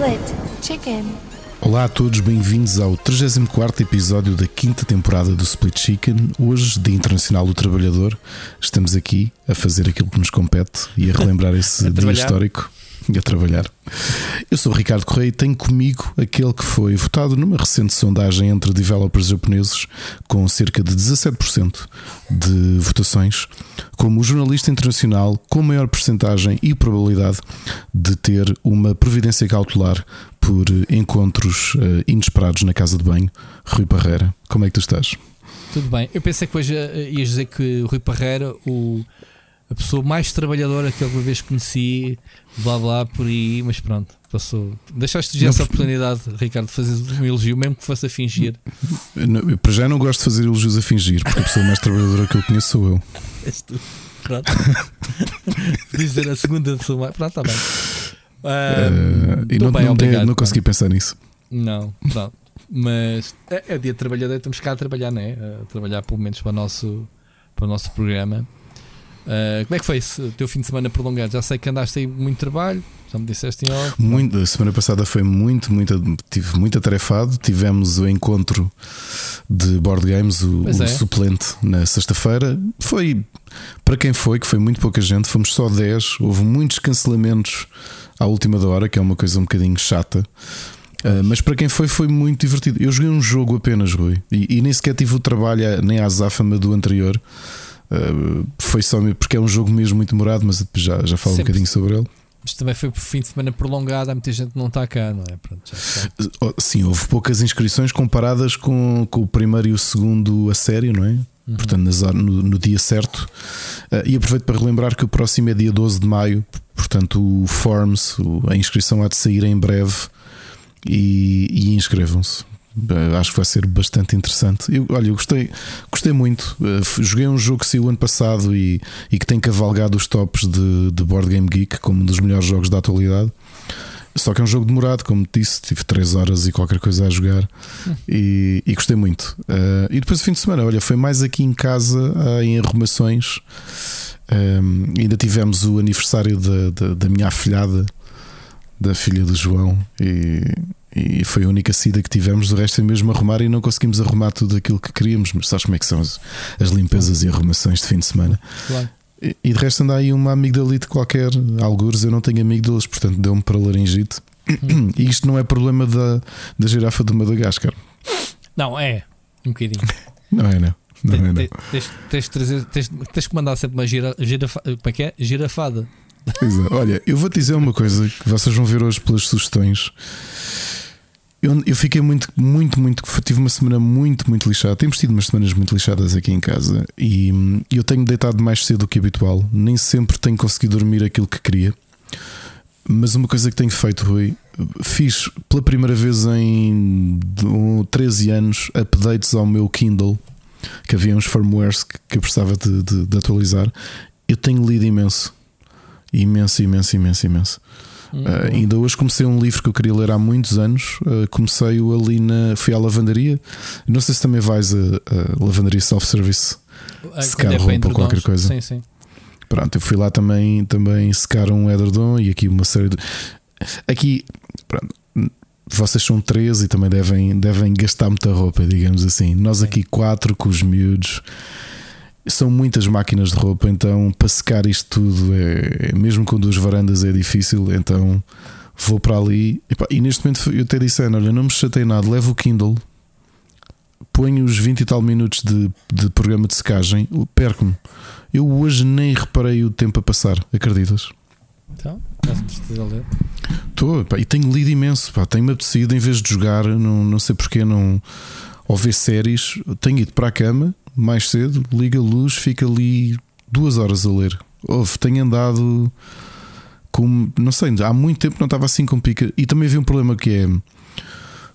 Split Chicken. Olá a todos, bem-vindos ao 34 episódio da quinta temporada do Split Chicken. Hoje, Dia Internacional do Trabalhador, estamos aqui a fazer aquilo que nos compete e a relembrar esse A dia histórico e a trabalhar. Eu sou o Ricardo Correia e tenho comigo aquele que foi votado numa recente sondagem entre developers japoneses com cerca de 17% de votações como o jornalista internacional com maior percentagem e probabilidade de ter uma providência cautelar por encontros eh, inesperados na casa de banho. Rui Parreira, como é que tu estás? Tudo bem. Eu pensei que hoje eh, ias dizer que Rui Parreira, o, a pessoa mais trabalhadora que alguma vez conheci, blá blá por aí, mas pronto, passou. Deixaste de Não, essa oportunidade, Ricardo, de fazer um elogio, mesmo que fosse a fingir. Não- para já não gosto de fazer elogios a fingir, porque a pessoa mais trabalhadora que eu conheço sou eu. És tu. Pronto. Dizer a segunda pessoa mais. Pronto, está bem. Ah, Eh, e tô não, bem, não, obrigado, não consegui pensar nisso. Não, pronto. Mas é, é dia de trabalhador, estamos cá a trabalhar, não é? A trabalhar pelo menos para o nosso, para o nosso programa. Ah, como é que foi esse o teu fim de semana prolongado? Já sei que andaste aí muito trabalho, já me disseste em off. Muito, a semana passada foi muito, muito, tive muito atarefado. Tivemos o encontro de board games, o, o é. suplente, na sexta-feira. Foi para quem foi, que foi muito pouca gente, fomos só 10. Houve muitos cancelamentos à última da hora, que é uma coisa um bocadinho chata. Uh, mas para quem foi, foi muito divertido. Eu joguei um jogo apenas, Rui, e, e nem sequer tive o trabalho, nem a azáfama do anterior. Uh, foi só porque é um jogo mesmo muito demorado, mas depois já, já falo um Sempre. bocadinho sobre ele. Mas também foi por fim de semana prolongado, há muita gente que não está cá, não é? Pronto, sei. Oh, Sim, houve poucas inscrições comparadas com, com o primeiro e o segundo a sério, não é? Uhum. Portanto, no, no dia certo. Ah, e aproveito para relembrar que o próximo é dia 12 de maio, portanto, o Forms, a inscrição há de sair em breve e, e inscrevam-se. Ah, Acho que vai ser bastante interessante. Eu, olha, eu gostei, gostei muito. F- joguei um jogo que saiu ano passado e, e que tem cavalgado os tops de, de Board Game Geek como um dos melhores jogos da atualidade. Só que é um jogo demorado, como te disse, tive 3 horas e qualquer coisa a jogar e, e gostei muito. Ah, e depois o fim de semana, olha, foi mais aqui em casa em arrumações. Ahm, ainda tivemos o aniversário da, da, da minha afilhada, da filha do João, e, e foi a única saída que tivemos. O resto é mesmo arrumar e não conseguimos arrumar tudo aquilo que queríamos. Mas sabes como é que são as, as limpezas e arrumações de fim de semana? Claro. E, e de resto anda aí uma amigdalite qualquer, algures. Eu não tenho amígdalas, portanto deu-me para laringite. E isto não é problema da, da girafa do Madagascar. Não, é, um bocadinho. Não é, não. Não é, não. Te- te- Tens, tens, trazer- tens, tens que mandar sempre uma gira, girafa, como é que é? Girafada. É. Olha, eu vou te dizer uma coisa que vocês vão ver hoje pelas sugestões. Eu, eu fiquei muito, muito, muito. Tive uma semana muito, muito lixada. Temos tido umas semanas muito lixadas aqui em casa e hum, eu tenho deitado mais cedo do que habitual. Nem sempre tenho conseguido dormir aquilo que queria. Mas uma coisa que tenho feito, Rui, fiz pela primeira vez em um, 13 anos updates ao meu Kindle, que havia uns firmwares que, que eu precisava de, de- de atualizar. Eu tenho lido imenso. Imenso, imenso, imenso, imenso. Hum, Uh, ainda hoje comecei um livro que eu queria ler há muitos anos. Uh, comecei-o ali na. Fui à lavandaria. Não sei se também vais a, a lavandaria self-service. Secar roupa ou qualquer coisa. Sim, sim. Pronto, eu fui lá também, também secar um edredom e aqui uma série de. Aqui, pronto, vocês são três e também devem, devem gastar muita roupa, digamos assim. Nós aqui quatro com os miúdos. São muitas máquinas de roupa, então para secar isto tudo é, é- mesmo com duas varandas é difícil, então vou para ali Epá, e neste momento eu até disse, Ana, olha, não me chatei nada, levo o Kindle, ponho os 20 e tal minutos de, de programa de secagem, perco-me. Eu hoje nem reparei o tempo a passar, acreditas? Então, estás a ler. Estou, pá, e tenho lido imenso, pá, tenho-me apetecido em vez de jogar, não, não sei porque não. Ou ver séries, tenho ido para a cama mais cedo, liga a luz, fica ali duas horas a ler. Ouve, tenho andado com. Não sei, há muito tempo não estava assim com pica. E também havia um problema que é.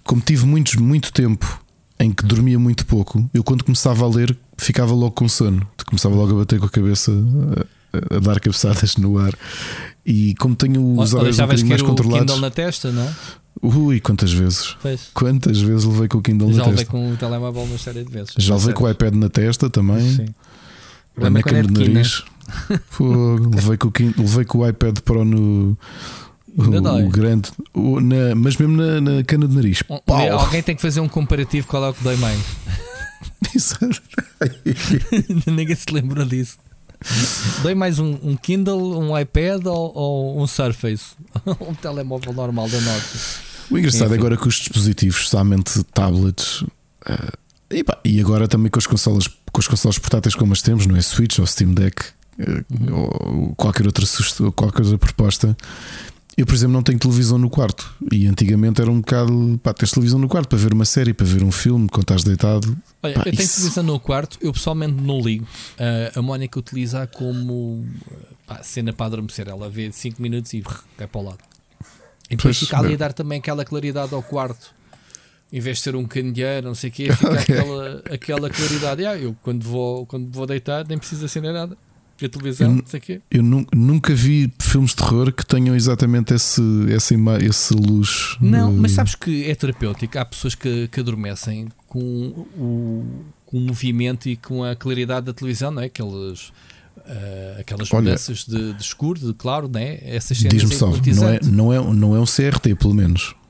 Como tive muitos, muito tempo em que dormia muito pouco, eu quando começava a ler ficava logo com sono. Começava logo a bater com a cabeça, a, a dar cabeçadas no ar. E como tenho os horários um mais o controlados. Kindle na testa, não? Ui, quantas vezes? Pois. Quantas vezes levei com o Kindle Já na levei testa? com o telemóvel uma série de vezes. Já levei com o iPad na testa também. Sim. A é quando neca no nariz. Fogo, levei, com o Kindle- levei com o iPad Pro no, Ainda dói. o grande, o- na- mas mesmo na, na cana de nariz. Um- Pau! Alguém tem que fazer um comparativo qual é o que dói mais. Ninguém se lembrou disso. Dói mais um, um Kindle, um iPad ou, ou um Surface? um telemóvel normal da Nokia. O engraçado Enfim. é agora com os dispositivos, especialmente tablets, eh, e, pá, e agora também com as consolas, com as consolas portáteis como as temos, não é? Switch ou Steam Deck Uhum. ou qualquer outra, qualquer outra proposta. Eu, por exemplo, não tenho televisão no quarto e antigamente era um bocado pá, tens televisão no quarto para ver uma série, para ver um filme quando estás deitado. Olha, Pá, eu tenho isso- televisão no quarto, eu pessoalmente não ligo. Ah, a Mónica utiliza como pá, cena para adormecer. Ela vê 5 minutos e cai para o lado. E depois Pois, fica ali a dar também aquela claridade ao quarto. Em vez de ser um candeeiro, não sei o quê, fica Ok. aquela, aquela claridade. Ah, eu quando vou, quando vou deitar nem preciso acender nada. A televisão, Eu não sei o quê. Eu nu- nunca vi filmes de terror que tenham exatamente esse, essa, esse luz. Não, eh, mas sabes que é terapêutico. Há pessoas que, que adormecem com o, com o movimento e com a claridade da televisão, não é? Aqueles, ah, aquelas Olha, mudanças de, de escuro, de claro, não é? Essas cenas Diz-me só, não é, não, é, não é um CRT, pelo menos.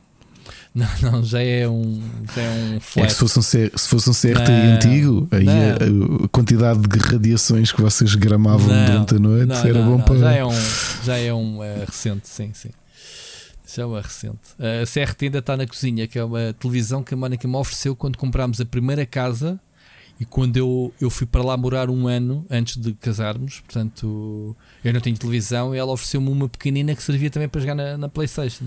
Não, não, já é um, já é um É flash. se fosse um, C- se fosse um CRT Não, antigo, aí a, a quantidade de radiações que vocês gramavam Não, durante a noite era bom para. Já é um, já é um eh, recente, sim, sim. Já é uma recente. Eh, a CRT ainda está na cozinha, que é uma televisão que a Mónica me ofereceu quando comprámos a primeira casa e quando eu, eu fui para lá morar um ano antes de casarmos. Portanto, eu não tinha televisão e ela ofereceu-me uma pequenina que servia também para jogar na, na PlayStation.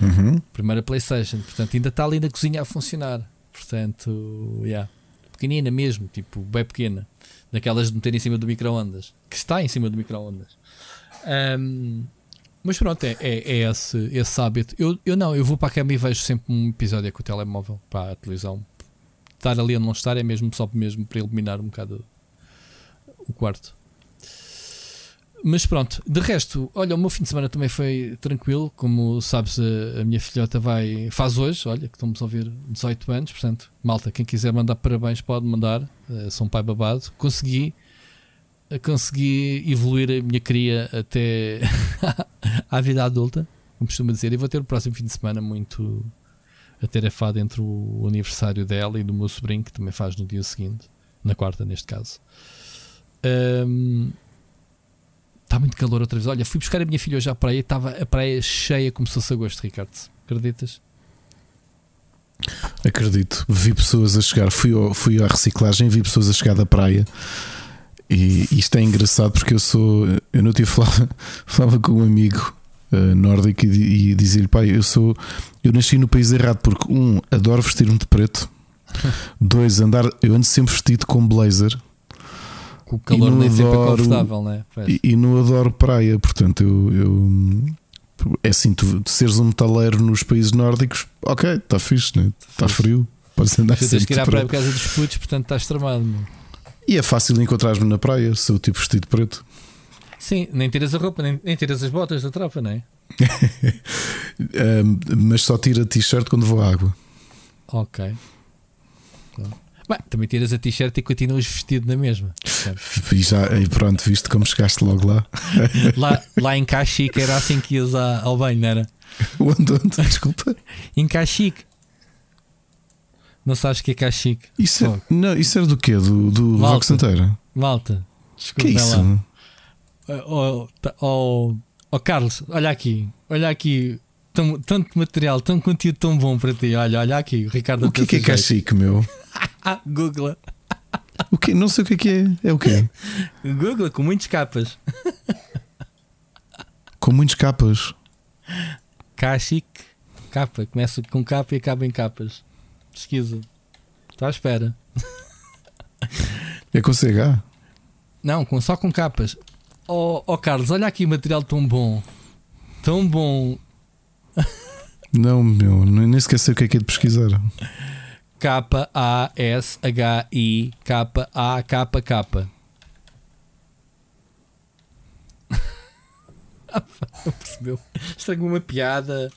Uhum. Primeira PlayStation. Portanto, ainda está ali na cozinha a funcionar. Portanto, yeah. pequenina mesmo, tipo, bem pequena. Daquelas de meter em cima do micro-ondas. Que está em cima do micro-ondas. Ahm, mas pronto, é, é, é esse, esse hábito. Eu, eu não, eu vou para a cama e vejo sempre um episódio com o telemóvel para a televisão. Estar ali ou não estar é mesmo só mesmo para iluminar um bocado o quarto. Mas pronto, de resto, olha, o meu fim de semana também foi tranquilo. Como sabes, a, a minha filhota vai, faz hoje, olha, que estamos a ouvir 18 anos. Portanto, malta, quem quiser mandar parabéns pode mandar. eh, sou um pai babado. Consegui, eh, consegui evoluir a minha cria até à vida adulta, como costuma dizer. E vou ter o próximo fim de semana muito atarefado entre o aniversário dela e do meu sobrinho, que também faz no dia seguinte, na quarta, neste caso. Ahm, Está muito calor outra vez. Olha, fui buscar a minha filha hoje à praia e estava a praia cheia como se fosse agosto, Ricardo. Acreditas? Acredito. Vi pessoas a chegar, fui, ao- fui à reciclagem, vi pessoas a chegar da praia. E isto é engraçado porque eu sou. Eu não tive falava, falava com um amigo eh, nórdico e, di- e dizia-lhe: pai, eu sou. Eu nasci no país errado porque, um, adoro vestir-me de preto. Dois, andar. Eu ando sempre vestido com blazer. O calor nem sempre é adoro- confortável, não é? E, e não adoro praia, portanto, eu, eu- é assim, tu, tu seres um metaleiro nos países nórdicos, ok, está fixe, né? está Fixe. frio, podes andar Mas tens sempre que ir à praia por causa dos putos, portanto estás tramado. E é fácil encontrar-me na praia, sou tipo vestido preto. Sim, nem tiras a roupa, nem, nem tiras as botas da tropa, não é? Ahm, mas só tiro a t-shirt quando vou à água. Ok. Bem, também tiras a t-shirt e continuas vestido na mesma. E já, e pronto, viste como chegaste logo lá. lá, lá em Caxique era assim que ias ao banho, não era? Onde, onde? Desculpa. Em Caxique. Não sabes o que é Caxique? Isso, é, não, isso era do quê? Do, do Malta. Rock Santeira? Malta, Que desculpa é isso? lá. Oh, tá- oh, oh, Carlos, olha aqui, olha aqui. Tão- tanto material, tanto conteúdo tão bom para ti. Olha, olha aqui, o Ricardo O que é que é Jeito. cachique, meu? Ah, Google. O quê? Não sei o que é que é. É o quê? Google com muitas capas. Com muitos capas. Caxique, capa. Começa com capa e acaba em capas. Pesquisa. Estou à espera. É com CH? Não, com, só com capas. Oh, oh Carlos, olha aqui o material tão bom. Tão bom. Não, meu, nem sei o que é que é de pesquisar. K-A-S-H-I K-A-K-K. Não percebeu? Estragou uma piada.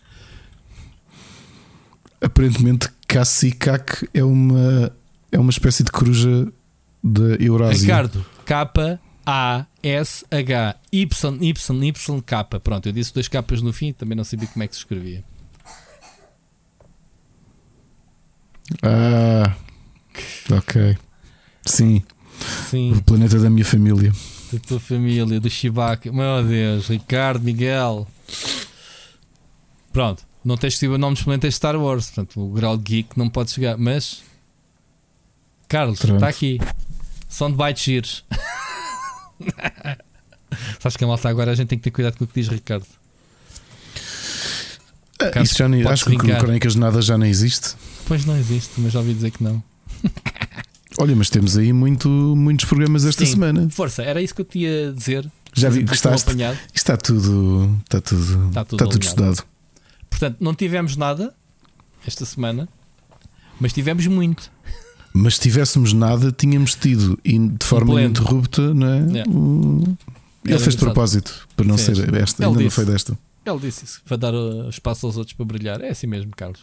Aparentemente, Cacicac é uma, é uma espécie de coruja da Eurásia. Ricardo, K A S H Y Y Y K. Pronto, eu disse dois capas no fim, também não sabia como é que se escrevia. Ah, ok. Sim. Sim. O planeta da minha família. Da tua família, do Chewbacca. Meu Deus, Ricardo, Miguel. Pronto, não tens escrito o nome dos planetas Star Wars, portanto o grau de geek não pode chegar, mas. Carlos, Pronto. está aqui. São de bytes giros. Sabes que a malta agora a gente tem que ter cuidado com o que diz Ricardo. Carlos, isso já nem, acho que o brincar. Crónicas de Nada já nem existe. Pois não existe, mas já ouvi dizer que não. Olha, mas temos aí muito, muitos programas esta Sim. semana. Força, era isso que eu te ia dizer. Já vi, Estás apanhado. Isto Está tudo, está tudo, Está tudo está tudo estudado. Portanto, não tivemos nada esta semana, mas tivemos muito. Mas se tivéssemos nada, tínhamos tido de forma pleno. ininterrupta, não é? Yeah. O- Ele Era fez de propósito para não Fez. ser esta, Ele ainda não disse. foi desta. Ele disse isso, vai dar uh, espaço aos outros para brilhar. É assim mesmo, Carlos.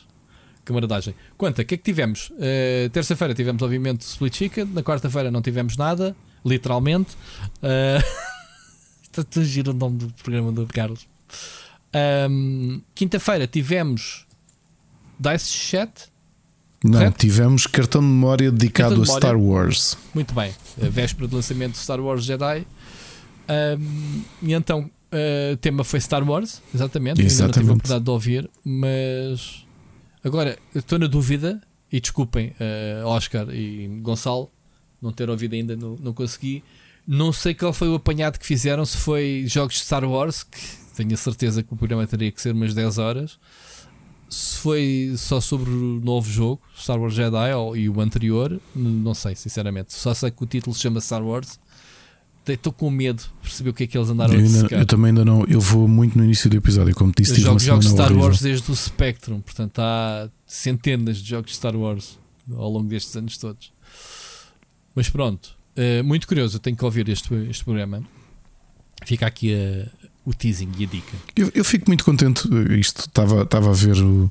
Camaradagem. Quanto, o que é que tivemos? Uh, Terça-feira tivemos, obviamente, Split Chicken. Na quarta-feira não tivemos nada, literalmente. Uh, Está a giro o nome do programa do Carlos. Um, Quinta-feira tivemos Dice Chat. Não, Correto? tivemos cartão de memória dedicado de a Star Wars. Muito bem. A véspera do lançamento de Star Wars Jedi. Um, e então uh, o tema foi Star Wars, exatamente. Ainda não tive a Exatamente. oportunidade de ouvir, mas agora estou na dúvida. E desculpem, uh, Oscar e Gonçalo, não ter ouvido ainda, não, não consegui. Não sei qual foi o apanhado que fizeram, se foi jogos de Star Wars, que tenho a certeza que o programa teria que ser umas 10 horas. Se foi só sobre o novo jogo, Star Wars Jedi ou, e o anterior, não sei, sinceramente. Só sei que o título se chama Star Wars. Estou com medo de perceber o que é que eles andaram Eu, a dissecar. eu também ainda não. Eu vou muito no início do episódio, como disse, Eu tive jogo jogos Star horrível. Wars desde o Spectrum, portanto há centenas de jogos de Star Wars ao longo destes anos todos. Mas pronto, eh, muito curioso, eu tenho que ouvir este, este programa. Fica aqui eh, o teasing e a dica. Eu, eu fico muito contente. eh, Isto estava, estava a ver o-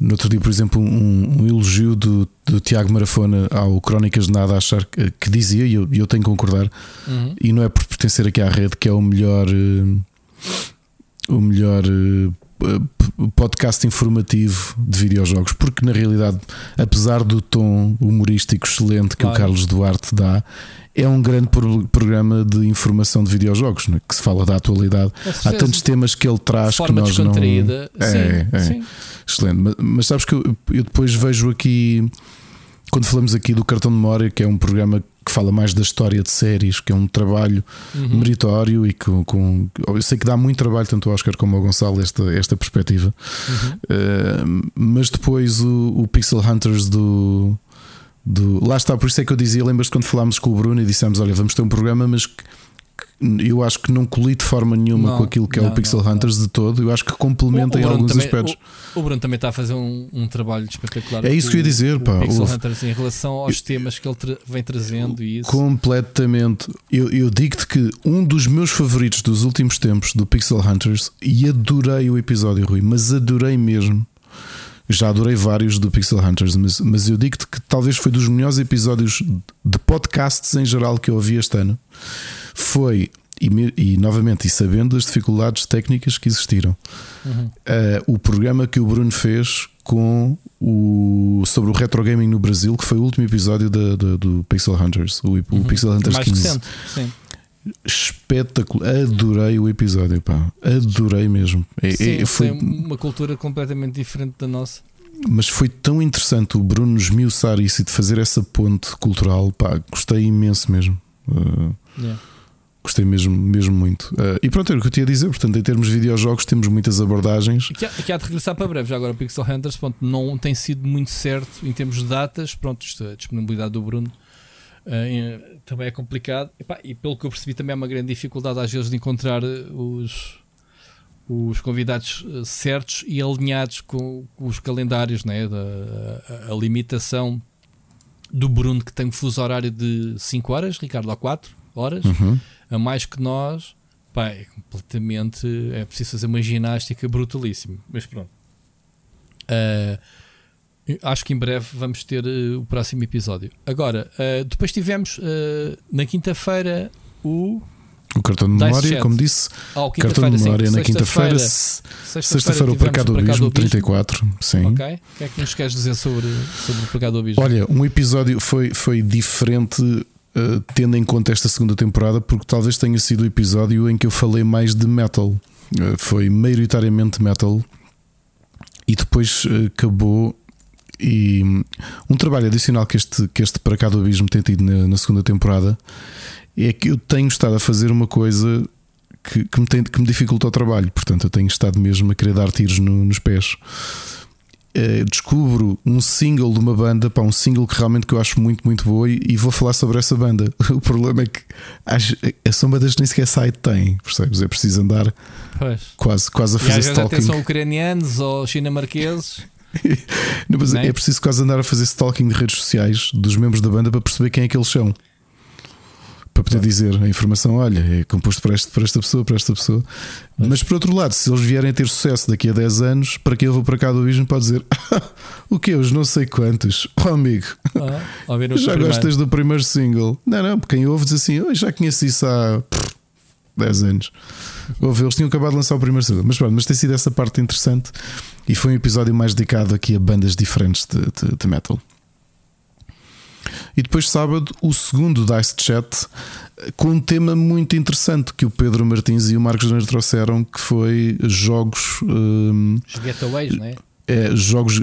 no outro dia, por exemplo, um, um elogio do, do Tiago Marafona ao Crónicas de Nada, a achar que, que dizia, e eu, eu tenho que concordar, Uhum. e não é por pertencer aqui à rede que é o melhor eh, o melhor eh, podcast informativo de videojogos, porque na realidade, apesar do tom humorístico excelente que Claro. o Carlos Duarte dá, é um grande pro- programa de informação de videojogos, né? que se fala da atualidade. Há tantos temas que ele traz forma que nós não. É, sim, é. sim. Excelente. Mas, mas sabes que eu, eu depois vejo aqui, quando falamos aqui do cartão de memória, que é um programa que fala mais da história de séries, que é um trabalho Uhum. meritório e com, com- Eu sei que dá muito trabalho, tanto ao Oscar como ao Gonçalo, esta, esta perspectiva. Uhum. Uh, mas depois o, o Pixel Hunters do, do. Lá está, por isso é que eu dizia, lembras-te quando falámos com o Bruno e dissemos: Olha, vamos ter um programa, mas que- que eu acho que não colhi de forma nenhuma Não, com aquilo que é não, o Pixel não. Hunters de todo. Eu acho que complementa O- o em alguns também- aspectos. O, o Bruno também está a fazer um, um trabalho espetacular. É isso que eu ia o- dizer, o pá, Pixel houve- Hunters em relação aos temas que ele tra- vem trazendo e isso. Completamente. Eu, eu digo-te que um dos meus favoritos dos últimos tempos do Pixel Hunters, e adorei o episódio, Rui, mas adorei mesmo. Já adorei vários do Pixel Hunters, mas, mas eu digo-te que talvez foi dos melhores episódios de podcasts em geral que eu ouvi este ano. Foi, e, e novamente, e sabendo as dificuldades técnicas que existiram, Uhum. eh, o programa que o Bruno fez com o, sobre o retro gaming no Brasil, que foi o último episódio da- da- do Pixel Hunters, o, o Uhum. Pixel Hunters mais 15. recente. Sim. Espetacular, adorei o episódio, pá, adorei mesmo. É- Sim, é- foi, têm uma cultura completamente diferente da nossa. mas foi tão interessante o Bruno esmiuçar isso e de fazer essa ponte cultural, pá, gostei imenso mesmo. Uh, Yeah. gostei mesmo, mesmo muito. Uh, e pronto, era o que eu tinha a dizer. Portanto, em termos de videojogos, temos muitas abordagens. Que há, que há de regressar para breve. Já agora o Pixel Hunters pronto, não tem sido muito certo em termos de datas. Pronto, isto, a disponibilidade do Bruno eh, também é complicado. Epá, e pelo que eu percebi, também é uma grande dificuldade às vezes de encontrar eh, os, os convidados eh, certos e alinhados com, com os calendários, né? da, a, a limitação do Bruno que tem um fuso horário de 5 horas, Ricardo, ou 4 horas Uhum. a mais que nós, pá, é completamente. É preciso fazer uma ginástica brutalíssima. Mas pronto. Ah, acho que em breve vamos ter eh, o próximo episódio. Agora, ah, depois tivemos ah, na quinta-feira o. O cartão de memória, Chat. como disse, Oh, cartão de memória na quinta-feira, se- sexta-feira o Pecado do Abismo, 34. Sim. Ok. O que é que nos queres dizer sobre, sobre o Pecado do Abismo? Olha, um episódio foi, foi diferente, uh, tendo em conta esta segunda temporada, porque talvez tenha sido o episódio em que eu falei mais de metal. Uh, foi maioritariamente metal e depois uh, acabou. E um trabalho adicional que este, que este Para Cá do Abismo tem tido na, na segunda temporada é que eu tenho estado a fazer uma coisa que, que, me, tem, que me dificulta o trabalho. Portanto, eu tenho estado mesmo a querer dar tiros no- nos pés. Eh, descubro um single de uma banda, pá, um single que realmente que eu acho muito, muito boa e, e vou falar sobre essa banda. O problema é que as, são bandas que nem sequer site têm, percebes? É preciso andar Pois. quase, quase a E fazer às vezes até stalking. são ucranianos ou chinamarqueses. Mas é? é preciso quase andar a fazer stalking de redes sociais dos membros da banda para perceber quem é que eles são. Para poder dizer a informação, olha, é composto por esta, por esta pessoa, por esta pessoa. Mas por outro lado, se eles vierem a ter sucesso daqui a 10 anos, para que eu vou para cá do Abismo pode dizer o que Os não sei quantos. Oh amigo, Ah, já gostas do primeiro single? Não, não, porque quem ouve diz assim, eu já conheço isso há pff, 10 anos. Ouve, eles tinham acabado de lançar o primeiro single. Mas pronto, mas tem sido essa parte interessante e foi um episódio mais dedicado aqui a bandas diferentes de, de- de metal. E depois sábado, o segundo Dice Chat com um tema muito interessante que o Pedro Martins e o Marcos Dones trouxeram, que foi jogos. hum, Os getaways, não é? é, jogos uh,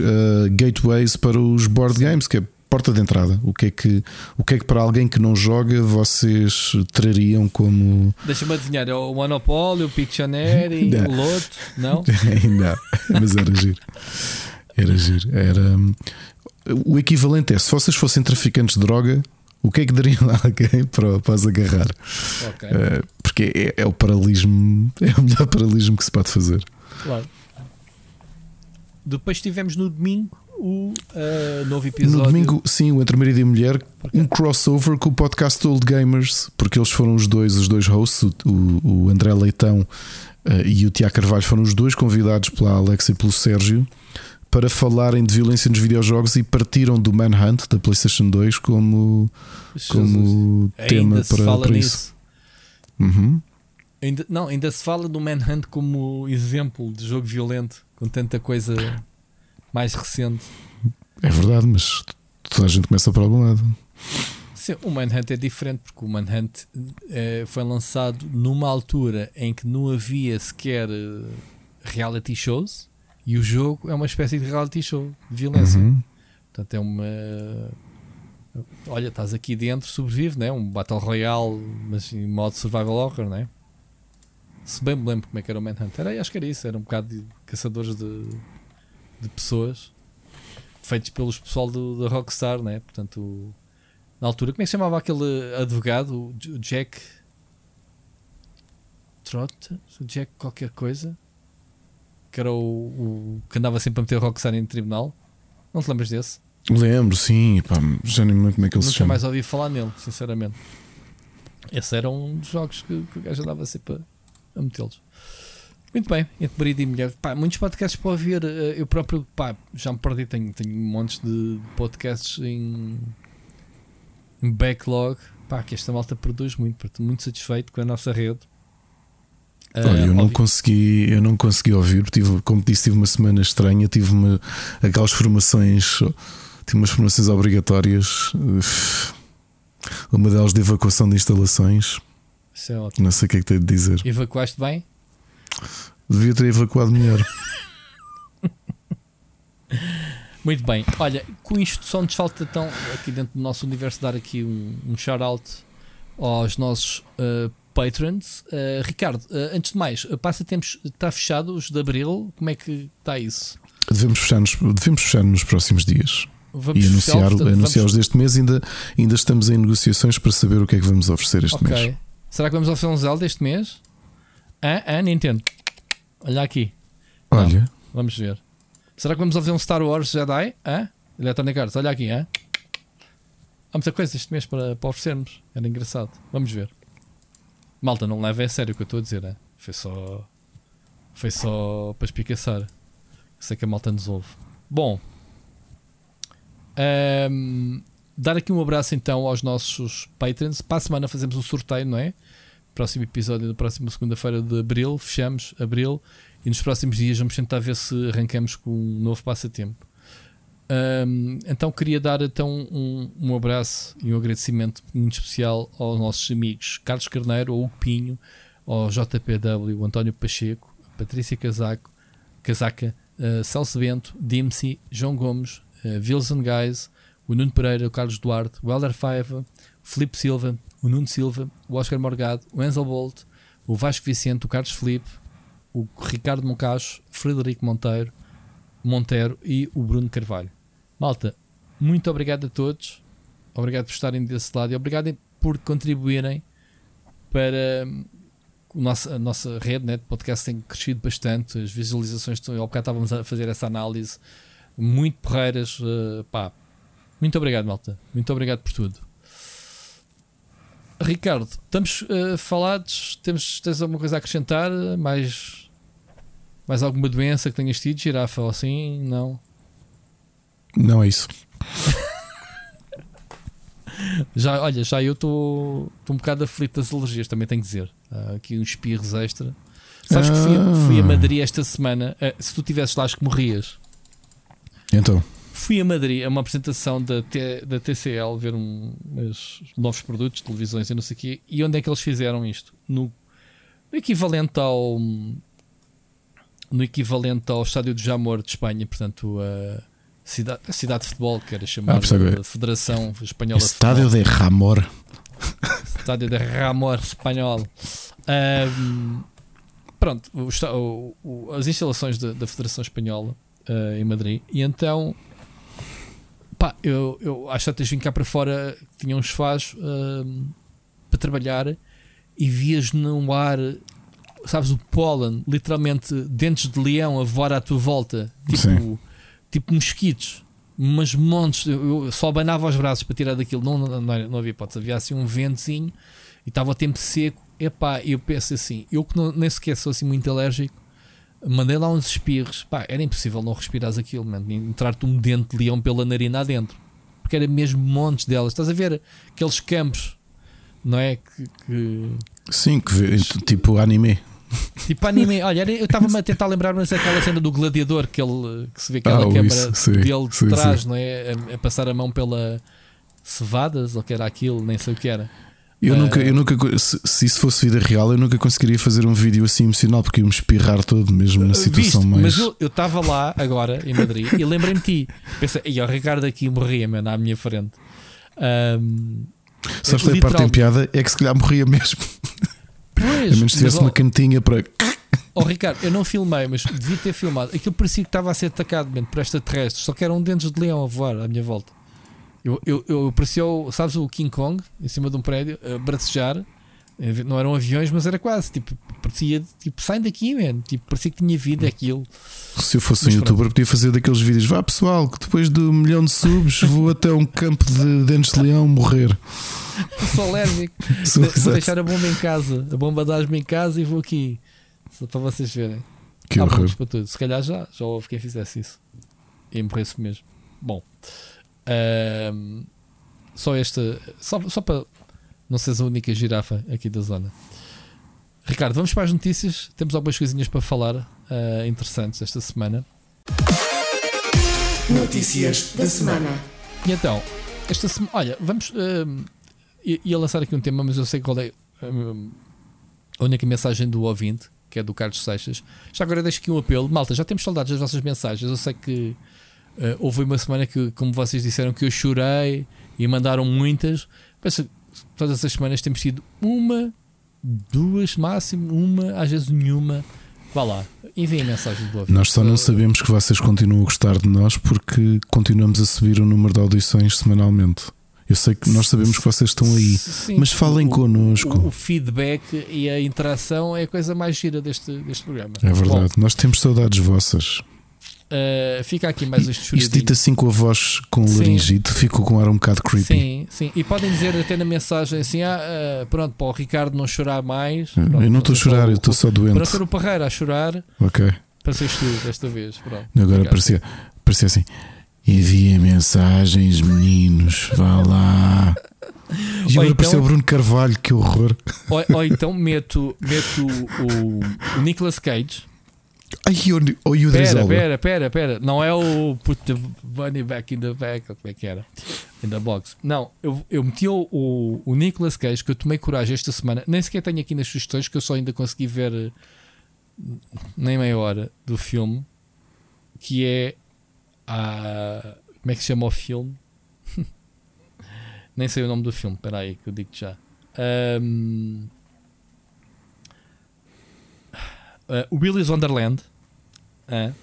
gateways para os board games, que é porta de entrada. O que é que, o que é que para alguém que não joga vocês trariam como. Deixa-me adivinhar, é o Monopólio, o Pictionary, Não. o Loto, não? Ainda, mas era giro. Era giro. Era. O equivalente é se vocês fossem traficantes de droga, o que é que dariam a alguém para, para os agarrar? Ok, Uh, porque é, é o paralelismo, é o melhor paralelismo que se pode fazer. claro. Depois tivemos no domingo o ah, novo episódio. No domingo, sim, o Entre Marido e Mulher, um crossover com o podcast Old Gamers, porque eles foram os dois, os dois hosts, o, o- André Leitão eh, e o Tiago Carvalho foram os dois convidados pela Alexa e pelo Sérgio para falarem de violência nos videojogos e partiram do Manhunt da PlayStation 2 como, Jesus. como tema Ainda se para, para isso. Uhum. Ainda, não, ainda se fala do Manhunt como exemplo de jogo violento, com tanta coisa mais recente. É verdade, mas toda a gente começa por algum lado. Sim, o Manhunt é diferente porque o Manhunt eh, foi lançado numa altura em que não havia sequer eh, reality shows e o jogo é uma espécie de reality show de violência. Uhum. Portanto, é uma. Olha, estás aqui dentro, sobrevive, né? Um Battle Royale, mas em modo Survival Horror, né? Se bem me lembro como é que era o Manhunt, era, acho que era isso, era um bocado de caçadores de, de pessoas feitos pelos pessoal do, da Rockstar, né? Portanto, o- na altura, como é que se chamava aquele advogado? O Jack Trott? O Jack qualquer coisa? Que era o, o que andava sempre a meter o Rockstar em tribunal? Não te lembras desse? Lembro, sim, pá, já nem lembro como é que ele se Nunca chama. mais ouvi falar nele, sinceramente. Esse era um dos jogos que, que o gajo andava sempre a, a metê-los. Muito bem, entre marido e mulher. Pá, muitos podcasts para ouvir. eh, Eu próprio pá, já me perdi, tenho, tenho montes de podcasts em, em backlog. Pá, que esta malta produz muito, portanto, muito satisfeito com a nossa rede. Olha, Eh, eu não consegui, eu não consegui ouvir, tive, como disse, tive uma semana estranha, tive uma, aquelas formações, tive umas formações obrigatórias, uma delas de evacuação de instalações, Isso é ótimo. não sei o que é que tenho de dizer. Evacuaste bem? Devia ter evacuado melhor. Muito bem. Olha, com isto só nos falta então, aqui dentro do nosso universo, dar aqui um, um shout-out aos nossos uh, patrons. Uh, Ricardo, uh, antes de mais, passatempos está fechado, os de Abril, como é que está isso? Devemos fechar nos, devemos fechar nos próximos dias Vamos e anunciar, portanto, anunciar vamos- os deste mês. Ainda, ainda estamos em negociações para saber o que é que vamos oferecer este Ok. mês. Será que vamos oferecer um Zelda este mês? Ah, ah, Nintendo. Olha aqui. Não. Olha, Vamos ver. Será que vamos ouvir um Star Wars Jedi? Hã? Electronic Arts, olha aqui, hã? Há muita coisa este mês para, para oferecermos. Era engraçado. Vamos ver. Malta, não leva a sério o que eu estou a dizer, hã? Foi só. Foi só para espicaçar. Sei que a malta nos ouve. Bom. ahm, dar aqui um abraço então aos nossos patrons. Para a semana fazemos um sorteio, não é? Próximo episódio da próxima segunda-feira de abril, fechamos abril e nos próximos dias vamos tentar ver se arrancamos com um novo passatempo. Um, então queria dar então um, um, abraço e um agradecimento muito especial aos nossos amigos Carlos Carneiro, ao Hugo Pinho, ao JPW, António Pacheco, Patrícia Casaco, Casaca, uh, Celso Bento, Dimsey, João Gomes, uh, Wilson Guys, o Nuno Pereira, o Carlos Duarte, o Helder Faiva, Felipe Silva, o Nuno Silva, o Oscar Morgado, o Enzo Bolt, o Vasco Vicente, o Carlos Felipe, o Ricardo Moncacho, Frederico Monteiro, Monteiro e o Bruno Carvalho. Malta, muito obrigado a todos. Obrigado por estarem desse lado e obrigado por contribuírem para o nosso, a nossa rede né, de podcast tem crescido bastante. As visualizações, ao bocado estávamos a fazer essa análise, muito porreiras. Uh, pá, muito obrigado, malta. Muito obrigado por tudo. Ricardo, estamos uh, falados. Temos, tens alguma coisa a acrescentar? Mais, mais alguma doença que tenhas tido, girafa ou assim? Não? Não é isso. já, olha, já eu estou um bocado aflito das alergias, também tenho que dizer. Há aqui uns espirros extra. Sabes ah. que fui, a, fui a Madrid esta semana. Uh, se tu tivesses lá, acho que morrias. Então. Fui a Madrid a uma apresentação da, T, da TCL, ver um, novos produtos, televisões e não sei o quê. E onde é que eles fizeram isto? No, no equivalente ao. No equivalente ao Estádio de Jamor de Espanha, portanto, uh, cidade, a cidade de futebol, que era chamada ah, Federação Espanhola Estádio de, de Ramor. Estádio de Ramor Espanhol. Um, pronto, o, o, as instalações da, da Federação Espanhola uh, em Madrid. E então, pá, eu, eu às tantas vim cá para fora, tinha uns faz uh, para trabalhar e vias no ar, sabes, o pólen, literalmente dentes de leão a voar à tua volta. Tipo. Sim tipo mosquitos, mas montes. Eu, só abanava os braços para tirar daquilo, não, não, não, não havia hipótese. Havia assim um ventozinho e estava o tempo seco. Epá, eu penso assim, eu que não, nem sequer sou assim muito alérgico, mandei lá uns espirros. Pá, era impossível não respirares aquilo, entrar-te um dente de leão pela narina adentro, porque era mesmo montes delas. Estás a ver aqueles campos, não é? Que, que... Sim, que tipo anime. Tipo anime, olha, eu estava-me a tentar lembrar-me daquela cena do gladiador que, ele, que se vê aquela ah, câmara isso, sim, dele de sim, trás, sim. não é? A, a, passar a mão pela cevadas, ou que era aquilo, nem sei o que era. Eu uh, nunca, eu nunca se, se, isso fosse vida real, eu nunca conseguiria fazer um vídeo assim emocional porque ia-me espirrar todo, mesmo na situação Viste, mais. Mas eu estava lá agora em Madrid e lembrei-me de ti. Pensei, e o Ricardo aqui morria, mano, à minha frente. Um, Sabes que a parte em piada é que se calhar morria mesmo. Pois, a menos tivesse uma cantinha para. Oh Ricardo, eu não filmei, mas devia ter filmado. Aquilo parecia que estava a ser atacado mesmo, por extraterrestres, só que eram dentes de leão a voar à minha volta. Eu, eu, eu parecia, sabes, o King Kong em cima de um prédio, a bracejar. Não eram aviões, mas era quase. Tipo, parecia, tipo, saem daqui, man. Tipo, parecia que tinha vida aquilo. Se eu fosse mas um pronto. youtuber, podia fazer daqueles vídeos. Vá pessoal, que depois de um milhão de subs vou até um campo de dentes de leão morrer. Sou alérgico. Sou vou deixar a bomba em casa, a bomba dá-me em casa e vou aqui. Só para vocês verem. Que Há horror. para tudo. Se calhar já, já houve quem fizesse isso. E morresse mesmo. Bom. Só esta. Só, só para não seres a única girafa aqui da zona. Ricardo, vamos para as notícias. Temos algumas coisinhas para falar uh, interessantes esta semana. Notícias da semana. E então, esta semana, olha, vamos. Uh, ia lançar aqui um tema, mas eu sei qual é hum, a única mensagem do ouvinte, que é do Carlos Seixas. Já agora deixo aqui um apelo. Malta, já temos saudades das vossas mensagens. Eu sei que uh, houve uma semana que, como vocês disseram, que eu chorei e mandaram muitas. Penso, todas as semanas temos tido uma, duas máximo, uma, às vezes nenhuma. Vá lá, enviem mensagem do ouvinte. Nós só não sabemos que vocês continuam a gostar de nós porque continuamos a subir o número de audições semanalmente. Eu sei que nós sabemos que vocês estão aí, Sim, mas falem o, connosco. O, o, feedback e a interação é a coisa mais gira deste, deste programa. É verdade, Bom, nós temos saudades vossas. Uh, fica aqui mais este choradinho. Isto dito assim com a voz com sim. laringite, fico com um ar um bocado creepy. Sim, sim. E podem dizer até na mensagem assim: ah, uh, pronto, para o Ricardo não chorar mais. Pronto, eu não estou a chorar, eu estou só doente. Para ser o Parreira a chorar. Ok. Para seres tu desta vez. Pronto, Agora parecia, parecia assim. Enviem mensagens, meninos. Vá lá. E agora então- apareceu o Bruno Carvalho, que horror. Ou, ou então meto, meto o, o Nicolas Cage. Ai, e o, o Idris Pera, pera, pera, pera. Não é o Put the bunny back in the bag. ou Como é que era? In the box. Não, eu, eu meti o, o, o Nicolas Cage, que eu tomei coragem esta semana. Nem sequer tenho aqui nas sugestões, que eu só ainda consegui ver eh, nem meia hora do filme. Que é. A, como é que se chama o filme? nem sei o nome do filme. Espera aí, que eu digo já. Ahm, Uh, o Willy's Wonderland. uh,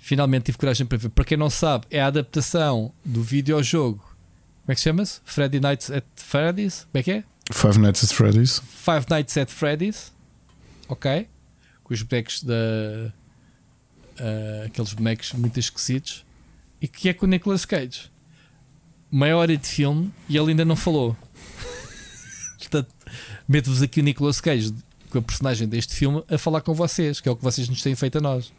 finalmente tive coragem para ver. Para quem não sabe, é a adaptação do videojogo. Como é que se chama-se? Freddy Nights at Freddy's? Como é que é? Five Nights at Freddy's. Five Nights at Freddy's. Ok. Com os bonecos da. uh, aqueles bonecos muito esquisitos. E que é com o Nicolas Cage. Meia hora de filme e ele ainda não falou. Portanto, meto-vos aqui o Nicolas Cage com a personagem deste filme a falar com vocês, que é o que vocês nos têm feito a nós.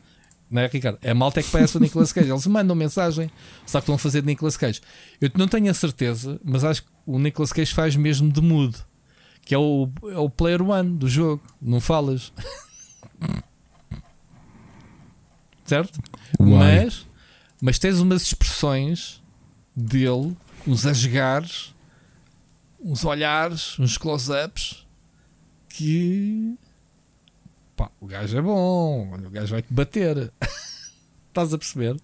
Não é, Ricardo? É malta é que parece o Nicolas Cage. Eles mandam mensagem, sabe que estão a fazer de Nicolas Cage. Eu não tenho a certeza, mas acho que o Nicolas Cage faz mesmo de mudo, que é o, é o player one do jogo. Não falas, certo? Uai. Mas, mas tens umas expressões dele, uns asgares, uns olhares, uns close-ups que pá, o gajo é bom, o gajo vai te bater. Estás a perceber?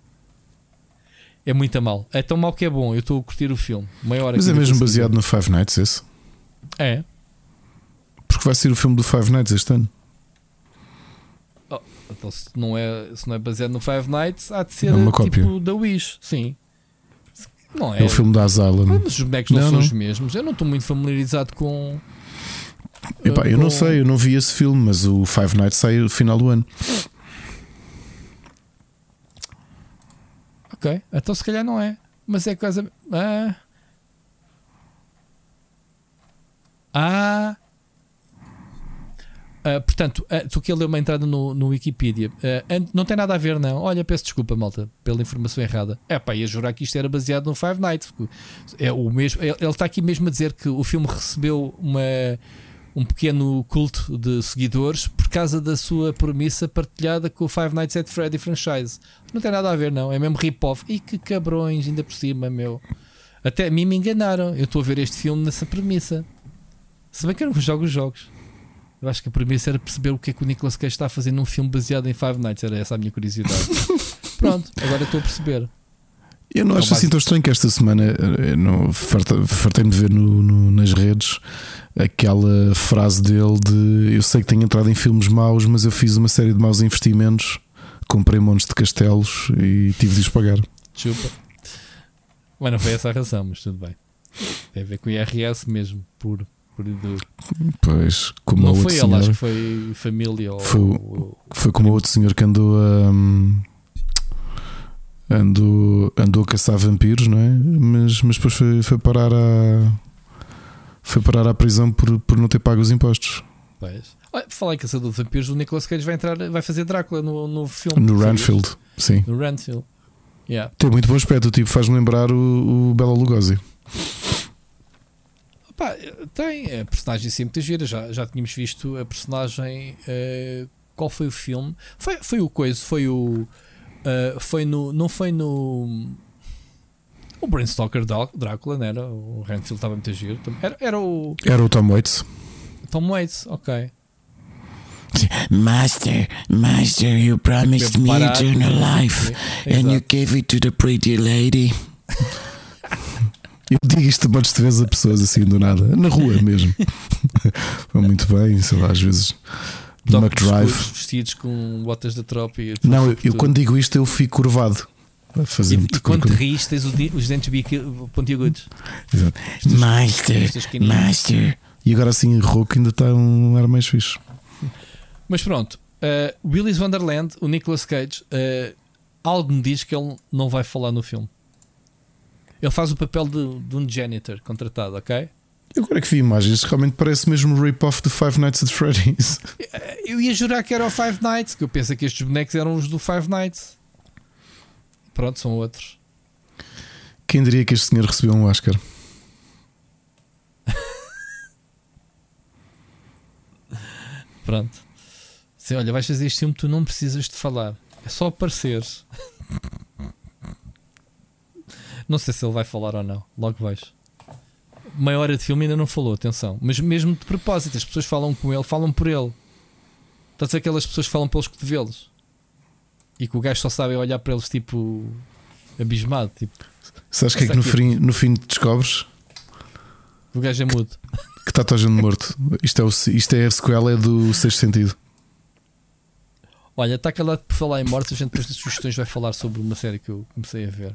É muito a mal. É tão mal que é bom. Eu estou a curtir o filme. Meia hora Mas é mesmo baseado no Five Nights esse? É. Porque vai ser o filme do Five Nights este ano. Então, se não é, se não é baseado no Five Nights, há de ser É uma tipo cópia. da Wish. Sim. Não É, o filme da. Ah, mas os bonecos não, Não, são não. os mesmos. Eu não estou muito familiarizado com. Epá, eu não sei, eu não vi esse filme, mas o Five Nights sai no final do ano. Ok, então se calhar não é. Mas é coisa. Ah. Ah. Ah, portanto, ah, tu que leu uma entrada no, no Wikipedia, Ah, não tem nada a ver, não. Olha, peço desculpa, malta, pela informação errada. É pá, ia jurar que isto era baseado no Five Nights. É o mesmo, ele ele está aqui mesmo a dizer que o filme recebeu uma, um pequeno culto de seguidores por causa da sua premissa partilhada com o Five Nights at Freddy franchise. Não tem nada a ver, não. É mesmo rip-off. E que cabrões, ainda por cima, meu. Até a mim me enganaram. Eu estou a ver este filme nessa premissa. Se bem que eu não jogo os jogos. Eu acho que a premissa era perceber o que é que o Nicolas Cage está a fazer num filme baseado em Five Nights. Era essa a minha curiosidade. Pronto, agora estou a perceber. Eu não Não acho assim tão estranho que esta semana eh, fartei-me de ver no- no- nas redes aquela frase dele de eu sei que tenho entrado em filmes maus, mas eu fiz uma série de maus investimentos, comprei montes de castelos e tive de os pagar. Chupa. Mas não foi essa a razão, mas tudo bem. Tem a ver com o IRS mesmo, puro do- Pois, como Não a foi ele, acho que foi família ou. Foi ou- foi como o outro senhor que andou a hum, andou, andou a caçar vampiros, não é? Mas, mas depois foi, foi parar à foi parar à prisão por, por não ter pago os impostos. Pois. Olha, falar em Caçador de Vampiros, o Nicolas Cage vai entrar, vai fazer Drácula no, no filme. No? Ranfield, sim. No Ranfield. Yeah. Tem muito bom aspecto, o tipo faz-me lembrar o, o Bela Lugosi. Tem a personagem sempre gira. Já, já tínhamos visto a personagem. eh, qual foi o filme? Foi, foi o coisa, foi o. eh, foi no. Não foi no. O Stoker Drá- Drácula, não era? O Renfield estava muito giro. Era, era o Era o Tom Waits. Tom Waits, ok. Master, Master, you promised me eternal life, and you gave it to the pretty lady. Eu digo isto de vezes a pessoas assim do nada, na rua mesmo. Foi muito bem, sei lá, às vezes. De McDrive. vestidos com botas da tropa e Não, eu, eu quando digo isto eu fico curvado. Fazer E, e quando te curva. rires, tens os, dentes pontiagudos. Exato. Master. Master. E agora assim, rouco ainda está um ar mais fixe. Mas pronto, uh, Willy's Wonderland, o Nicolas Cage, uh, algo me diz que ele não vai falar no filme. Ele faz o papel de, de um janitor contratado, ok? Eu agora que vi imagens, realmente parece mesmo um rip-off de Five Nights at Freddy's. Eu ia jurar que era o Five Nights, que eu penso que estes bonecos eram os do Five Nights. Pronto, são outros. Quem diria que este senhor recebeu um Oscar? Pronto. Sim, olha, vais fazer este filme, tu não precisas de falar. É só aparecer. não sei se ele vai falar ou não. Logo vais. Meia hora de filme ainda não falou, atenção. Mas mesmo de propósito, as pessoas falam com ele, falam por ele. Estás a ser aquelas pessoas que falam pelos cotovelos. E que o gajo só sabe olhar para eles tipo abismado. Tipo, Sabes o que é que no fim, no fim descobres? o gajo é mudo. Que está toda a gente morto. Isto é, o, isto é a sequela do sexto sentido. Olha, está calado por falar em mortes, a gente depois das sugestões vai falar sobre uma série que eu comecei a ver.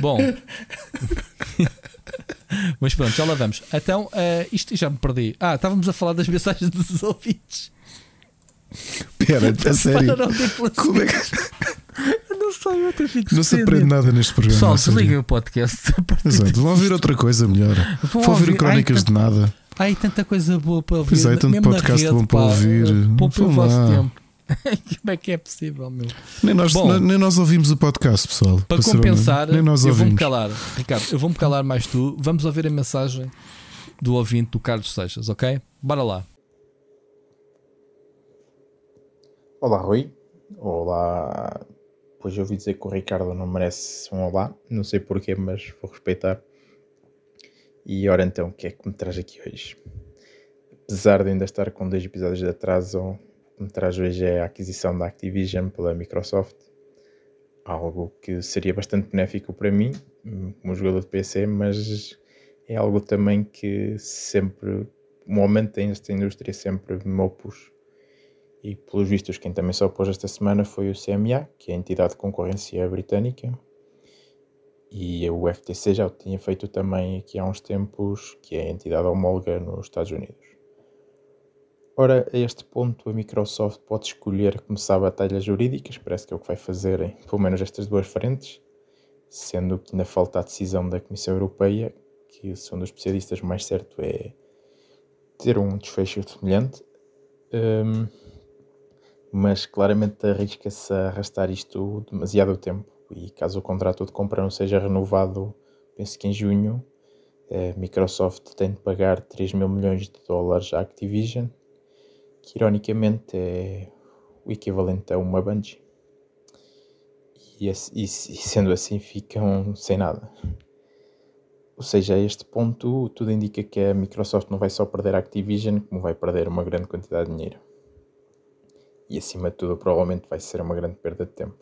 Bom, mas pronto, já lá vamos. Então, uh, isto já me perdi. Ah, estávamos a falar das mensagens dos ouvintes. Pera, a sério. Como é que Eu não sei, eu fico não se aprende nada neste programa? Pessoal, desliguem o podcast. Exato, vão ouvir outra coisa melhor. Vão ouvir ouvir- crónicas Ai, de nada. Ai, tanta coisa boa para ouvir. Pois é, tanto podcast rede, bom para pá. ouvir. Poupem o vosso tempo. Como é que é possível, meu? Nem nós, Bom. nem nós ouvimos o podcast, pessoal. Para compensar, nem nós eu vou-me calar. Ricardo, eu vou-me calar mais tu. Vamos ouvir a mensagem do ouvinte do Carlos Seixas, ok? Bora lá. Olá, Rui. Olá. Pois eu ouvi dizer que o Ricardo não merece um olá. Não sei porquê, mas vou respeitar. E ora então, o que é que me traz aqui hoje? Apesar de ainda estar com dois episódios de atraso, o que me traz hoje é a aquisição da Activision pela Microsoft. Algo que seria bastante benéfico para mim, como jogador de PC, mas é algo também que sempre, o momento desta indústria sempre me opus e pelos vistos quem também se opôs esta semana foi o CMA, que é a entidade de concorrência britânica, e o FTC já o tinha feito também aqui há uns tempos, que é a entidade homóloga nos Estados Unidos. Ora, a este ponto a Microsoft pode escolher começar batalhas jurídicas, parece que é o que vai fazer em pelo menos estas duas frentes, sendo que ainda falta a decisão da Comissão Europeia, que segundo os especialistas mais certo é ter um desfecho semelhante. Hum, mas claramente arrisca-se a arrastar isto demasiado tempo e caso o contrato de compra não seja renovado, penso que em junho, a Microsoft tem de pagar 3 mil milhões de dólares à Activision, que ironicamente é o equivalente a uma Bungie. E, e e sendo assim ficam sem nada. Ou seja, a este ponto tudo indica que a Microsoft não vai só perder a Activision, como vai perder uma grande quantidade de dinheiro e acima de tudo provavelmente vai ser uma grande perda de tempo.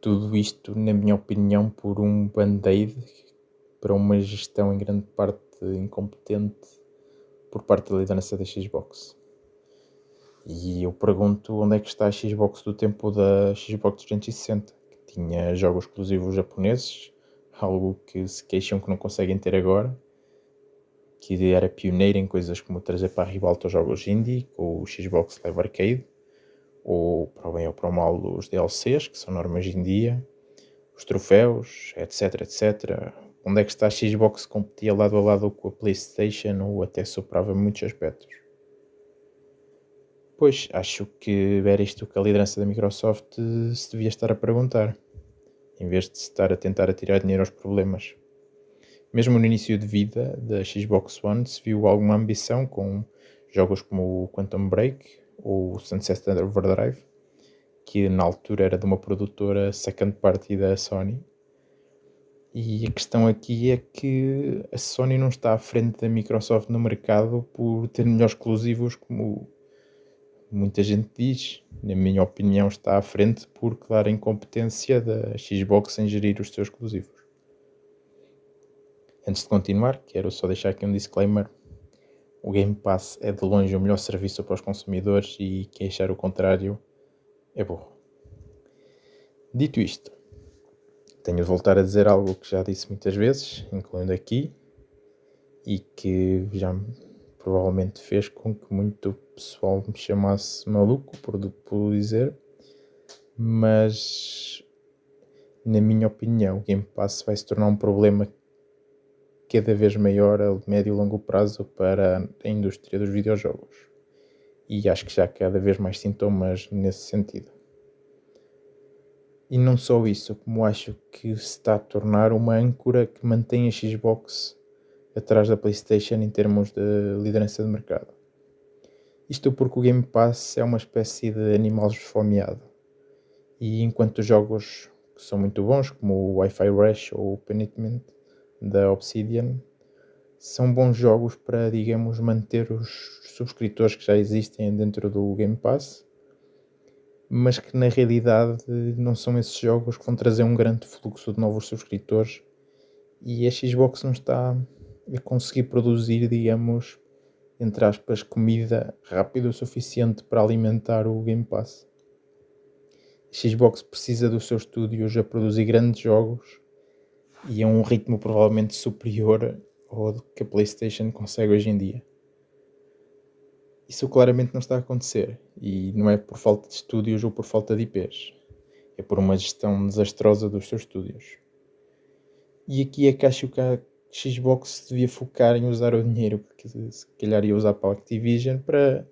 Tudo isto, na minha opinião, por um band-aid para uma gestão em grande parte incompetente por parte da liderança da Xbox. E eu pergunto onde é que está a Xbox do tempo da Xbox 360, que tinha jogos exclusivos japoneses, algo que se queixam que não conseguem ter agora, que era pioneiro em coisas como trazer para a ribalta os jogos indie, com o Xbox Live Arcade, ou para o bem ou para o mal os DLCs, que são normas em dia, os troféus, etc, etc. Onde é que está a Xbox competia lado a lado com a Playstation ou até superava muitos aspectos? Pois, acho que era isto que a liderança da Microsoft se devia estar a perguntar, em vez de estar a tentar atirar dinheiro aos problemas. Mesmo no início de vida da Xbox One se viu alguma ambição com jogos como o Quantum Break ou Sunset Overdrive, que na altura era de uma produtora second party da Sony. E a questão aqui é que a Sony não está à frente da Microsoft no mercado por ter melhores exclusivos, como muita gente diz. Na minha opinião, está à frente por clara incompetência da Xbox em gerir os seus exclusivos. Antes de continuar, quero só deixar aqui um disclaimer. O Game Pass é de longe o melhor serviço para os consumidores e quem achar o contrário é burro. Dito isto, tenho de voltar a dizer algo que já disse muitas vezes, incluindo aqui, e que já provavelmente fez com que muito pessoal me chamasse maluco por, por dizer, mas na minha opinião, o Game Pass vai se tornar um problema cada vez maior a médio e longo prazo para a indústria dos videojogos. E acho que já há cada vez mais sintomas nesse sentido. E não só isso, como acho que se está a tornar uma âncora que mantém a Xbox atrás da PlayStation em termos de liderança de mercado. Isto porque o Game Pass é uma espécie de animal esfomeado. E enquanto jogos que são muito bons, como o Wi-Fi Rush ou o Penitment da Obsidian, são bons jogos para, digamos, manter os subscritores que já existem dentro do Game Pass, mas que na realidade não são esses jogos que vão trazer um grande fluxo de novos subscritores e a Xbox não está a conseguir produzir, digamos, entre aspas, comida rápida o suficiente para alimentar o Game Pass. A Xbox precisa dos seus estúdios a produzir grandes jogos e a um ritmo provavelmente superior ao que a PlayStation consegue hoje em dia. Isso claramente não está a acontecer e não é por falta de estúdios ou por falta de IPs, é por uma gestão desastrosa dos seus estúdios. E aqui é que acho que a Xbox devia focar em usar o dinheiro que se calhar ia usar para a Activision para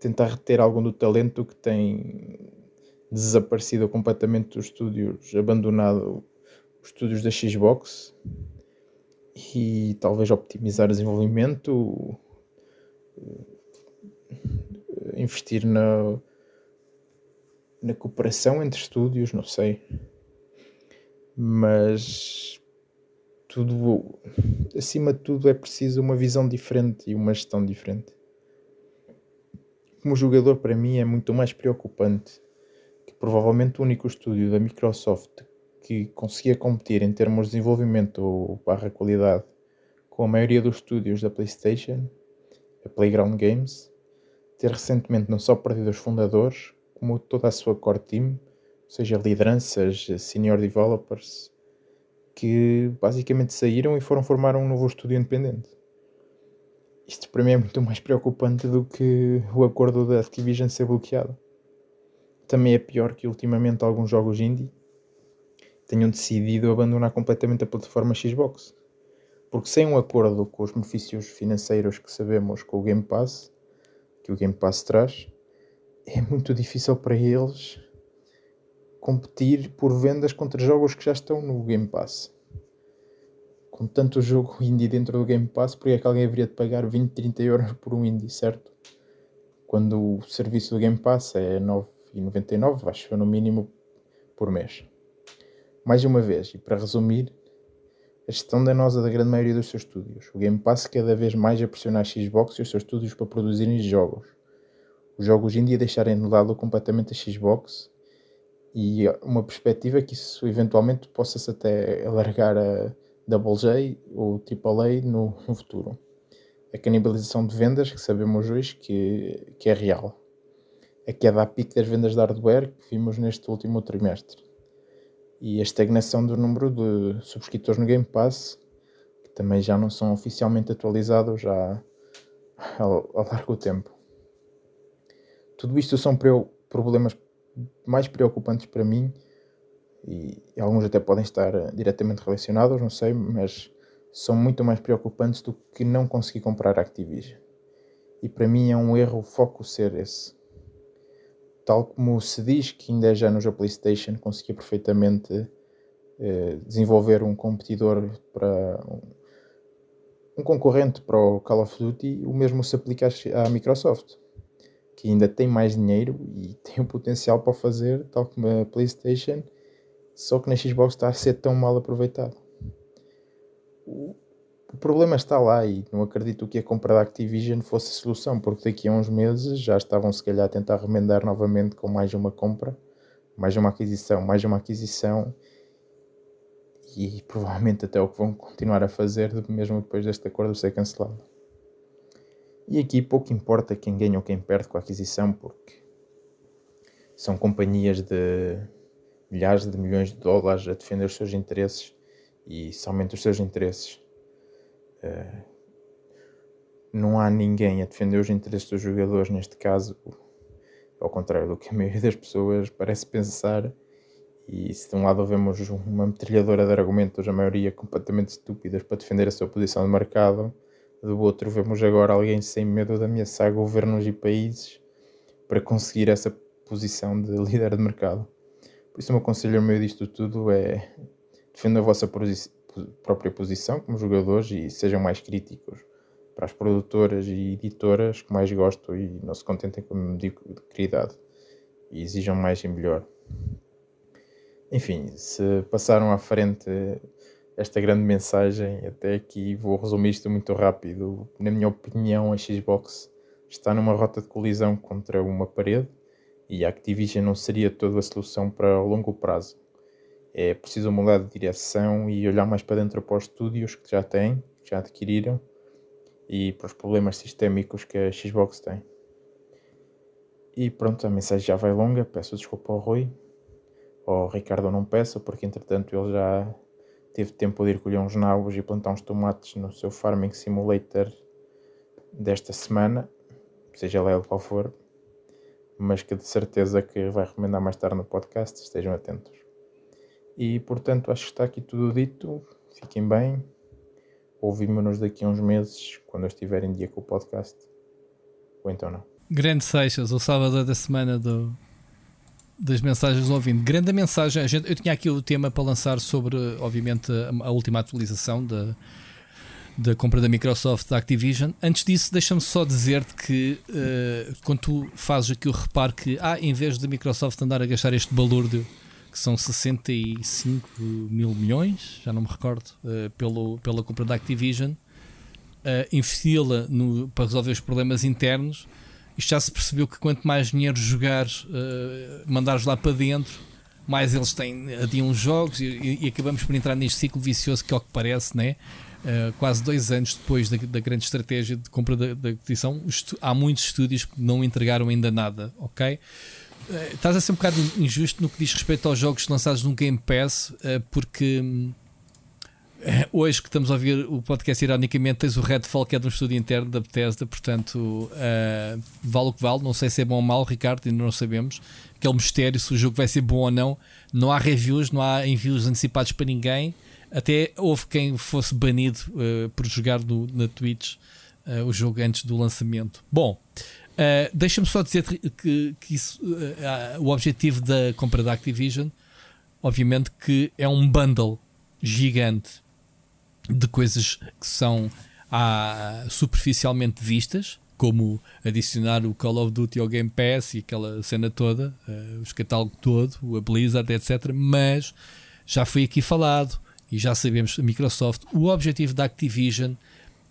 tentar reter algum do talento que tem desaparecido completamente dos estúdios, abandonado os estúdios da Xbox e talvez optimizar o desenvolvimento, investir na, na cooperação entre estúdios, não sei. Mas tudo, acima de tudo, é preciso uma visão diferente e uma gestão diferente. Como jogador, para mim, é muito mais preocupante que provavelmente o único estúdio da Microsoft que conseguia competir em termos de desenvolvimento ou barra qualidade com a maioria dos estúdios da PlayStation, a Playground Games, ter recentemente não só perdido os fundadores, como toda a sua core team, ou seja, lideranças, senior developers, que basicamente saíram e foram formar um novo estúdio independente. Isto para mim é muito mais preocupante do que o acordo da Activision ser bloqueado. Também é pior que ultimamente alguns jogos indie tenham decidido abandonar completamente a plataforma Xbox. Porque sem um acordo com os benefícios financeiros que sabemos com o Game Pass, que o Game Pass traz, é muito difícil para eles competir por vendas contra jogos que já estão no Game Pass. Com tanto jogo indie dentro do Game Pass, porque é que alguém haveria de pagar 20, 30 euros por um indie, certo? Quando o serviço do Game Pass é 9,99, acho que no mínimo por mês. Mais uma vez, e para resumir, a gestão danosa da grande maioria dos seus estúdios. O Game Pass cada vez mais a pressionar a Xbox e os seus estúdios para produzirem jogos. Os jogos indie deixarem de lado completamente a Xbox e uma perspectiva que isso eventualmente possa-se até alargar a Double J ou AAA no, no futuro. A canibalização de vendas que sabemos hoje que, que é real. A queda a pique das vendas de hardware que vimos neste último trimestre e a estagnação do número de subscritores no Game Pass, que também já não são oficialmente atualizados já há, largo tempo. Tudo isto são problemas mais preocupantes para mim e alguns até podem estar diretamente relacionados, não sei, mas são muito mais preocupantes do que não conseguir comprar Activision. E para mim é um erro o foco ser esse tal como se diz que em 10 anos a PlayStation conseguia perfeitamente eh, desenvolver um competidor para um, um, concorrente para o Call of Duty, o mesmo se aplica à Microsoft, que ainda tem mais dinheiro e tem o potencial para fazer, tal como a PlayStation, só que na Xbox está a ser tão mal aproveitado. Problema está lá e não acredito que a compra da Activision fosse a solução, porque daqui a uns meses já estavam se calhar a tentar remendar novamente com mais uma compra, mais uma aquisição, mais uma aquisição e provavelmente até o que vão continuar a fazer mesmo depois deste acordo ser cancelado. E aqui pouco importa quem ganha ou quem perde com a aquisição, porque são companhias de milhares de milhões de dólares a defender os seus interesses e somente os seus interesses não há ninguém a defender os interesses dos jogadores, neste caso, ao contrário do que a maioria das pessoas parece pensar. E se de um lado vemos uma metralhadora de argumentos, a maioria completamente estúpidas, para defender a sua posição de mercado, do outro vemos agora alguém sem medo de ameaçar governos e países para conseguir essa posição de líder de mercado. Por isso, o meu conselho ao meio disto tudo é defendam a vossa própria posição como jogadores e sejam mais críticos para as produtoras e editoras que mais gostam e não se contentem com a mediocridade e exijam mais e melhor. Enfim, se passaram à frente esta grande mensagem até aqui, vou resumir isto muito rápido. Na minha opinião, a Xbox está numa rota de colisão contra uma parede e a Activision não seria toda a solução para o longo prazo. É preciso mudar de direção e olhar mais para dentro para os estúdios que já têm, que já adquiriram e para os problemas sistémicos que a Xbox tem. E pronto, a mensagem já vai longa, peço desculpa ao Rui, ao Ricardo não peço, porque entretanto ele já teve tempo de ir colher uns nabos e plantar uns tomates no seu Farming Simulator desta semana, seja lá ele qual for, mas que de certeza que vai recomendar mais tarde no podcast, estejam atentos. E portanto acho que está aqui tudo dito, fiquem bem, ouvimos-nos daqui a uns meses, quando eu estiver em dia com o podcast, ou então não. Grande Seixas, o sábado da semana do, das mensagens do ouvinte. Grande mensagem. Gente, eu tinha aqui o tema para lançar sobre, obviamente, a, a última atualização da, da compra da Microsoft da Activision. Antes disso, deixa-me só dizer-te que uh, quando tu fazes aqui o reparo que, ah, em vez da Microsoft andar a gastar este balúrdio, que são 65 mil milhões, já não me recordo, uh, pelo, pela compra da Activision, uh, investi-la para resolver os problemas internos isto já se percebeu que quanto mais dinheiro jogares, uh, mandares lá para dentro, mais eles têm adiam jogos e, e, acabamos por entrar neste ciclo vicioso que é o que parece, né? Uh, quase dois anos depois da, da grande estratégia de compra da, da aquisição, há muitos estúdios que não entregaram ainda nada, ok? Uh, estás a ser um bocado injusto no que diz respeito aos jogos lançados no Game Pass, uh, porque é, hoje que estamos a ouvir o podcast, ironicamente, tens o Redfall, que é de um estúdio interno da Bethesda, portanto, uh, vale o que vale. Não sei se é bom ou mau, Ricardo, ainda não sabemos. Aquele mistério se o jogo vai ser bom ou não. Não há reviews, não há envios antecipados para ninguém. Até houve quem fosse banido uh, por jogar no, na Twitch uh, o jogo antes do lançamento. Bom, deixa-me só dizer que, que isso, o objetivo da compra da Activision, obviamente, que é um bundle gigante de coisas que são ah, superficialmente vistas, como adicionar o Call of Duty ao Game Pass e aquela cena toda, uh, o catálogo todo, a Blizzard, etc. Mas já foi aqui falado e já sabemos, a Microsoft, o objetivo da Activision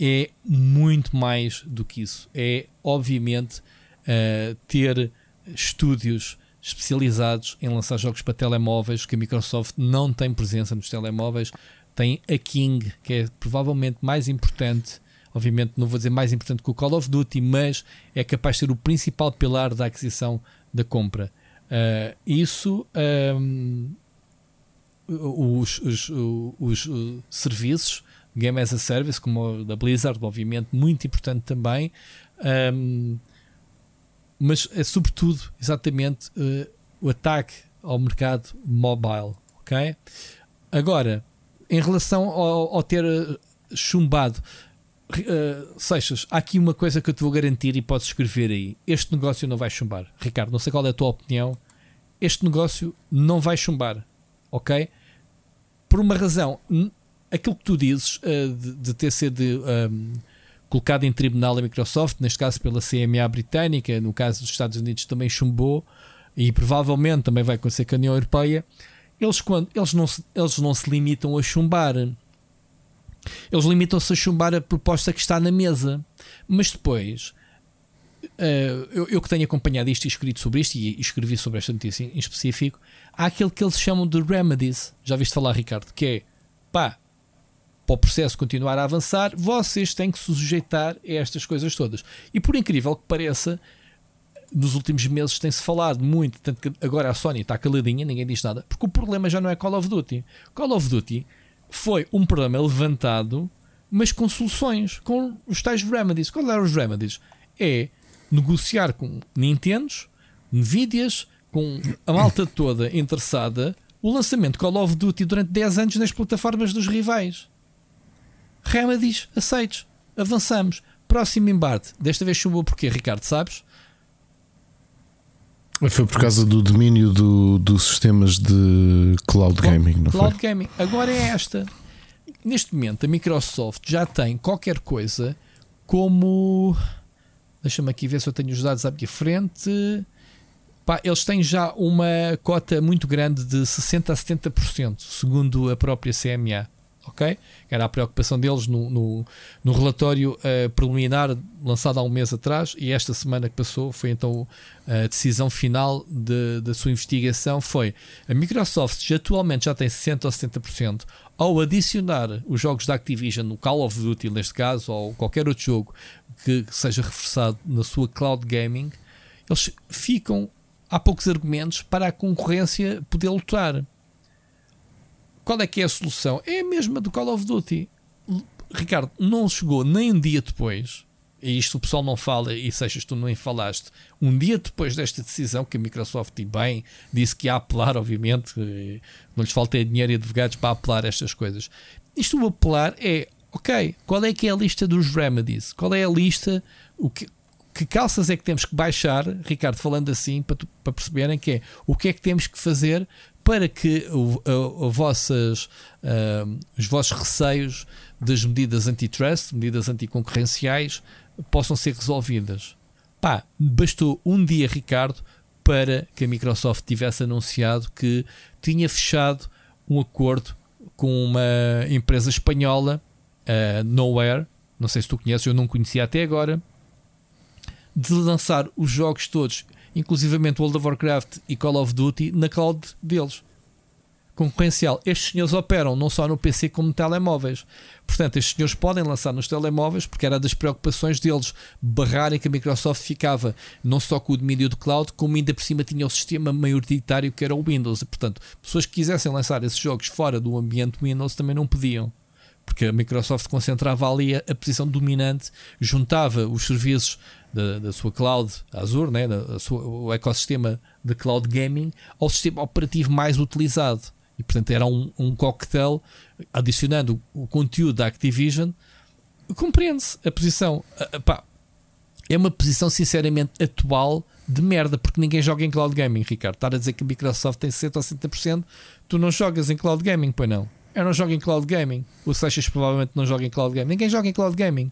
é muito mais do que isso. É, obviamente, uh, ter estúdios especializados em lançar jogos para telemóveis, que a Microsoft não tem presença nos telemóveis tem a King, que é provavelmente mais importante. Obviamente, não vou dizer mais importante que o Call of Duty, mas é capaz de ser o principal pilar da aquisição da compra. Uh, isso, um, os, os, os, os, serviços, Game as a Service, como o da Blizzard, obviamente, muito importante também. Um, mas é sobretudo, exatamente, uh, o ataque ao mercado mobile. Ok? Agora, em relação ao, ao ter eh, chumbado, uh, Seixas, há aqui uma coisa que eu te vou garantir e podes escrever aí. Este negócio não vai chumbar. Ricardo, não sei qual é a tua opinião. Este negócio não vai chumbar. Ok? Por uma razão. Aquilo que tu dizes uh, de, de, ter sido um, ehm, colocado em tribunal a Microsoft, neste caso pela CMA britânica, no caso dos Estados Unidos também chumbou, e provavelmente também vai acontecer com a União Europeia eles, quando, eles, não se, eles não se limitam a chumbar. Eles limitam-se a chumbar a proposta que está na mesa. Mas depois, uh, eu, eu, que tenho acompanhado isto e escrito sobre isto, e, escrevi sobre esta notícia em específico, há aquele que eles chamam de remedies. Já viste falar, Ricardo? Que é pá, para o processo continuar a avançar, vocês têm que se sujeitar a estas coisas todas. E por incrível que pareça, nos últimos meses tem-se falado muito, tanto que agora a Sony está caladinha, ninguém diz nada, porque o problema já não é Call of Duty. Call of Duty foi um problema levantado, mas com soluções, com os tais remedies. Qual eram os remedies? É negociar com Nintendos, Nvidias, com a malta toda interessada, o lançamento de Call of Duty durante 10 anos nas plataformas dos rivais. Remedies aceitos. Avançamos. Próximo embate. Desta vez chumbou porque, Ricardo, sabes? Foi por causa do domínio do, dos sistemas de cloud gaming, não Cloud foi? Gaming. Agora é esta. Neste momento, a Microsoft já tem qualquer coisa como. Deixa-me aqui ver se eu tenho os dados à minha frente. Pá, eles têm já uma cota muito grande de 60% a 70%, segundo a própria CMA. Ok? Que era a preocupação deles no, no, no relatório eh, preliminar lançado há um mês atrás e esta semana que passou foi então a decisão final de- da sua investigação. Foi a Microsoft já atualmente já tem 60% ou 70% ao adicionar os jogos da Activision no Call of Duty neste caso ou qualquer outro jogo que seja reforçado na sua cloud gaming eles ficam há poucos argumentos para a concorrência poder lutar qual é que é a solução? É a mesma do Call of Duty. Ricardo, não chegou nem um dia depois, e isto o pessoal não fala, e Seixas, tu nem falaste, um dia depois desta decisão, que a Microsoft, e bem, disse que ia apelar, obviamente, não lhes falta dinheiro e advogados para apelar estas coisas. Isto o apelar é, ok, qual é que é a lista dos remedies? Qual é a lista, o que, que calças é que temos que baixar, Ricardo, falando assim, para, tu- para perceberem que é o que é que temos que fazer para que o, a- vossas, ah, os vossos receios das medidas antitrust, medidas anticoncorrenciais, possam ser resolvidas. Pá, bastou um dia, Ricardo, para que a Microsoft tivesse anunciado que tinha fechado um acordo com uma empresa espanhola, a Nowhere, não sei se tu conheces, eu não conhecia até agora, de lançar os jogos todos, inclusivamente World of Warcraft e Call of Duty, na cloud deles. Concorrencial. Estes senhores operam não só no PC como telemóveis. Portanto, estes senhores podem lançar nos telemóveis, porque era das preocupações deles barrarem que a Microsoft ficava não só com o domínio do cloud, como ainda por cima tinha o sistema maioritário que era o Windows. Portanto, pessoas que quisessem lançar esses jogos fora do ambiente Windows também não podiam porque a Microsoft concentrava ali a, a posição dominante, juntava os serviços da, da sua cloud Azure, né, da, sua, o ecossistema de cloud gaming, ao sistema operativo mais utilizado. E portanto era um, um adicionando o, o conteúdo da Activision, compreende-se a posição. É uma posição sinceramente atual de merda, porque ninguém joga em cloud gaming, Ricardo. Estar a dizer que a Microsoft tem 60 ou 70%, tu não jogas em cloud gaming, pois não? Eu não jogo em cloud gaming. O Seixas provavelmente não joga em cloud gaming. Ninguém joga em cloud gaming.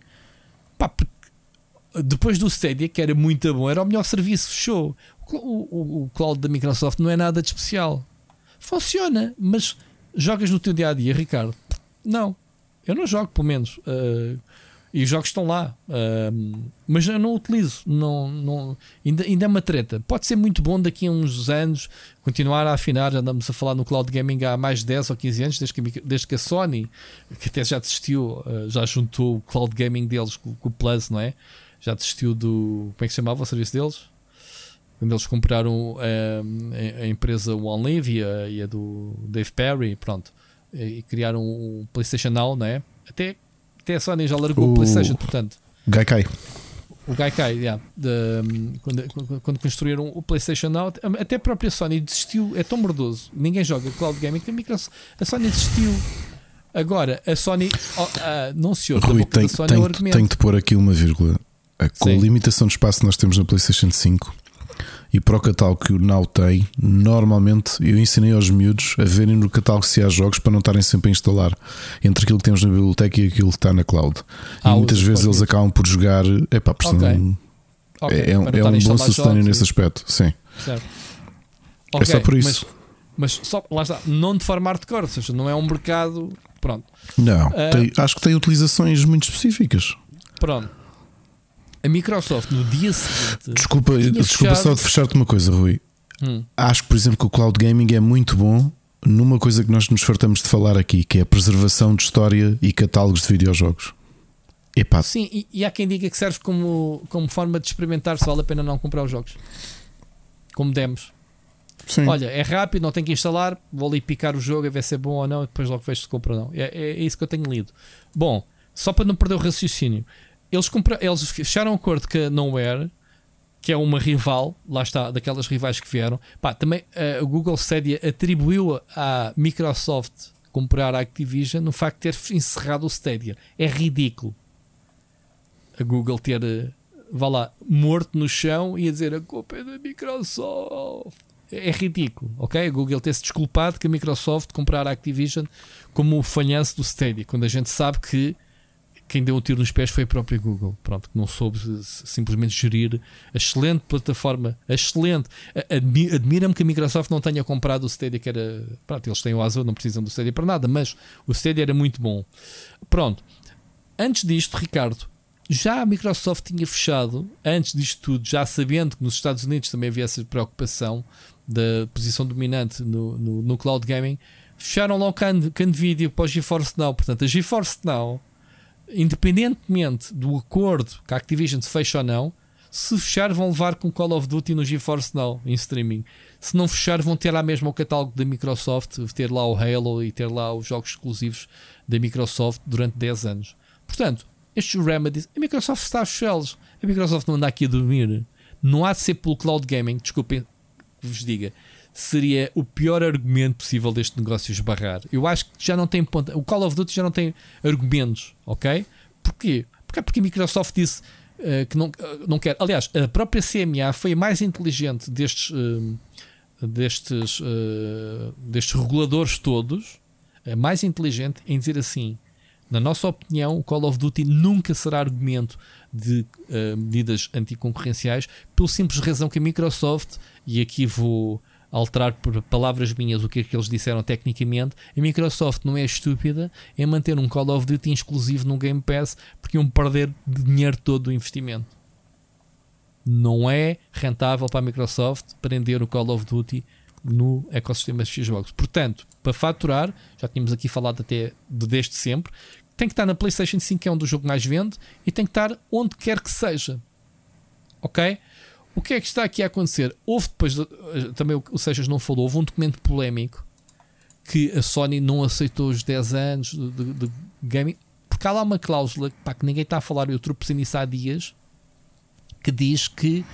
Depois do Stadia, que era muito bom, era o melhor serviço, fechou. O, o- o cloud da Microsoft não é nada de especial. Funciona, mas jogas no teu dia a dia, Ricardo? Não, eu não jogo, pelo menos. Uh, e os jogos estão lá, uh, mas eu não utilizo. Não, não, ainda, ainda é uma treta. Pode ser muito bom daqui a uns anos continuar a afinar. Andamos a falar no cloud gaming há mais de 10 ou 15 anos, desde que, desde que a Sony, que até já desistiu, uh, já juntou o cloud gaming deles com, com o Plus, não é? Já desistiu do. Como é que se chamava o serviço deles? Quando eles compraram um, a, a empresa One Live e a, e a do Dave Perry, pronto, e, criaram o PlayStation Now, não é? Até, até a Sony já largou o, O- PlayStation, portanto. Gaikai. O Gaikai, yeah, de, um, quando, quando- construíram o PlayStation Now, até a própria Sony desistiu. É tão mordoso. Ninguém joga cloud gaming que a, Microsoft, a Sony desistiu. Agora, a Sony oh, ah, não se ouve da Rui, o tenho, argumento. tenho de pôr aqui uma vírgula. Eh, Com a limitação de espaço que nós temos na PlayStation 5 e para o catálogo que o Now tem, normalmente eu ensinei aos miúdos a verem no catálogo se há jogos para não estarem sempre a instalar entre aquilo que temos na biblioteca e aquilo que está na cloud. Ah, e muitas vezes eles acabam por jogar. Epá, porque Ok. senão Ok, é, é um, é um bom jogos nesse aspecto. Sim. Certo. É só por isso. Mas, mas só, lá está, não de forma hardcore, ou seja, não é um mercado. Pronto, Não, Ah. tem- acho que tem utilizações muito específicas. pronto. A Microsoft no dia seguinte. Desculpa, desculpa só de fechar-te uma coisa, Rui. Hum, Acho, por exemplo, que o cloud gaming é muito bom numa coisa que nós nos fartamos de falar aqui, que é a preservação de história e catálogos de videojogos. Epá, sim, e, e há quem diga que serve como, como forma de experimentar se vale a pena não comprar os jogos. Como demos. sim. Olha, é rápido, não tenho que instalar, vou ali picar o jogo a ver se é bom ou não, e depois logo vejo se compra ou não. É, é- é isso que eu tenho lido. Bom, só para não perder o raciocínio, eles, compra, eles fecharam um acordo com a Nowhere, que é uma rival, lá está, daquelas rivais que vieram. Pá, também eh, o Google Stadia atribuiu à Microsoft comprar a Activision no facto de ter encerrado o Stadia. É ridículo a Google ter eh, vá lá, morto no chão e a dizer a culpa é da Microsoft. É ridículo, ok? A Google ter-se desculpado que a Microsoft comprar a Activision como o falhanço do Stadia, quando a gente sabe que quem deu o tiro nos pés foi a própria Google. Pronto, que não soube simplesmente gerir a excelente plataforma, a excelente. Admira-me que a Microsoft não tenha comprado o Stadia, que era. Pronto, eles têm o Azure, não precisam do Stadia para nada, mas o Stadia era muito bom. Pronto, antes disto, Ricardo, já a Microsoft tinha fechado, antes disto tudo, já sabendo que nos Estados Unidos também havia essa preocupação da posição dominante no, no, no cloud gaming, fecharam logo com a Nvidia para o GeForce Now. Portanto, a GeForce Now independentemente do acordo que a Activision se fecha ou não, se fechar vão levar com Call of Duty no GeForce Now em streaming. Se não fechar vão ter lá mesmo o catálogo da Microsoft, ter lá o Halo e ter lá os jogos exclusivos da Microsoft durante 10 anos. Portanto, estes remedies, a Microsoft está a fechá-los. A Microsoft não anda aqui a dormir. Não há de ser pelo cloud gaming, desculpem que vos diga seria o pior argumento possível deste negócio esbarrar. Eu acho que já não tem ponta. O Call of Duty já não tem argumentos, ok? Porquê? Porque, porque a Microsoft disse uh, que não, uh, não quer. Aliás, a própria CMA foi a mais inteligente destes, uh, destes, destes reguladores todos, a mais inteligente em dizer assim. Na nossa opinião, o Call of Duty nunca será argumento de medidas anticoncorrenciais, pelo simples razão que a Microsoft, e aqui vou alterar por palavras minhas o que é que eles disseram tecnicamente, a Microsoft não é estúpida em manter um Call of Duty exclusivo no Game Pass porque iam perder dinheiro todo do investimento. Não é rentável para a Microsoft prender o Call of Duty no ecossistema de Xbox. Portanto, para faturar, já tínhamos aqui falado até de desde sempre, tem que estar na PlayStation 5, que é onde o jogo mais vende, e tem que estar onde quer que seja. Ok? O que é que está aqui a acontecer? Houve depois, eh, também o Seixas não falou, houve um documento polémico que a Sony não aceitou os 10 anos de, de, de gaming, porque há lá uma cláusula pá, que ninguém está a falar, eu tropeçei nisso há dias, que diz que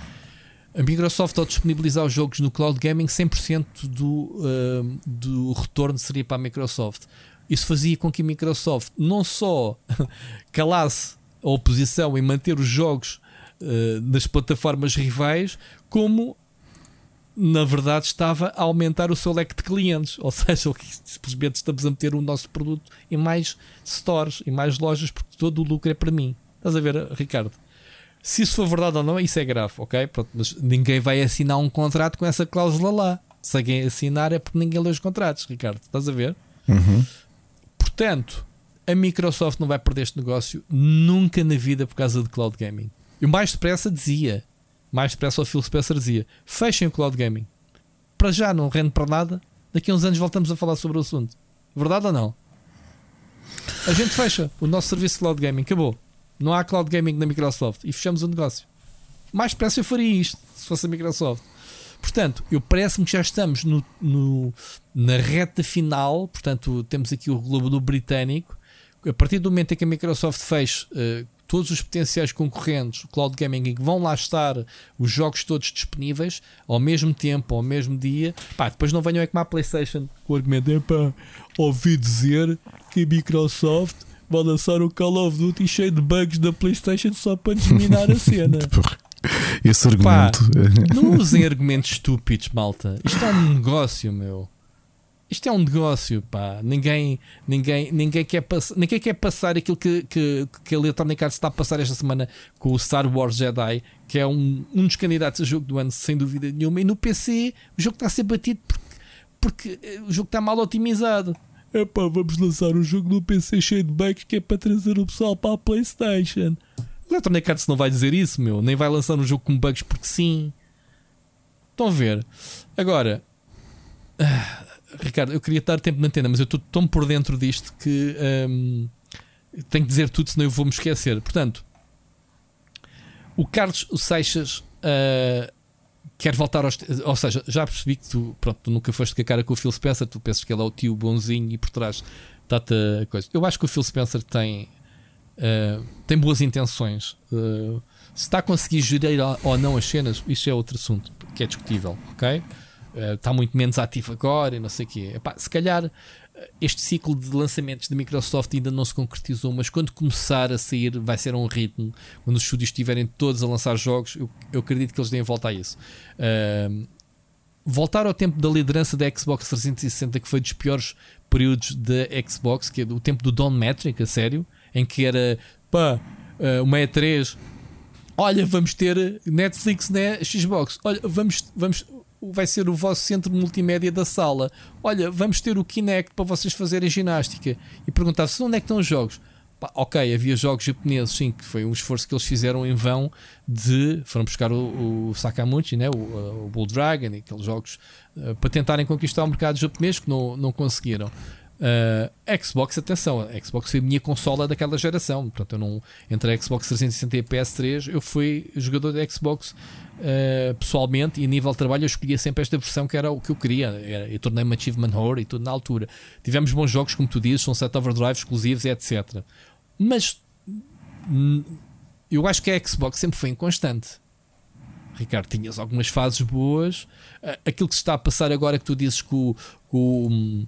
a Microsoft, ao disponibilizar os jogos no cloud gaming, 100% do, uh, do retorno seria para a Microsoft. Isso fazia com que a Microsoft não só calasse a oposição em manter os jogos uh, nas plataformas rivais, como na verdade estava a aumentar o seu leque de clientes. Ou seja, simplesmente estamos a meter o nosso produto em mais stores, em mais lojas, porque todo o lucro é para mim. Estás a ver, Ricardo? Se isso for verdade ou não, isso é grave, ok? Pronto, mas ninguém vai assinar um contrato com essa cláusula lá. Se alguém assinar é porque ninguém lê os contratos, Ricardo. Estás a ver? Uhum. Portanto, a Microsoft não vai perder este negócio nunca na vida por causa de cloud gaming. E mais depressa dizia, mais depressa o Phil Spencer dizia: fechem o cloud gaming. Para já não rende para nada. Daqui a uns anos voltamos a falar sobre o assunto. Verdade ou não? A gente fecha o nosso serviço de cloud gaming. Acabou. Não há cloud gaming na Microsoft. E fechamos o negócio. Mais depressa eu faria isto se fosse a Microsoft. Portanto, eu parece-me que já estamos no, no, na reta final. Portanto, temos aqui o globo do britânico. A partir do momento em que a Microsoft fez uh, todos os potenciais concorrentes, o cloud gaming, que vão lá estar os jogos todos disponíveis ao mesmo tempo, ao mesmo dia. Pá, depois não venham é como a PlayStation com o argumento: é pá, ouvi dizer que a Microsoft vai lançar o Call of Duty cheio de bugs da PlayStation só para terminar a cena. Esse argumento. Pá, não usem argumentos estúpidos, malta. Isto é um negócio, meu. Isto é um negócio, pá. Ninguém, ninguém, ninguém, quer, pass ninguém quer passar aquilo que, que, que a Electronic Arts está a passar esta semana com o Star Wars Jedi, que é um, um dos candidatos a jogo do ano, sem dúvida nenhuma. E no PC o jogo está a ser batido porque, porque eh, o jogo está mal otimizado. É pá, vamos lançar um jogo no PC cheio de bugs que é para trazer o pessoal para a PlayStation. A Electronic Arts não vai dizer isso, meu. Nem vai lançar um jogo com bugs porque sim. Estão a ver? Agora. Ah, Ricardo, eu queria estar tempo na antena, mas eu estou tão por dentro disto que um, tenho que dizer tudo, senão eu vou-me esquecer. Portanto, o Carlos o Seixas uh, quer voltar aos. Ou seja, já percebi que tu, pronto, tu nunca foste com a cara com o Phil Spencer, tu pensas que ele é o tio bonzinho e por trás está-te a coisa. Eu acho que o Phil Spencer tem, uh, tem boas intenções. Uh, se está a conseguir gerir ou não as cenas, isso é outro assunto que é discutível, ok? Está eh, muito menos ativo agora e não sei o quê. Epá, se calhar este ciclo de lançamentos da Microsoft ainda não se concretizou, mas quando começar a sair vai ser um ritmo. Quando os estúdios estiverem todos a lançar jogos, eu, eu acredito que eles deem volta a isso. Uh, voltar ao tempo da liderança da Xbox 360, que foi dos piores períodos da Xbox, que é o tempo do Don Metric, a sério, em que era pá, uh, uma E3. Olha, vamos ter Netflix né, Xbox. Olha, vamos, vamos, vai ser o vosso centro multimédia da sala. Olha, vamos ter o Kinect para vocês fazerem ginástica. E perguntava-se onde é que estão os jogos. Pá, ok, havia jogos japoneses, sim, que foi um esforço que eles fizeram em vão de. Foram buscar o, o Sakamuchi, né, o, o Bull Dragon e aqueles jogos uh, para tentarem conquistar o mercado japonês que não, não conseguiram. Uh, Xbox, atenção, a Xbox foi a minha consola daquela geração. Portanto, eu não, entre a Xbox 360 e a PS3, eu fui jogador da Xbox uh, pessoalmente e a nível de trabalho eu escolhia sempre esta versão que era o que eu queria. Eu tornei-me Achievement Horror e tudo na altura. Tivemos bons jogos, como tu dizes, são set overdrive exclusivos, etc. Mas hum, eu acho que a Xbox sempre foi inconstante. Ricardo, tinhas algumas fases boas. Uh, aquilo que se está a passar agora que tu dizes o, o, hum,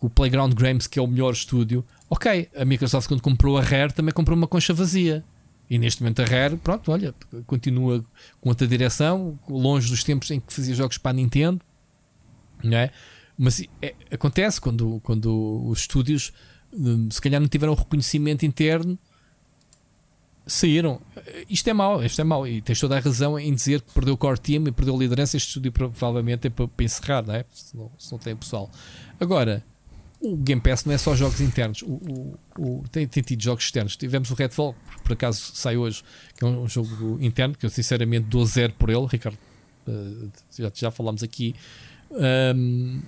o Playground Games, que é o melhor estúdio, ok, a Microsoft quando comprou a Rare também comprou uma concha vazia. E neste momento a Rare, pronto, olha, continua com outra direção, longe dos tempos em que fazia jogos para a Nintendo, não é? Mas é, acontece quando, quando os estúdios hum, se calhar não tiveram reconhecimento interno, saíram. Isto é mau, isto é mau. E tens toda a razão em dizer que perdeu o core team e perdeu a liderança. Este estúdio provavelmente é para, para encerrar, não é? Se não, se não tem pessoal. Agora, o Game Pass não é só jogos internos, o, o, o tem, tem, tido jogos externos. Tivemos o Redfall, por acaso sai hoje, que é um, um jogo interno, que eu sinceramente dou zero por ele, Ricardo. Uh, já, já falámos aqui. Um,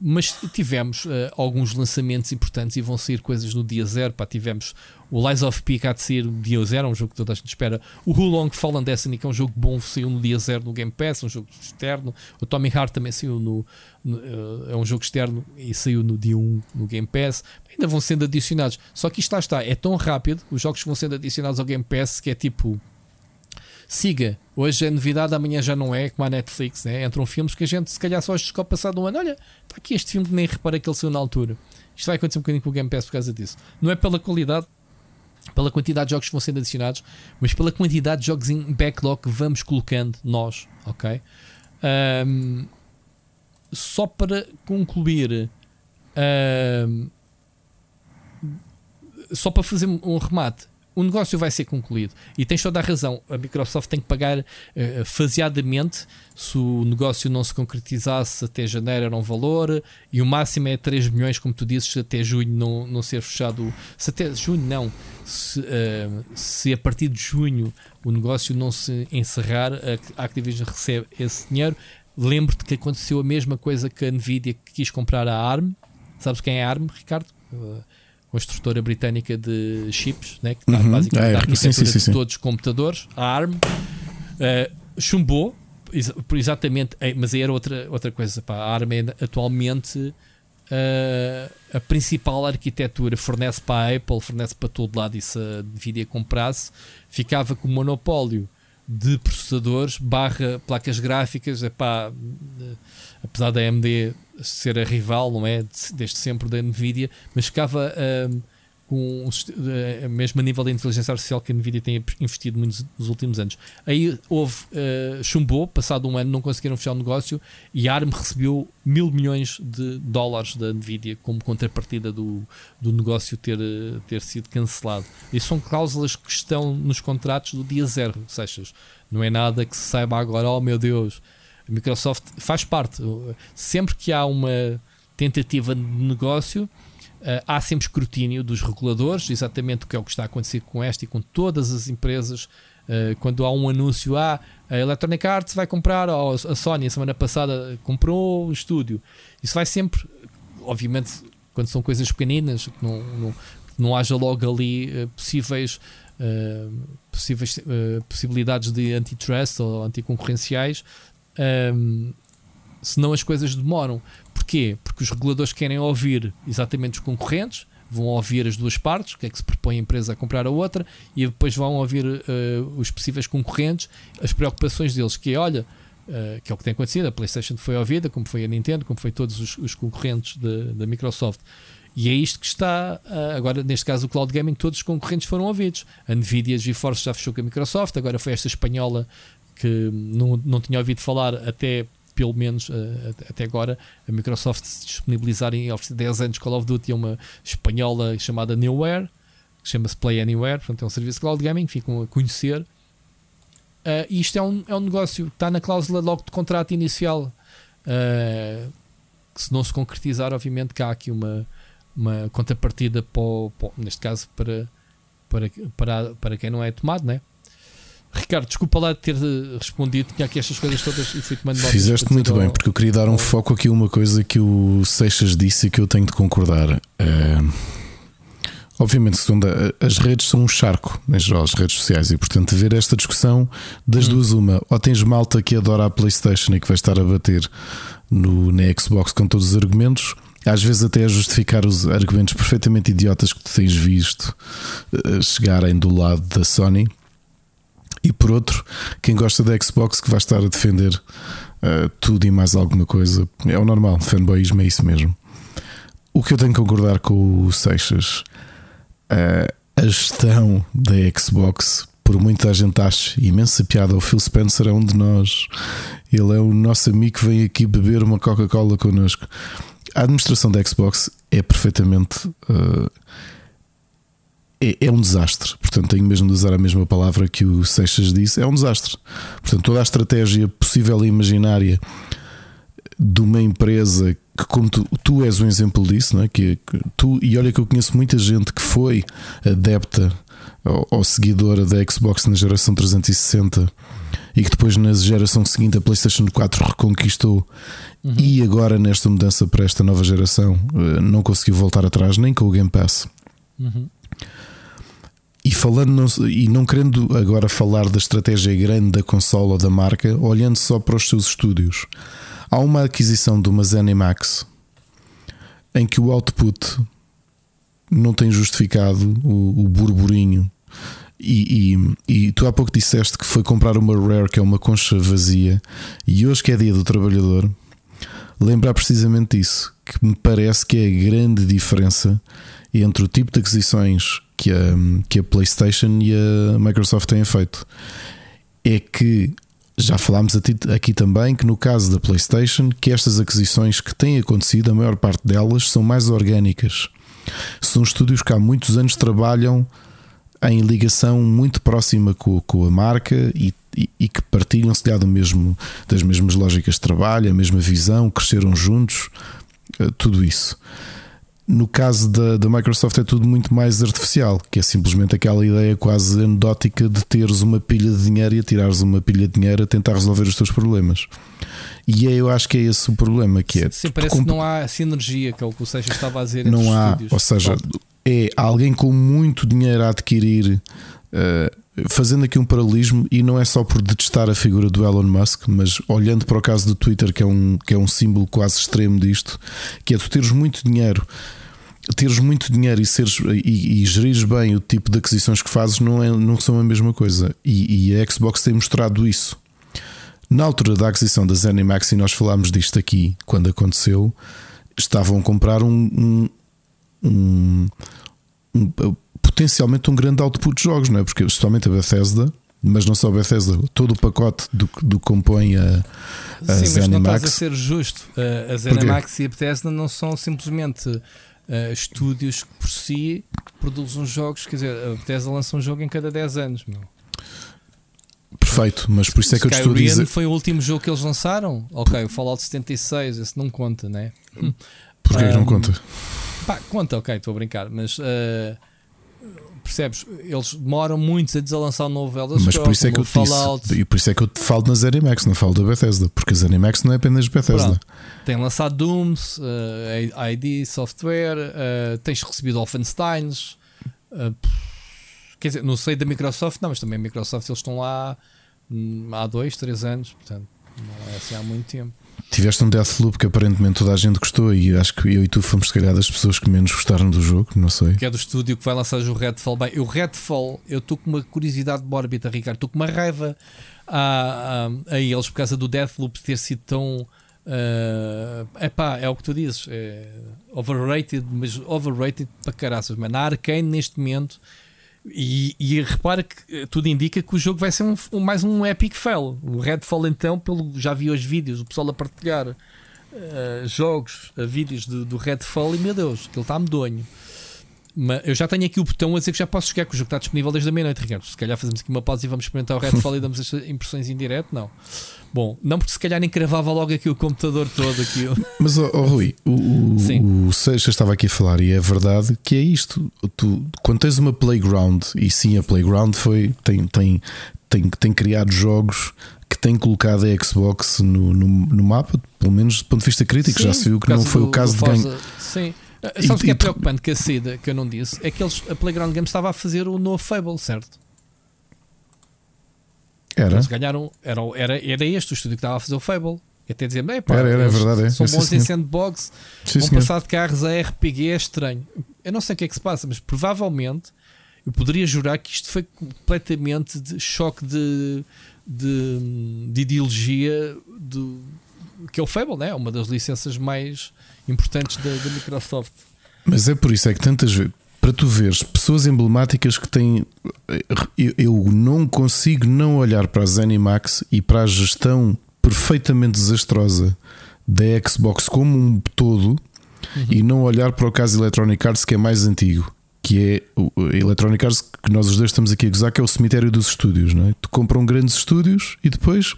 mas tivemos uh, alguns lançamentos importantes e vão sair coisas no dia zero. Pá, tivemos o Lies of P que há de sair no dia zero, é um jogo que toda a gente espera. O Who Long Fallen Destiny, que é um jogo bom, saiu no dia zero no Game Pass, um jogo externo. O Tommy Heart também saiu no. no uh, é um jogo externo e saiu no dia 1 no Game Pass. Ainda vão sendo adicionados. Só que isto lá está, é tão rápido, os jogos vão sendo adicionados ao Game Pass que é tipo siga. Hoje é novidade, amanhã já não é, como a Netflix, né? Entram filmes que a gente se calhar só descobre passado um ano. Olha, está aqui este filme que nem repara que ele saiu na altura. Isto vai acontecer um bocadinho com o Game Pass por causa disso. Não é pela qualidade, pela quantidade de jogos que vão sendo adicionados, mas pela quantidade de jogos em backlog que vamos colocando nós, ok? Um, só para concluir, um, só para fazer um remate, o negócio vai ser concluído. E tens toda a razão. A Microsoft tem que pagar uh, faseadamente. Se o negócio não se concretizasse até janeiro era um valor, e o máximo é 3 milhões, como tu dizes, até junho não, não ser fechado. Se até junho não. Se, uh, se a partir de junho o negócio não se encerrar, a Activision recebe esse dinheiro. Lembro-te que aconteceu a mesma coisa que a Nvidia que quis comprar a ARM. Sabes quem é a ARM, Ricardo? Uh, construtora britânica de chips, né, que está uhum. basicamente é, a arquitetura sim, sim, sim, de todos os computadores, a ARM, uh, chumbou, exatamente, mas aí era outra, outra coisa. Pá, a ARM é atualmente uh, a principal arquitetura, fornece para a Apple, fornece para todo lado, e se a Nvidia comprasse, ficava com o monopólio de processadores barra placas gráficas, epá, apesar da AMD ser a rival, não é? Desde sempre da Nvidia, mas ficava um, com uh, mesmo a nível da inteligência artificial que a Nvidia tem investido muito nos últimos anos. Aí houve uh, chumbou, passado um ano não conseguiram fechar o negócio e a ARM recebeu mil milhões de dólares da Nvidia como contrapartida do, do negócio ter, ter sido cancelado. E são cláusulas que estão nos contratos do dia zero, seja, não é nada que se saiba agora, oh meu Deus, a Microsoft faz parte. Sempre que há uma tentativa de negócio, Uh, há sempre escrutínio dos reguladores, exatamente o que é o que está a acontecer com esta e com todas as empresas. Uh, quando há um anúncio, ah, a Electronic Arts vai comprar, ou a Sony, a semana passada, comprou o estúdio. Isso vai sempre, obviamente, quando são coisas pequeninas, que não, não, não haja logo ali uh, possíveis, possíveis possibilidades de antitrust ou anticoncorrenciais, um, senão as coisas demoram. Porquê? Porque os reguladores querem ouvir exatamente os concorrentes, vão ouvir as duas partes, o que é que se propõe a empresa a comprar a outra, e depois vão ouvir uh, os possíveis concorrentes, as preocupações deles, que é, olha, uh, que é o que tem acontecido. A PlayStation foi ouvida, como foi a Nintendo, como foi todos os, os concorrentes da Microsoft. E é isto que está, uh, agora neste caso o Cloud Gaming, todos os concorrentes foram ouvidos. A Nvidia GeForce já fechou com a Microsoft, agora foi esta espanhola que não, não tinha ouvido falar até pelo menos uh, até agora, a Microsoft se disponibilizar em oferecer 10 anos Call of Duty a uma espanhola chamada Newware, que chama-se Play Anywhere, portanto é um serviço de cloud gaming, ficam a conhecer. Uh, e isto é um, é um negócio que está na cláusula logo de contrato inicial. Uh, que se não se concretizar, obviamente que há aqui uma, uma contrapartida para, para, neste caso para, para, para, para quem não é tomado, né? Ricardo, desculpa lá de ter respondido, tinha aqui estas coisas todas e fui tomando. Fizeste muito bem, porque eu queria dar um foco aqui a uma coisa que o Seixas disse e que eu tenho de concordar. É... Obviamente, segunda, as redes são um charco, em geral, as redes sociais, e portanto, ver esta discussão das hum. duas, uma, ou tens malta que adora a PlayStation e que vai estar a bater no, na Xbox com todos os argumentos, às vezes até a justificar os argumentos perfeitamente idiotas que tu tens visto chegarem do lado da Sony e por outro, quem gosta da Xbox que vai estar a defender uh, tudo e mais alguma coisa. É o normal, fanboyismo é isso mesmo. O que eu tenho que concordar com o Seixas, uh, a gestão da Xbox, por muita gente acha imensa piada, o Phil Spencer é um de nós. Ele é o nosso amigo que vem aqui beber uma Coca-Cola connosco. A administração da Xbox é perfeitamente. Uh, é, é, um desastre. Portanto, tenho mesmo de usar a mesma palavra que o Seixas disse: é um desastre. Portanto, toda a estratégia possível e imaginária de uma empresa que, como tu, tu és um exemplo disso, não é? que, que, tu, e olha que eu conheço muita gente que foi adepta ou, ou seguidora da Xbox na geração 360 e que depois na geração seguinte a PlayStation 4 reconquistou uhum. e agora nesta mudança para esta nova geração eh, não conseguiu voltar atrás nem com o Game Pass. Uhum. E falando não, e não querendo agora falar da estratégia grande da consola ou da marca, olhando só para os seus estúdios, há uma aquisição de uma ZeniMax em que o output não tem justificado o, o burburinho. E, e, e, tu há pouco disseste que foi comprar uma Rare, que é uma concha vazia, e hoje que é dia do trabalhador, lembrar precisamente isso, que me parece que é a grande diferença entre o tipo de aquisições que a, que a PlayStation e a Microsoft têm feito. É que já falámos aqui também que no caso da PlayStation, que estas aquisições que têm acontecido, a maior parte delas são mais orgânicas. São estúdios que há muitos anos trabalham em ligação muito próxima com, com a marca e, e, e que partilham se do mesmo, das mesmas lógicas de trabalho, a mesma visão, cresceram juntos, eh, tudo isso. No caso da, da Microsoft é tudo muito mais artificial, que é simplesmente aquela ideia quase anedótica de teres uma pilha de dinheiro e atirares uma pilha de dinheiro a tentar resolver os teus problemas. E é, eu acho que é esse o problema que é. Sim, parece que não há sinergia, que é o que o Seixas estava a dizer. Não há, ou seja, é alguém com muito dinheiro a adquirir. Uh, fazendo aqui um paralelismo, e não é só por detestar a figura do Elon Musk, mas olhando para o caso do Twitter, que é um, que é um símbolo quase extremo disto, que é tu teres muito dinheiro teres muito dinheiro e, seres, e, e gerires bem o tipo de aquisições que fazes não, é, não são a mesma coisa. E, e a Xbox tem mostrado isso. Na altura da aquisição da ZeniMax, e nós falámos disto aqui quando aconteceu, estavam a comprar um, um, um, um potencialmente um grande output de jogos, não é? Porque especialmente a Bethesda, mas não só a Bethesda, todo o pacote do que compõe a, a Sim, Zenimax. mas não estás a ser justo. A Zenimax e a Bethesda não são simplesmente uh, estúdios que por si produzem jogos, quer dizer, a Bethesda lança um jogo em cada 10 anos, meu. Perfeito, mas por isso é que eu estou a dizer. foi o último jogo que eles lançaram? Ok, o Fallout 76, esse não conta, né? Porquê um, não conta? Pá, conta, ok, estou a brincar, mas uh, percebes? Eles demoram muito a lançar um novo Elder Mas por isso é que eu Fallout. Disse, e por isso é que eu te falo na ZeniMax, não falo da Bethesda, porque a ZeniMax não é apenas Bethesda. Pronto. Tem lançado Dooms, uh, ID Software, uh, tens recebido Wolfensteins. Uh, quer dizer, não sei da Microsoft, não, mas também a Microsoft eles estão lá hum, há dois, três anos, portanto, não é assim há muito tempo. Tiveste um Deathloop que aparentemente toda a gente gostou e acho que eu e tu fomos se calhar das pessoas que menos gostaram do jogo, não sei. Que é do estúdio que vai lançar o Redfall. Bem, o Redfall, eu estou com uma curiosidade mórbida, Ricardo. Estou com uma raiva a, a, a eles por causa do Deathloop ter sido tão. Uh, epá, é o que tu dizes, é overrated, mas overrated para caraças. Mas na Arcane, neste momento, e, e repara que tudo indica que o jogo vai ser um, um, mais um epic fail. O Redfall, então, pelo, já vi os vídeos, o pessoal a partilhar uh, jogos, uh, vídeos do, do Redfall, e meu Deus, que ele está medonho. Mas eu já tenho aqui o botão a dizer que já posso chegar, que o jogo está disponível desde a meia-noite, Ricardo. Se calhar fazemos aqui uma pausa e vamos experimentar o Redfall e damos as impressões em direto, não. Bom, não porque se calhar nem cravava logo aqui o computador todo aqui. Mas oh, oh Rui, o, o, o Seixas estava aqui a falar e é verdade que é isto. Tu, quando tens uma playground, e sim a playground foi, tem, tem, tem, tem criado jogos que tem colocado a Xbox no, no, no mapa, pelo menos do ponto de vista crítico, sim, já se viu que não foi do, o caso de ganho. Sim. Sabes o que é preocupante que a SIDA, que eu não disse, é que eles, a Playground Games estava a fazer o novo Fable, certo? Era. Eles ganharam. Era, era, era este o estúdio que estava a fazer o Fable. E até dizer, pá, era, era, é verdade, é. são é, bons em sandbox, sim, vão senhor. passar de carros a RPG, é estranho. Eu não sei o que é que se passa, mas provavelmente eu poderia jurar que isto foi completamente de choque de, de, de ideologia do, que é o Fable, né? uma das licenças mais importantes da, da Microsoft. Mas é por isso é que tantas vezes para tu veres pessoas emblemáticas que têm. Eu, eu não consigo não olhar para a Zenimax e para a gestão perfeitamente desastrosa da Xbox como um todo uhum. e não olhar para o caso Electronic Arts que é mais antigo. Que é o Electronic Arts que nós os dois estamos aqui a gozar, que é o cemitério dos estúdios, não é? Tu compram grandes estúdios e depois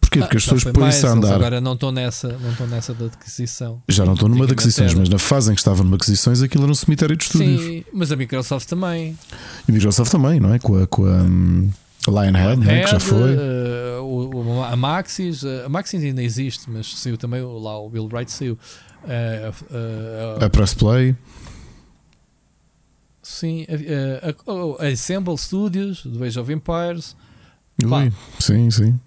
Porquê? Porque as pessoas põem-se a andar. Agora não estão nessa, não estão nessa da aquisição. Já não estão numa de aquisições, mas na fase em que estavam numa aquisições, aquilo era um cemitério de estúdios. Sim, mas a Microsoft também. E a Microsoft também, não é? Com a, com a um, Lionhead, né? que já foi. Uh, o, a Maxis, uh, a Maxis ainda existe, mas saiu também lá, o Bill Wright saiu. Uh, a Press Play. Sim, a, a, a, Assemble Studios, do Age of Empires. Ui, sim, sim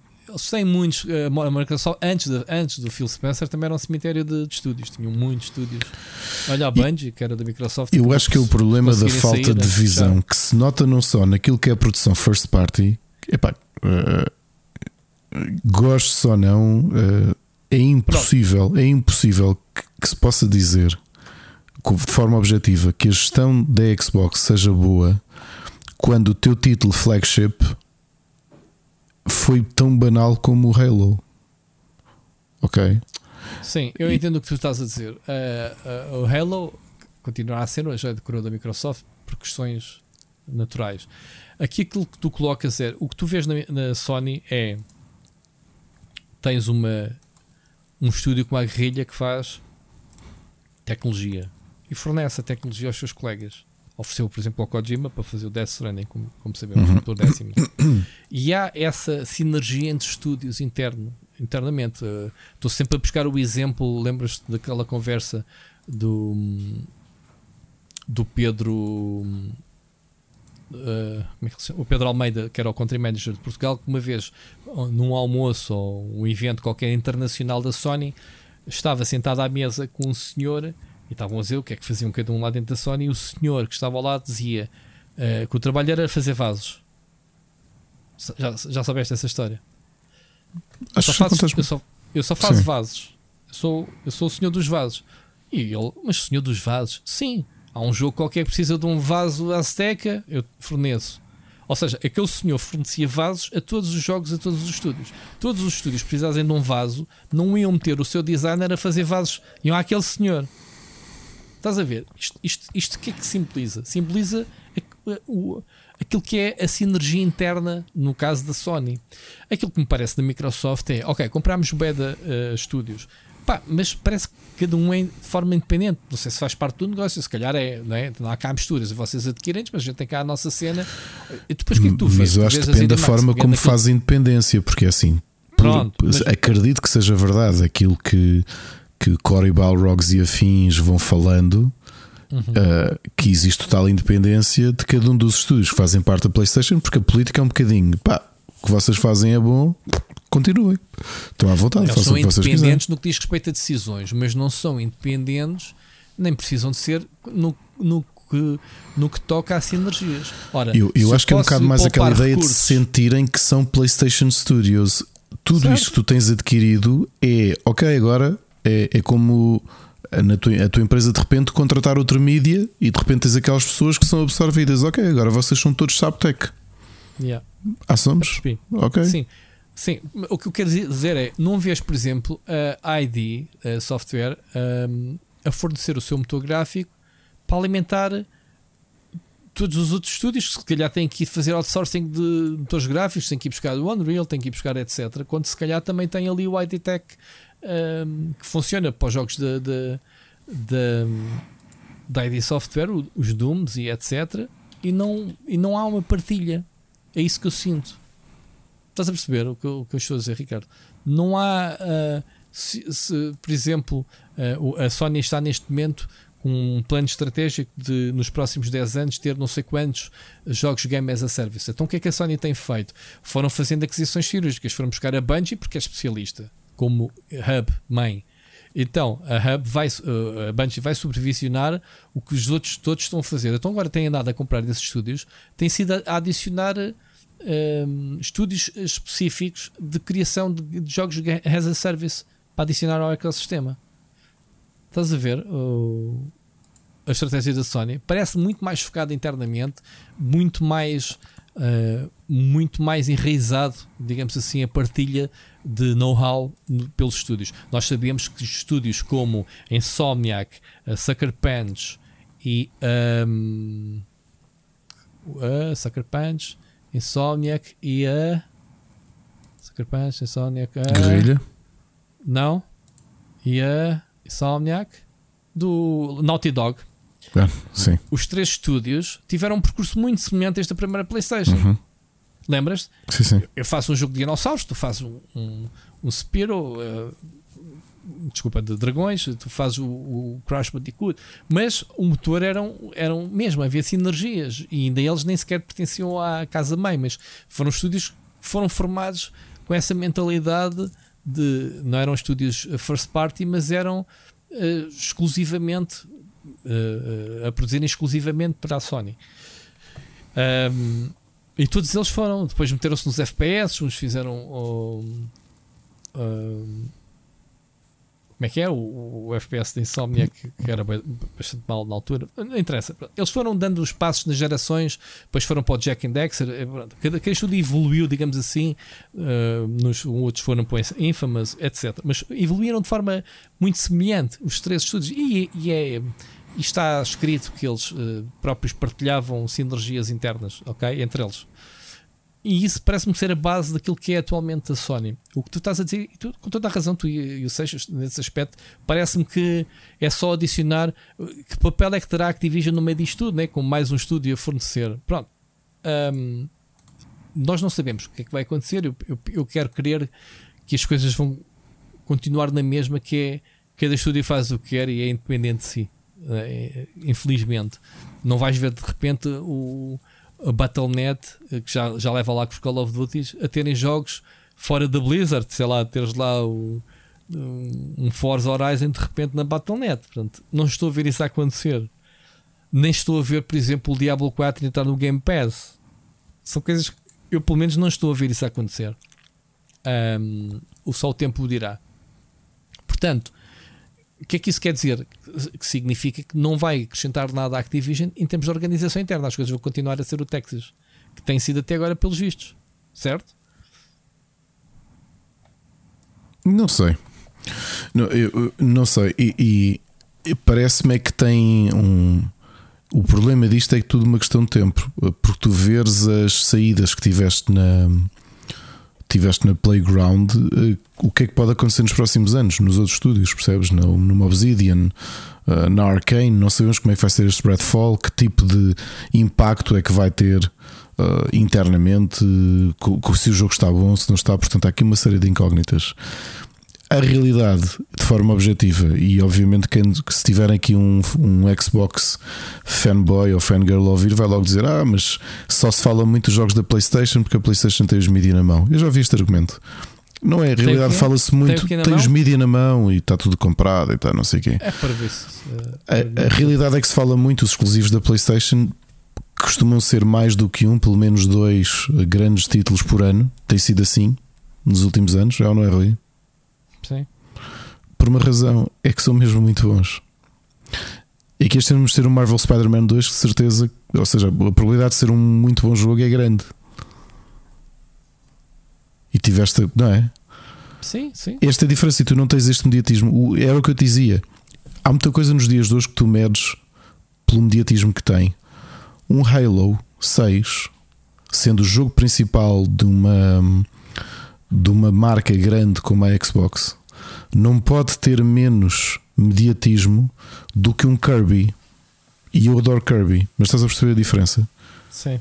têm muitos. Eh, a Microsoft, antes, de, antes do Phil Spencer, também era um cemitério de, de estúdios. Tinham muitos estúdios. Olha a Bungie, que era da Microsoft. Eu acho que é o problema da falta sair, de visão que se nota não só naquilo que é a produção first party. Epá, uh, gosto ou não, uh, é impossível, Pronto. é impossível que, que se possa dizer de forma objetiva que a gestão da Xbox seja boa quando o teu título flagship foi tão banal como o Halo. Ok? Sim, eu entendo o que tu estás a dizer. Uh, uh, o Halo continuará a ser já decorou da Microsoft por questões naturais. Aqui aquilo que tu colocas é o que tu vês na, na Sony é tens uma um estúdio com uma guerrilha que faz tecnologia e fornece a tecnologia aos seus colegas ofereceu, por exemplo, ao Kojima para fazer o Death Stranding, como, como sabemos, uhum. por décimo. E há essa sinergia entre estúdios interno, internamente. Uh, estou sempre a buscar o exemplo, lembras-te daquela conversa do, do Pedro. Uh, como é que? O Pedro Almeida, que era o country manager de Portugal, que uma vez num almoço ou um evento qualquer internacional da Sony estava sentado à mesa com um senhor e estavam a dizer o que é que faziam cada um lá dentro da Sony. E o senhor que estava lá dizia uh, que o trabalho era fazer vasos. Já, já soubeste essa história? Eu só, faço, eu, só, eu só faço Sim. vasos. Eu sou, eu sou o senhor dos vasos. E ele, mas senhor dos vasos? Sim. Há um jogo qualquer que precisa de um vaso Azteca, eu forneço. Ou seja, aquele senhor fornecia vasos a todos os jogos, a todos os estúdios. Todos os estúdios precisassem de um vaso, não iam meter o seu designer a fazer vasos, iam àquele senhor. Estás a ver? Isto, isto, isto que é que simboliza? Simboliza o, aquilo que é a sinergia interna no caso da Sony. Aquilo que me parece da Microsoft é, ok, comprámos Beda uh, Studios, pá, mas parece que cada um é de forma independente. Não sei se faz parte do negócio, se calhar é, não, é? não há cá misturas, vocês adquirentes, mas a gente tem cá a nossa cena. E depois o que é que tu Mas eu acho que depende da forma como faz a independência, porque é assim, Pronto, por, mas... acredito que seja verdade aquilo que que Cory Balrogs e afins vão falando uhum. uh, que existe total independência de cada um dos estúdios que fazem parte da PlayStation, porque a política é um bocadinho pá, o que vocês fazem é bom, continuem. Estão à vontade, Eles façam são o que vocês independentes no que diz respeito a decisões, mas não são independentes, nem precisam de ser no, no, que, no que toca a sinergias. Ora, Eu, eu acho que é um bocado mais aquela ideia de recursos- sentirem que são PlayStation Studios. Tudo Certo. isto que tu tens adquirido é ok, agora é, é como a, na tua, a tua empresa de repente contratar outra mídia e de repente tens aquelas pessoas que são absorvidas. Ok, agora vocês são todos Saptec. Yeah, Ah, somos? Ok. Sim, sim. O que eu quero dizer é: não vês, por exemplo, a ID a Software um, a fornecer o seu motor gráfico para alimentar todos os outros estúdios que se calhar têm que ir fazer outsourcing de motores gráficos, têm que ir buscar o Unreal, têm que ir buscar etc. Quando se calhar também tem ali o ID Tech um, que funciona para os jogos da da- da- ID Software, os Dooms e etc. E não, e não há uma partilha. É isso que eu sinto. Estás a perceber o que, o que eu estou a dizer, Ricardo? Não há, ah, se, se, por exemplo, o- a Sony está neste momento com um plano estratégico de nos próximos 10 anos ter não sei quantos jogos Game as a Service. Então o que é que a Sony tem feito? Foram fazendo aquisições cirúrgicas, foram buscar a Bungie porque é especialista, como hub, mãe. Então a Hub vai, uh, a Bungie vai supervisionar o que os outros todos estão a fazer. Então agora têm andado a comprar desses estúdios, tem sido a adicionar um, estúdios específicos de criação de, de jogos as a service para adicionar ao ecossistema. Estás a ver o- a estratégia da Sony? Parece muito mais focada internamente, muito mais, uh, muito mais enraizado, digamos assim, a partilha de know-how no- pelos estúdios. Nós sabemos que estúdios como Insomniac, a Sucker Punch e um, a Sucker Punch, Insomniac e a Sucker Punch, Insomniac, a... Guerrilha. Não. E a Insomniac do Naughty Dog. Ah, sim. Os três estúdios tiveram um percurso muito semelhante a esta primeira PlayStation. Uhum. Lembras? Sim, sim. Eu faço um jogo de dinossauros, tu fazes um, um, um Spyro, eh, desculpa, de dragões, tu fazes o, o Crash Bandicoot, mas o motor eram, eram mesmo, havia sinergias e ainda eles nem sequer pertenciam à casa-mãe, mas foram estúdios que foram formados com essa mentalidade de não eram estúdios first party, mas eram eh, exclusivamente eh, eh, a produzirem exclusivamente para a Sony. Ahm, e todos eles foram, depois meteram-se nos FPS, uns fizeram o, ahm, como é que é? O, o FPS da Insomnia que, que era ba- bastante mal na altura. Não interessa. Eles foram dando os passos nas gerações, depois foram para o Jack and Dexter. pronto. Cada, cada evoluiu, digamos assim. ah, nos, outros foram para o Infamous, etc. Mas evoluíram de forma muito semelhante, os três estúdios. E, e é. E está escrito que eles eh, próprios partilhavam sinergias internas, ok? Entre eles. E isso parece-me ser a base daquilo que é atualmente a Sony. O que tu estás a dizer, tu, com toda a razão, tu e, e o Seixas, nesse aspecto, parece-me que é só adicionar. eh, Que papel é que terá a Activision no meio disto tudo, né? com mais um estúdio a fornecer? Pronto. Ahm, nós não sabemos o que é que vai acontecer. Eu, eu, eu quero crer que as coisas vão continuar na mesma, que é cada estúdio faz o que quer e é independente de si. Eh, infelizmente, não vais ver de repente o Battle.net eh, que já, já leva lá com os Call of Duty a terem jogos fora da Blizzard, sei lá, teres lá o, um um Forza Horizon de repente na Battle.net. Portanto, não estou a ver isso a acontecer. Nem estou a ver, por exemplo, o Diablo 4 entrar no Game Pass. São coisas que eu, pelo menos, não estou a ver isso a acontecer. O só o tempo o dirá. Portanto, o que é que isso quer dizer? Que significa que não vai acrescentar nada à Activision em termos de organização interna. As coisas vão continuar a ser o Texas, que tem sido até agora pelos vistos, certo? Não sei. Não, eu, não sei. E, e parece-me é que tem um. O problema disto é que tudo uma questão de tempo. Porque tu veres as saídas que tiveste na. Tiveste na Playground, eh, o que é que pode acontecer nos próximos anos, nos outros estúdios, percebes? No, numa Obsidian, eh, na Arcane, não sabemos como é que vai ser este Redfall, que tipo de impacto é que vai ter eh, internamente, se o jogo está bom, se não está. Portanto, há aqui uma série de incógnitas a realidade de forma objetiva e obviamente quem, que se tiver aqui um, um Xbox fanboy ou fangirl a ouvir vai logo dizer ah mas só se fala muito dos jogos da Playstation porque a Playstation tem os mídia na mão eu já vi este argumento Não é, a realidade fala-se Tem muito. o quê na Tens mão? mídia na mão e está tudo comprado e está não sei o quê. É para ver se. eh, A, a realidade é que se fala muito, os exclusivos da PlayStation costumam ser mais do que um, pelo menos dois grandes títulos por ano. Tem sido assim nos últimos anos, já ou não é, Rui? Sim. Por uma razão, é que são mesmo muito bons. E que este ano vamos ter um Marvel Spider-Man 2, de certeza, ou seja, a probabilidade de ser um muito bom jogo é grande. E tiveste, não é? Sim, sim. Esta é a diferença e tu não tens este mediatismo. Era o que eu te dizia. Há muita coisa nos dias de hoje que tu medes pelo mediatismo que tem. Um Halo 6, sendo o jogo principal de uma, de uma marca grande como a Xbox, não pode ter menos mediatismo do que um Kirby. E eu adoro Kirby, mas estás a perceber a diferença? Sim.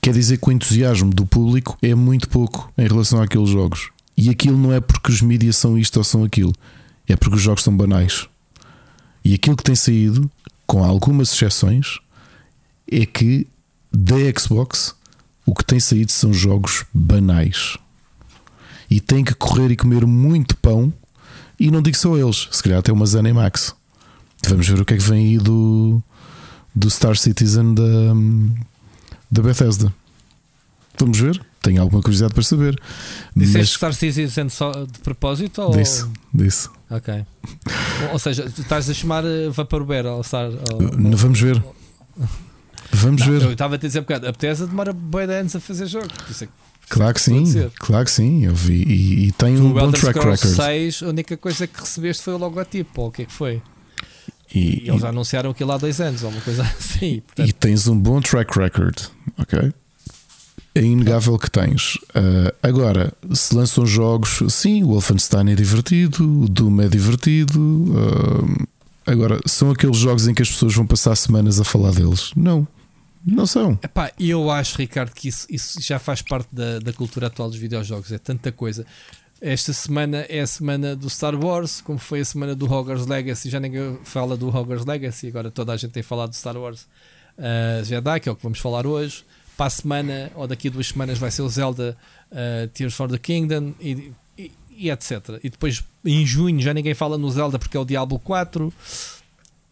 Quer dizer que o entusiasmo do público é muito pouco em relação àqueles jogos. E aquilo não é porque os mídias são isto ou são aquilo, é porque os jogos são banais. E aquilo que tem saído, com algumas exceções, é que da Xbox o que tem saído são jogos banais. E tem que correr e comer muito pão. E não digo só eles, se calhar até uma Zenimax. Vamos ver o que é que vem aí do, do Star Citizen da, da Bethesda. Vamos ver. Tenho alguma curiosidade para saber. Disseste Star Citizen só de propósito? Ou... Disse, disse. Ok. ou, seja, estás a chamar eh, Vaporware ao Star. Ao, Vamos ver. Vamos Não, ver. Eu estava a dizer um bocado. A Bethesda demora bem de anos a fazer jogo. É Claro que sim. Claro que sim. Eu vi. E, e tem um bom Elder track Scrolls record. 6, a única coisa que recebeste foi o logotipo. Ou o que é que foi? E, E eles anunciaram aquilo há dois anos, ou uma coisa assim. Portanto, e tens um bom track record. Ok? É inegável que tens. Ah, agora, se lançam jogos, sim, o Wolfenstein é divertido, o Doom é divertido. ah, agora, são aqueles jogos em que as pessoas vão passar semanas a falar deles? Não, não são. Epá, eu acho, Ricardo, que isso, isso já faz parte da, da cultura atual dos videojogos. É tanta coisa. Esta semana é a semana do Star Wars, como foi a semana do Hogwarts Legacy. Já ninguém fala do Hogwarts Legacy, agora toda a gente tem falado do Star Wars uh, Jedi, que é o que vamos falar hoje. Para a semana, ou daqui a duas semanas, vai ser o Zelda uh, Tears for the Kingdom e, e, e etc. E depois em junho já ninguém fala no Zelda porque é o Diablo 4.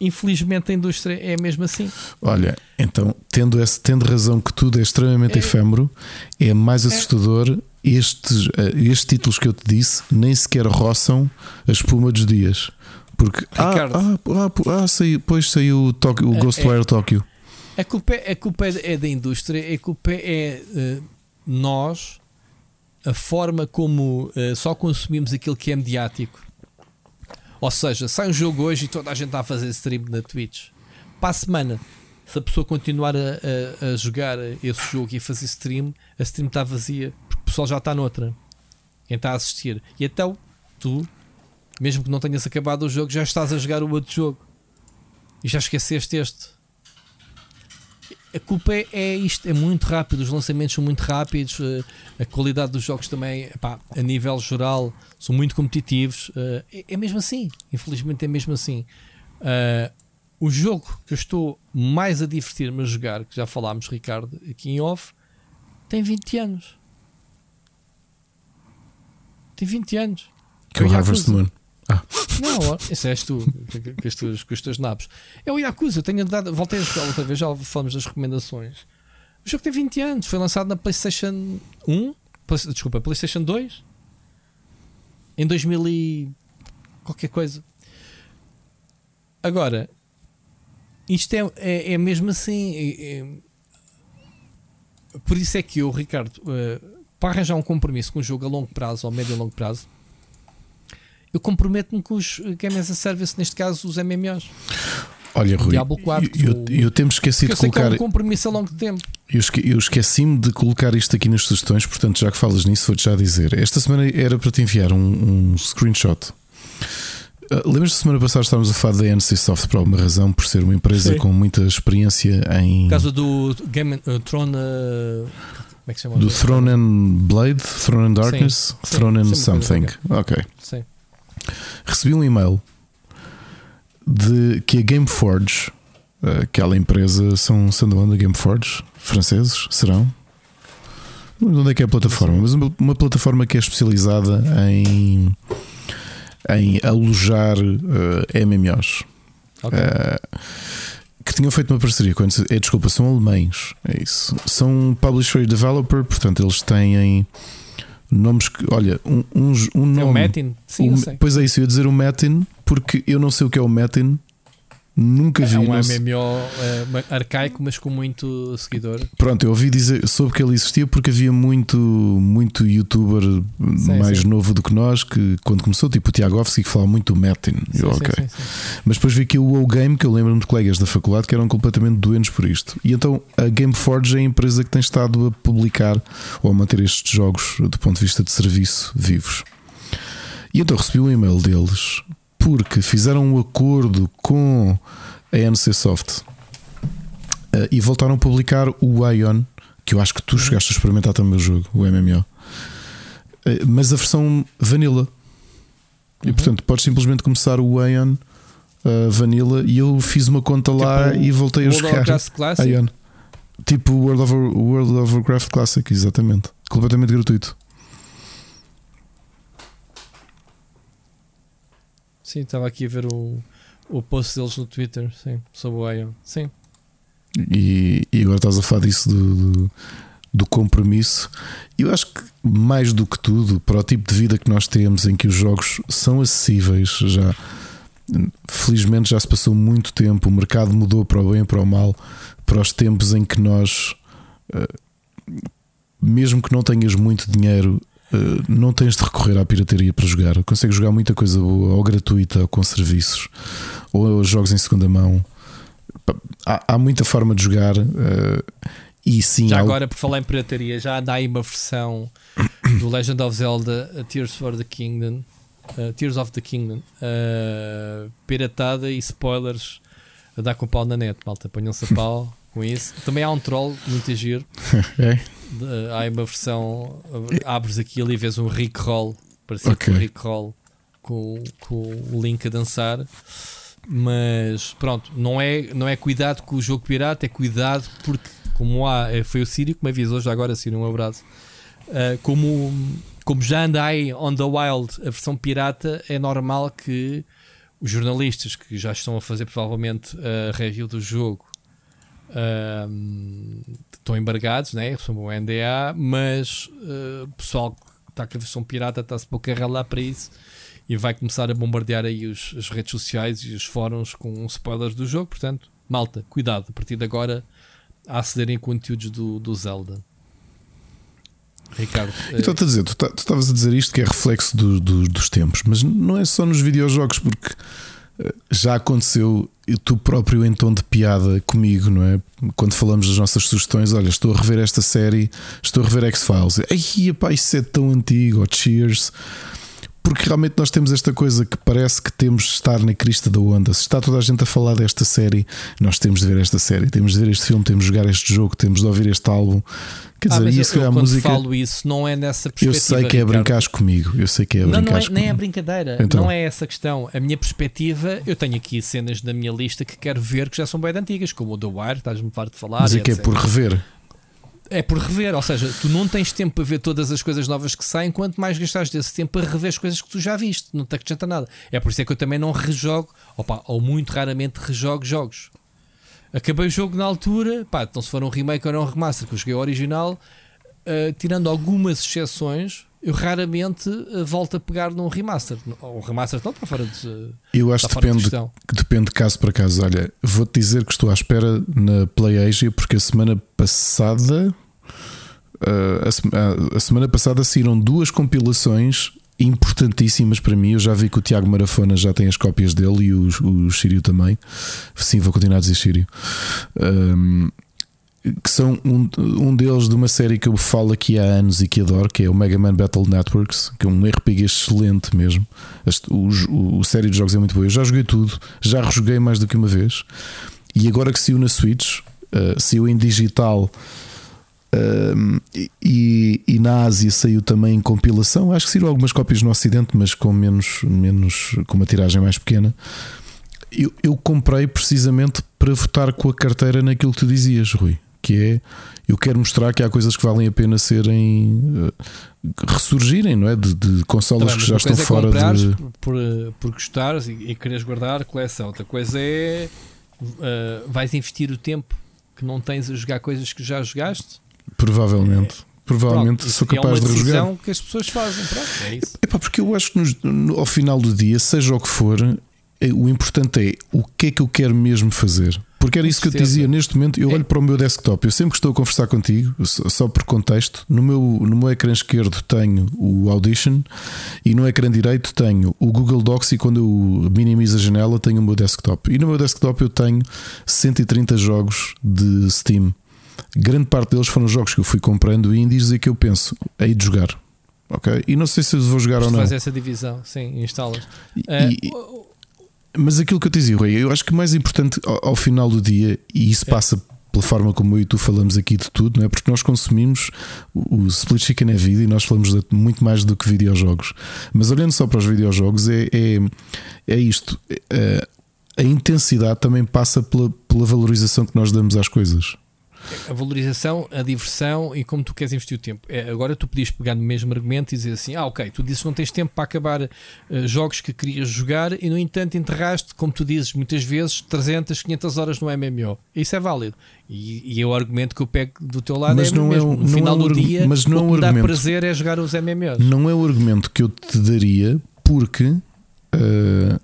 Infelizmente a indústria é mesmo assim. Olha, então, tendo, esse, tendo razão que tudo é extremamente É. efêmero, é mais assustador. Estes, eh, estes títulos que eu te disse nem sequer roçam a espuma dos dias. Porque, ah, Ricardo. ah, ah, ah, saiu, depois saiu o, Tóquio- o É, Ghostwire Tokyo. A culpa, é- a culpa é é da indústria, a culpa é eh, nós, a forma como eh, só consumimos aquilo que é mediático. Ou seja, sai um jogo hoje e toda a gente está a fazer stream na Twitch. Para a semana, se a pessoa continuar a, a- a jogar esse jogo e a fazer stream, a stream está vazia, porque o pessoal já está noutra. Quem está a assistir. E então, tu, mesmo que não tenhas acabado o jogo, já estás a jogar o outro jogo. E já esqueceste este. A culpa é, é isto, é muito rápido, os lançamentos são muito rápidos, eh, a qualidade dos jogos também, a nível geral, são muito competitivos. eh, é, é mesmo assim, infelizmente é mesmo assim. Eh, o jogo que eu estou mais a divertir-me a jogar, que já falámos, Ricardo, aqui em off, tem 20 anos. Tem 20 anos. Que é o Harvest Yakuza. Moon. Não, esse és tu, com- os teus, com os teus nabos. É o Yakuza, tenho dado, voltei a jogar outra vez, já falamos das recomendações. O jogo tem 20 anos, foi lançado na PlayStation 1, Play- desculpa, PlayStation 2, em 2000 e qualquer coisa. Agora, isto é, é, é mesmo assim. é- é- por isso é que eu, Ricardo, eh, para arranjar um compromisso com um jogo a longo prazo ou médio e longo prazo, eu comprometo-me com os Game as a Service, neste caso os MMOs. Olha, Rui, Diablo 4, eu, eu, eu temos esquecido de que é colocar. um compromisso a longo tempo. Eu, esque- eu esqueci-me de colocar isto aqui nas sugestões, portanto, já que falas nisso, vou-te já dizer. Esta semana era para te enviar um, um screenshot. Uh, Lembras-te da semana passada estávamos a falar da NC Soft por alguma razão, por ser uma empresa Sim. com muita experiência em. Por causa do Game uh, Throne. uh, como é que se chama? do Throne and Blade, Throne and Darkness, Sim, Throne and sim, Something. Ok. Sim. Recebi um e-mail de que a Gameforge, aquela empresa, são, são de onde a Gameforge? Franceses? Serão? onde é que é a plataforma, mas uma, uma plataforma que é especializada em, em alojar uh, MMOs. Ok. Uh, que tinham feito uma parceria com. É, desculpa, são alemães. É isso. São publisher e developer, portanto, eles têm nomes que. Olha, um, um, um nome. é o Metin? Sim, sei. Pois é, isso, eu ia dizer o Metin, porque eu não sei o que é o Metin, nunca vi. É um não MMO arcaico, mas com muito seguidor. Pronto, eu ouvi dizer, soube que ele existia porque havia muito, muito youtuber mais sim. novo do que nós que quando começou, tipo o Tiagovski, que falava muito do Metin. Sim, Eu, sim, ok. sim, sim. Mas depois vi que o WoW Game, que eu lembro-me de colegas da faculdade que eram completamente doentes por isto. E então a Gameforge é a empresa que tem estado a publicar ou a manter estes jogos do ponto de vista de serviço vivos. E então recebi um e-mail deles porque fizeram um acordo com a NC Soft eh, e voltaram a publicar o Ion, que eu acho que tu chegaste a experimentar também o jogo, o MMO. Eh, Mas a versão vanilla. E Uhum. portanto, podes simplesmente começar o Ion uh, Vanilla e eu fiz uma conta lá Tipo e voltei a World of jogar Warcraft Classic? Ion. Tipo World of, World of Warcraft Classic, exatamente. Completamente gratuito. Sim, estava aqui a ver o, o post deles no Twitter, sim, sobre o Ion. Sim. E, e agora estás a falar disso do, do, do compromisso. Eu acho que mais do que tudo, para o tipo de vida que nós temos, em que os jogos são acessíveis, já felizmente já se passou muito tempo, o mercado mudou para o bem para o mal, para os tempos em que nós, eh, mesmo que não tenhas muito dinheiro, não tens de recorrer à pirataria para jogar. Consegues jogar muita coisa boa, ou gratuita, ou com serviços, ou jogos em segunda mão. Há, há muita forma de jogar. eh, e sim, Já agora, por falar em pirataria, já anda aí uma versão do Legend of Zelda Tears for the Kingdom, uh, Tears of the Kingdom, uh, piratada e spoilers a dar com pau na net, malta. Ponham-se a pau com isso. Também há um troll muito giro. É? De- há uma versão, abres aqui ali e vês um Rickroll, parecido Ok. com o Rickroll com, com o Link a dançar. Mas pronto, não é, não é cuidado com o jogo pirata, é cuidado porque, como há, eh, foi o Sírio que me avisou, já agora, Sírio, um abraço. Uh, como, como já anda aí on the wild a versão pirata, é normal que os jornalistas que já estão a fazer provavelmente a review do jogo um, estão embargados, né? são o NDA, mas uh, o pessoal que está com a versão pirata está-se pouco a ralar para isso e vai começar a bombardear aí os, as redes sociais e os fóruns com spoilers do jogo. Portanto, malta, cuidado a partir de agora a acederem a conteúdos do, do Zelda. Ricardo, eh, Então, a dizer, tu ta- tu estavas a dizer isto que é reflexo do- do- dos tempos, mas não é só nos videojogos, porque eh, já aconteceu tu próprio em tom de piada comigo, não é? Quando falamos das nossas sugestões, olha, estou a rever esta série, estou a rever X-Files, ai, pá, isso é tão antigo, ou Cheers. Porque realmente nós temos esta coisa que parece que temos de estar na crista da onda. Se está toda a gente a falar desta série, nós temos de ver esta série, temos de ver este filme, temos de jogar este jogo, temos de ouvir este álbum. Quer ah, dizer, mas e eu, eu a música. falo isso não é nessa Eu perspectiva. sei que é brincares comigo. Eu sei que é Não, não é, nem é brincadeira. Então. Não é essa questão. A minha perspectiva, eu tenho aqui cenas na minha lista que quero ver que já são bem antigas, como o The Wire, estás-me farto de falar. Mas é que é por rever. É por rever, ou seja, tu não tens tempo para ver todas as coisas novas que saem, quanto mais gastares desse tempo para rever as coisas que tu já viste, não te acrescenta nada. É por isso é que eu também não rejogo, opa, ou muito raramente rejogo jogos. Acabei o jogo na altura, pá, então se for um remake ou não um remaster, que eu joguei o original, uh, tirando algumas exceções, eu raramente uh, volto a pegar num remaster. Ou um remaster não está fora de. Eu acho que fora de depende, que depende caso para caso. Olha, vou-te dizer que estou à espera na PlayAsia porque a semana passada. uh, a, a- a semana passada saíram duas compilações importantíssimas para mim. Eu já vi que o Tiago Marafona já tem as cópias dele e o, o Sírio também. Sim, vou continuar a dizer Sírio. Um, que são um, um deles de uma série que eu falo aqui há anos e que adoro, que é o Mega Man Battle Networks, que é um RPG excelente mesmo. O, o, série de jogos é muito boa. Eu já joguei tudo, já rejoguei mais do que uma vez. E agora que saiu na Switch, uh, saiu em digital um, e, e na Ásia saiu também em compilação. Acho que saíram algumas cópias no Ocidente, mas com menos, menos com uma tiragem mais pequena. Eu, eu comprei precisamente para votar com a carteira naquilo que tu dizias, Rui. Que é eu quero mostrar que há coisas que valem a pena serem uh, ressurgirem, não é? De, de consolas que já estão é fora de. por, por, eh, por gostares e, e quereres guardar a coleção. Outra coisa é eh, vais investir o tempo que não tens a jogar coisas que já jogaste. Provavelmente. Provavelmente Pronto, sou capaz é uma de rejogar. que as pessoas fazem. Pronto, é isso. Epá, porque eu acho que nos- no- ao final do dia, seja o que for, eh, o importante é o que é que eu quero mesmo fazer. Porque era isso que eu te dizia. Neste momento, eu É. olho para o meu desktop. Eu sempre que estou a conversar contigo, só por contexto, no meu, no meu ecrã esquerdo tenho o Audition e no ecrã direito tenho o Google Docs. E quando eu minimizo a janela, tenho o meu desktop. E no meu desktop eu tenho 130 jogos de Steam. Grande parte deles foram jogos que eu fui comprando indies e que eu penso, hei de jogar. Ok? E não sei se eu vou jogar ou Tu não. fazes essa divisão, sim, instalas. E- e- mas aquilo que eu te dizia, Rui, eu acho que mais importante ao, ao final do dia, e isso passa pela forma como eu e tu falamos aqui de tudo, não é? Porque nós consumimos o, o Split Chicken é vida e nós falamos de muito mais do que videojogos. Mas olhando só para os videojogos, é, é, é isto. É, a intensidade também passa pela, pela valorização que nós damos às coisas. A valorização, a diversão e como tu queres investir o tempo. É, agora tu podias pegar no mesmo argumento e dizer assim: ah, ok, tu dizes que não tens tempo para acabar eh, jogos que querias jogar e no entanto enterraste, como tu dizes muitas vezes, 300, 500 horas no MMO. Isso é válido. E, e é o argumento que eu pego do teu lado. Mas é não é mesmo. um- no não final é um do dia, mas não é o um que me dá argumento. prazer é jogar os MMOs. Não é o argumento que eu te daria, porque eh,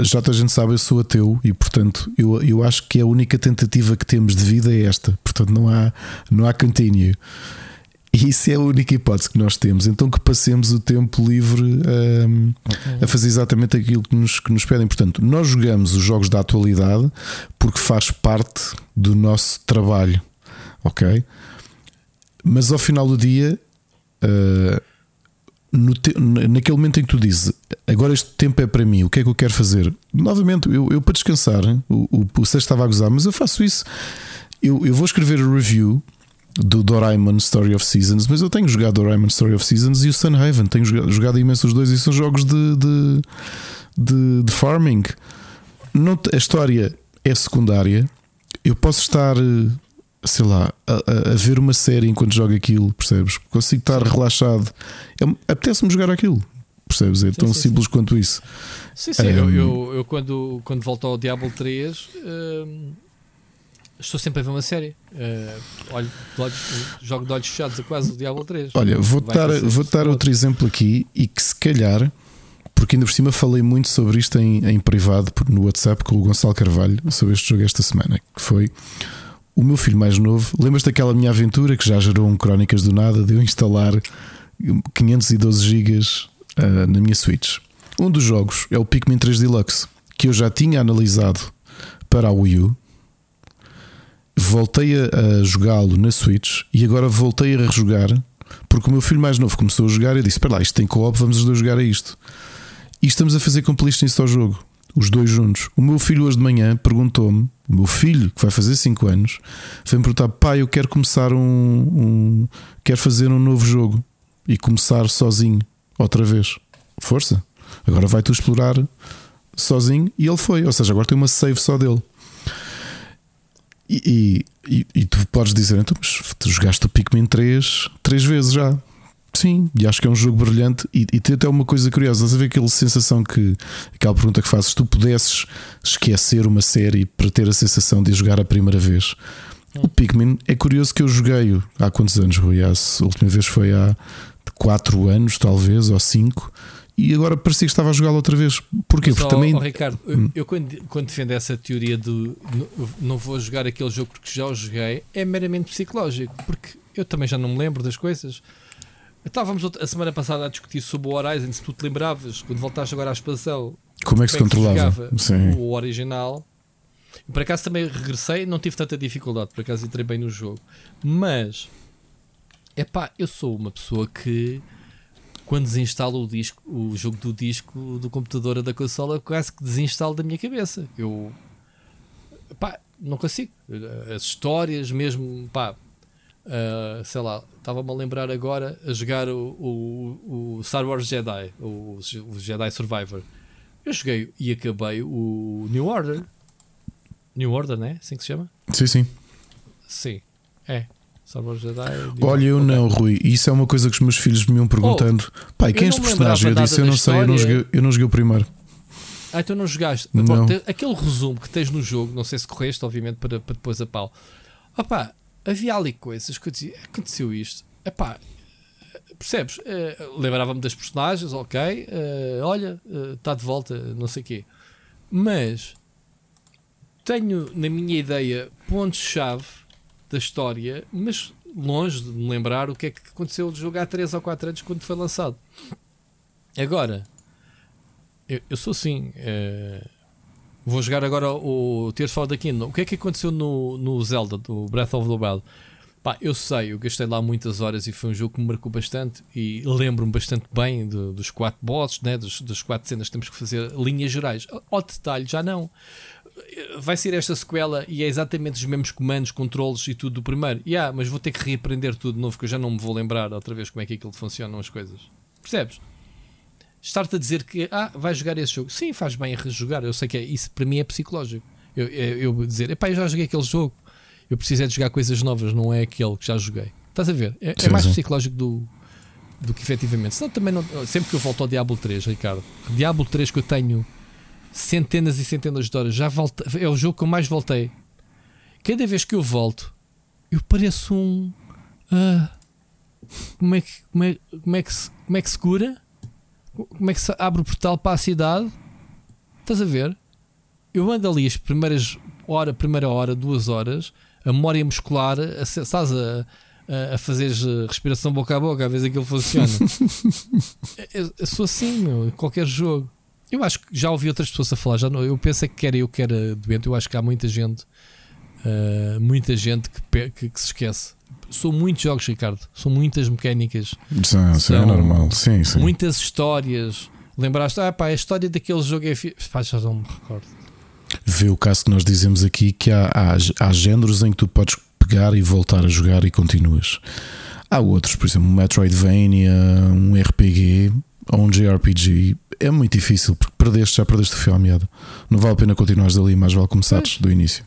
já toda a gente sabe, eu sou ateu e, portanto, eu, eu acho que a única tentativa que temos de vida é esta. Portanto, não há, não há continue. E isso é a única hipótese que nós temos. Então, que passemos o tempo livre ehm, a fazer exatamente aquilo que nos, que nos pedem. Portanto, nós jogamos os jogos da atualidade porque faz parte do nosso trabalho, ok? Mas ao final do dia, no te- naquele momento em que tu dizes agora este tempo é para mim, o que é que eu quero fazer? Novamente, eu, eu para descansar, o, o, o Sérgio estava a gozar, mas eu faço isso. Eu, eu vou escrever o review do Doraemon Story of Seasons, mas eu tenho jogado Doraemon Story of Seasons e o Sunhaven, tenho jogado, jogado imenso os dois e são jogos de, de, de, de farming. Não, a história é secundária. Eu posso estar, eh, sei lá, a, a- ver uma série enquanto jogo aquilo, percebes? Consigo estar relaxado. É- Apetece-me jogar aquilo, percebes? É tão sim, simples quanto isso. Sim, sim. eu, Um, eu, eu quando, quando volto ao Diablo 3 hum, estou sempre a ver uma série. Uh, olho, de olhos- jogo de olhos fechados a quase o Diablo 3. Olha, vou dar, vou dar outro exemplo aqui e que se calhar, porque ainda por cima falei muito sobre isto em, em privado no WhatsApp com o Gonçalo Carvalho sobre este jogo esta semana, que foi o meu filho mais novo. Lembras daquela minha aventura que já gerou um Crónicas do Nada de eu instalar 512 GB ah, na minha Switch? Um dos jogos é o Pikmin 3 Deluxe, que eu já tinha analisado para a Wii U. Voltei a, a jogá-lo na Switch e agora voltei a rejogar porque o meu filho mais novo começou a jogar e disse: Espera lá, isto tem co-op, vamos os dois jogar a isto. E estamos a fazer completion ao jogo, os dois juntos. O meu filho hoje de manhã perguntou-me, o meu filho, que vai fazer 5 anos, veio-me perguntar: Pai, eu quero começar um, um. Quero fazer um novo jogo e começar sozinho, outra vez. Força, agora vai tu explorar sozinho e ele foi, ou seja, agora tem uma save só dele. E, e, e- e tu podes dizer, então, mas tu jogaste o Pikmin 3 três vezes já. Sim, e acho que é um jogo brilhante. E, e tem até uma coisa curiosa: estás a ver aquela sensação que, aquela pergunta que fazes, tu pudesses esquecer uma série para ter a sensação de jogar a primeira vez. O Pikmin é curioso que eu joguei há quantos anos, Rui? A última vez foi há 4 anos, talvez, ou 5, e agora parecia que estava a jogá-lo outra vez. Porquê? Mas, Porque ó, também. ó, Ricardo, eu, Hum. eu quando, quando defendo essa teoria do não, não vou jogar aquele jogo porque já o joguei, é meramente psicológico, porque eu também já não me lembro das coisas. Estávamos a semana passada a discutir sobre o Horizon, se tu te lembravas, quando voltaste agora à expansão, Como é que se como controlava? o original. Por acaso também regressei, não tive tanta dificuldade, por acaso entrei bem no jogo. Mas, é pá, eu sou uma pessoa que quando desinstalo o disco, o jogo do disco do computador ou da consola, quase que desinstalo da minha cabeça. Eu, pá, não consigo. As histórias mesmo, pá, ah, sei lá, estava-me a lembrar agora a jogar o, o, o Star Wars Jedi, o, o Jedi Survivor. Eu joguei e acabei o New Order. New Order, né? Assim que se chama? Sim, sim. sim, é. Star Wars Jedi. Olha, eu não, Rui. Isso é uma coisa que os meus filhos me iam perguntando. Pai, quem é este personagem? Eu disse, eu não sei, eu não, joguei, eu não joguei o primeiro. Ah, então não jogaste. Não. Bom, aquele resumo que tens no jogo, não sei se correste, obviamente, para, para depois a pau. Opá, havia ali coisas que eu dizia, aconteceu isto. Epá, percebes? Eh, Lembrava-me das personagens, ok. eh, olha, está de volta, não sei o quê. Mas tenho na minha ideia pontos-chave da história, mas longe de me lembrar o que é que aconteceu de jogar há 3 ou 4 anos quando foi lançado. Agora, eu, eu sou assim. eh, vou jogar agora o Tears of the. O que é que aconteceu no, no Zelda, do Breath of the Wild? Pá, eu sei, eu gastei lá muitas horas e foi um jogo que me marcou bastante e lembro-me bastante bem do- dos quatro bosses, né, dos, das quatro cenas que temos que fazer, linhas gerais. Ao detalhe, já não. Vai ser esta sequela e é exatamente os mesmos comandos, controles e tudo do primeiro. Yeah, mas vou ter que reaprender tudo de novo, que eu já não me vou lembrar outra vez como é que aquilo funcionam as coisas. Percebes? Estar-te a dizer que ah, vai jogar esse jogo. Sim, faz bem a rejogar. Eu sei que é, isso para mim é psicológico. Eu, eu, eu dizer, epá, eu já joguei aquele jogo. Eu preciso é de jogar coisas novas, não é aquele que já joguei. Estás a ver? É, é Sim, mais sim. psicológico do, do que efetivamente. Senão também não. Sempre que eu volto ao Diablo 3, Ricardo, Diablo 3 que eu tenho centenas e centenas de horas, já voltei, é o jogo que eu mais voltei. Cada vez que eu volto, eu pareço um. ah, como, é que, como, é, como, é que se, como é que se cura? Como é que se abre o portal para a cidade? Estás a ver? Eu ando ali as primeiras hora, primeira hora, duas horas, a memória muscular, a, estás a, a, a fazer respiração boca a boca, ver se aquilo funciona. eu, eu sou assim, meu, em qualquer jogo. Eu acho que já ouvi outras pessoas a falar, já não, eu penso é que quer eu, quer a doente, eu acho que há muita gente, ah, muita gente que, que, que se esquece. São muitos jogos, Ricardo, são muitas mecânicas, Sim, sim, é normal. Sim, sim. muitas histórias. Lembraste, ah pá, a história daquele jogo é fi... Pá, já não me recordo. Vê o caso que nós dizemos aqui que há, há, há géneros em que tu podes pegar e voltar a jogar e continuas. Há outros, por exemplo, um Metroidvania, um RPG ou um JRPG. É muito difícil porque perdeste, já perdeste o fio à meada. Não vale a pena continuares dali, mais vale começares do início.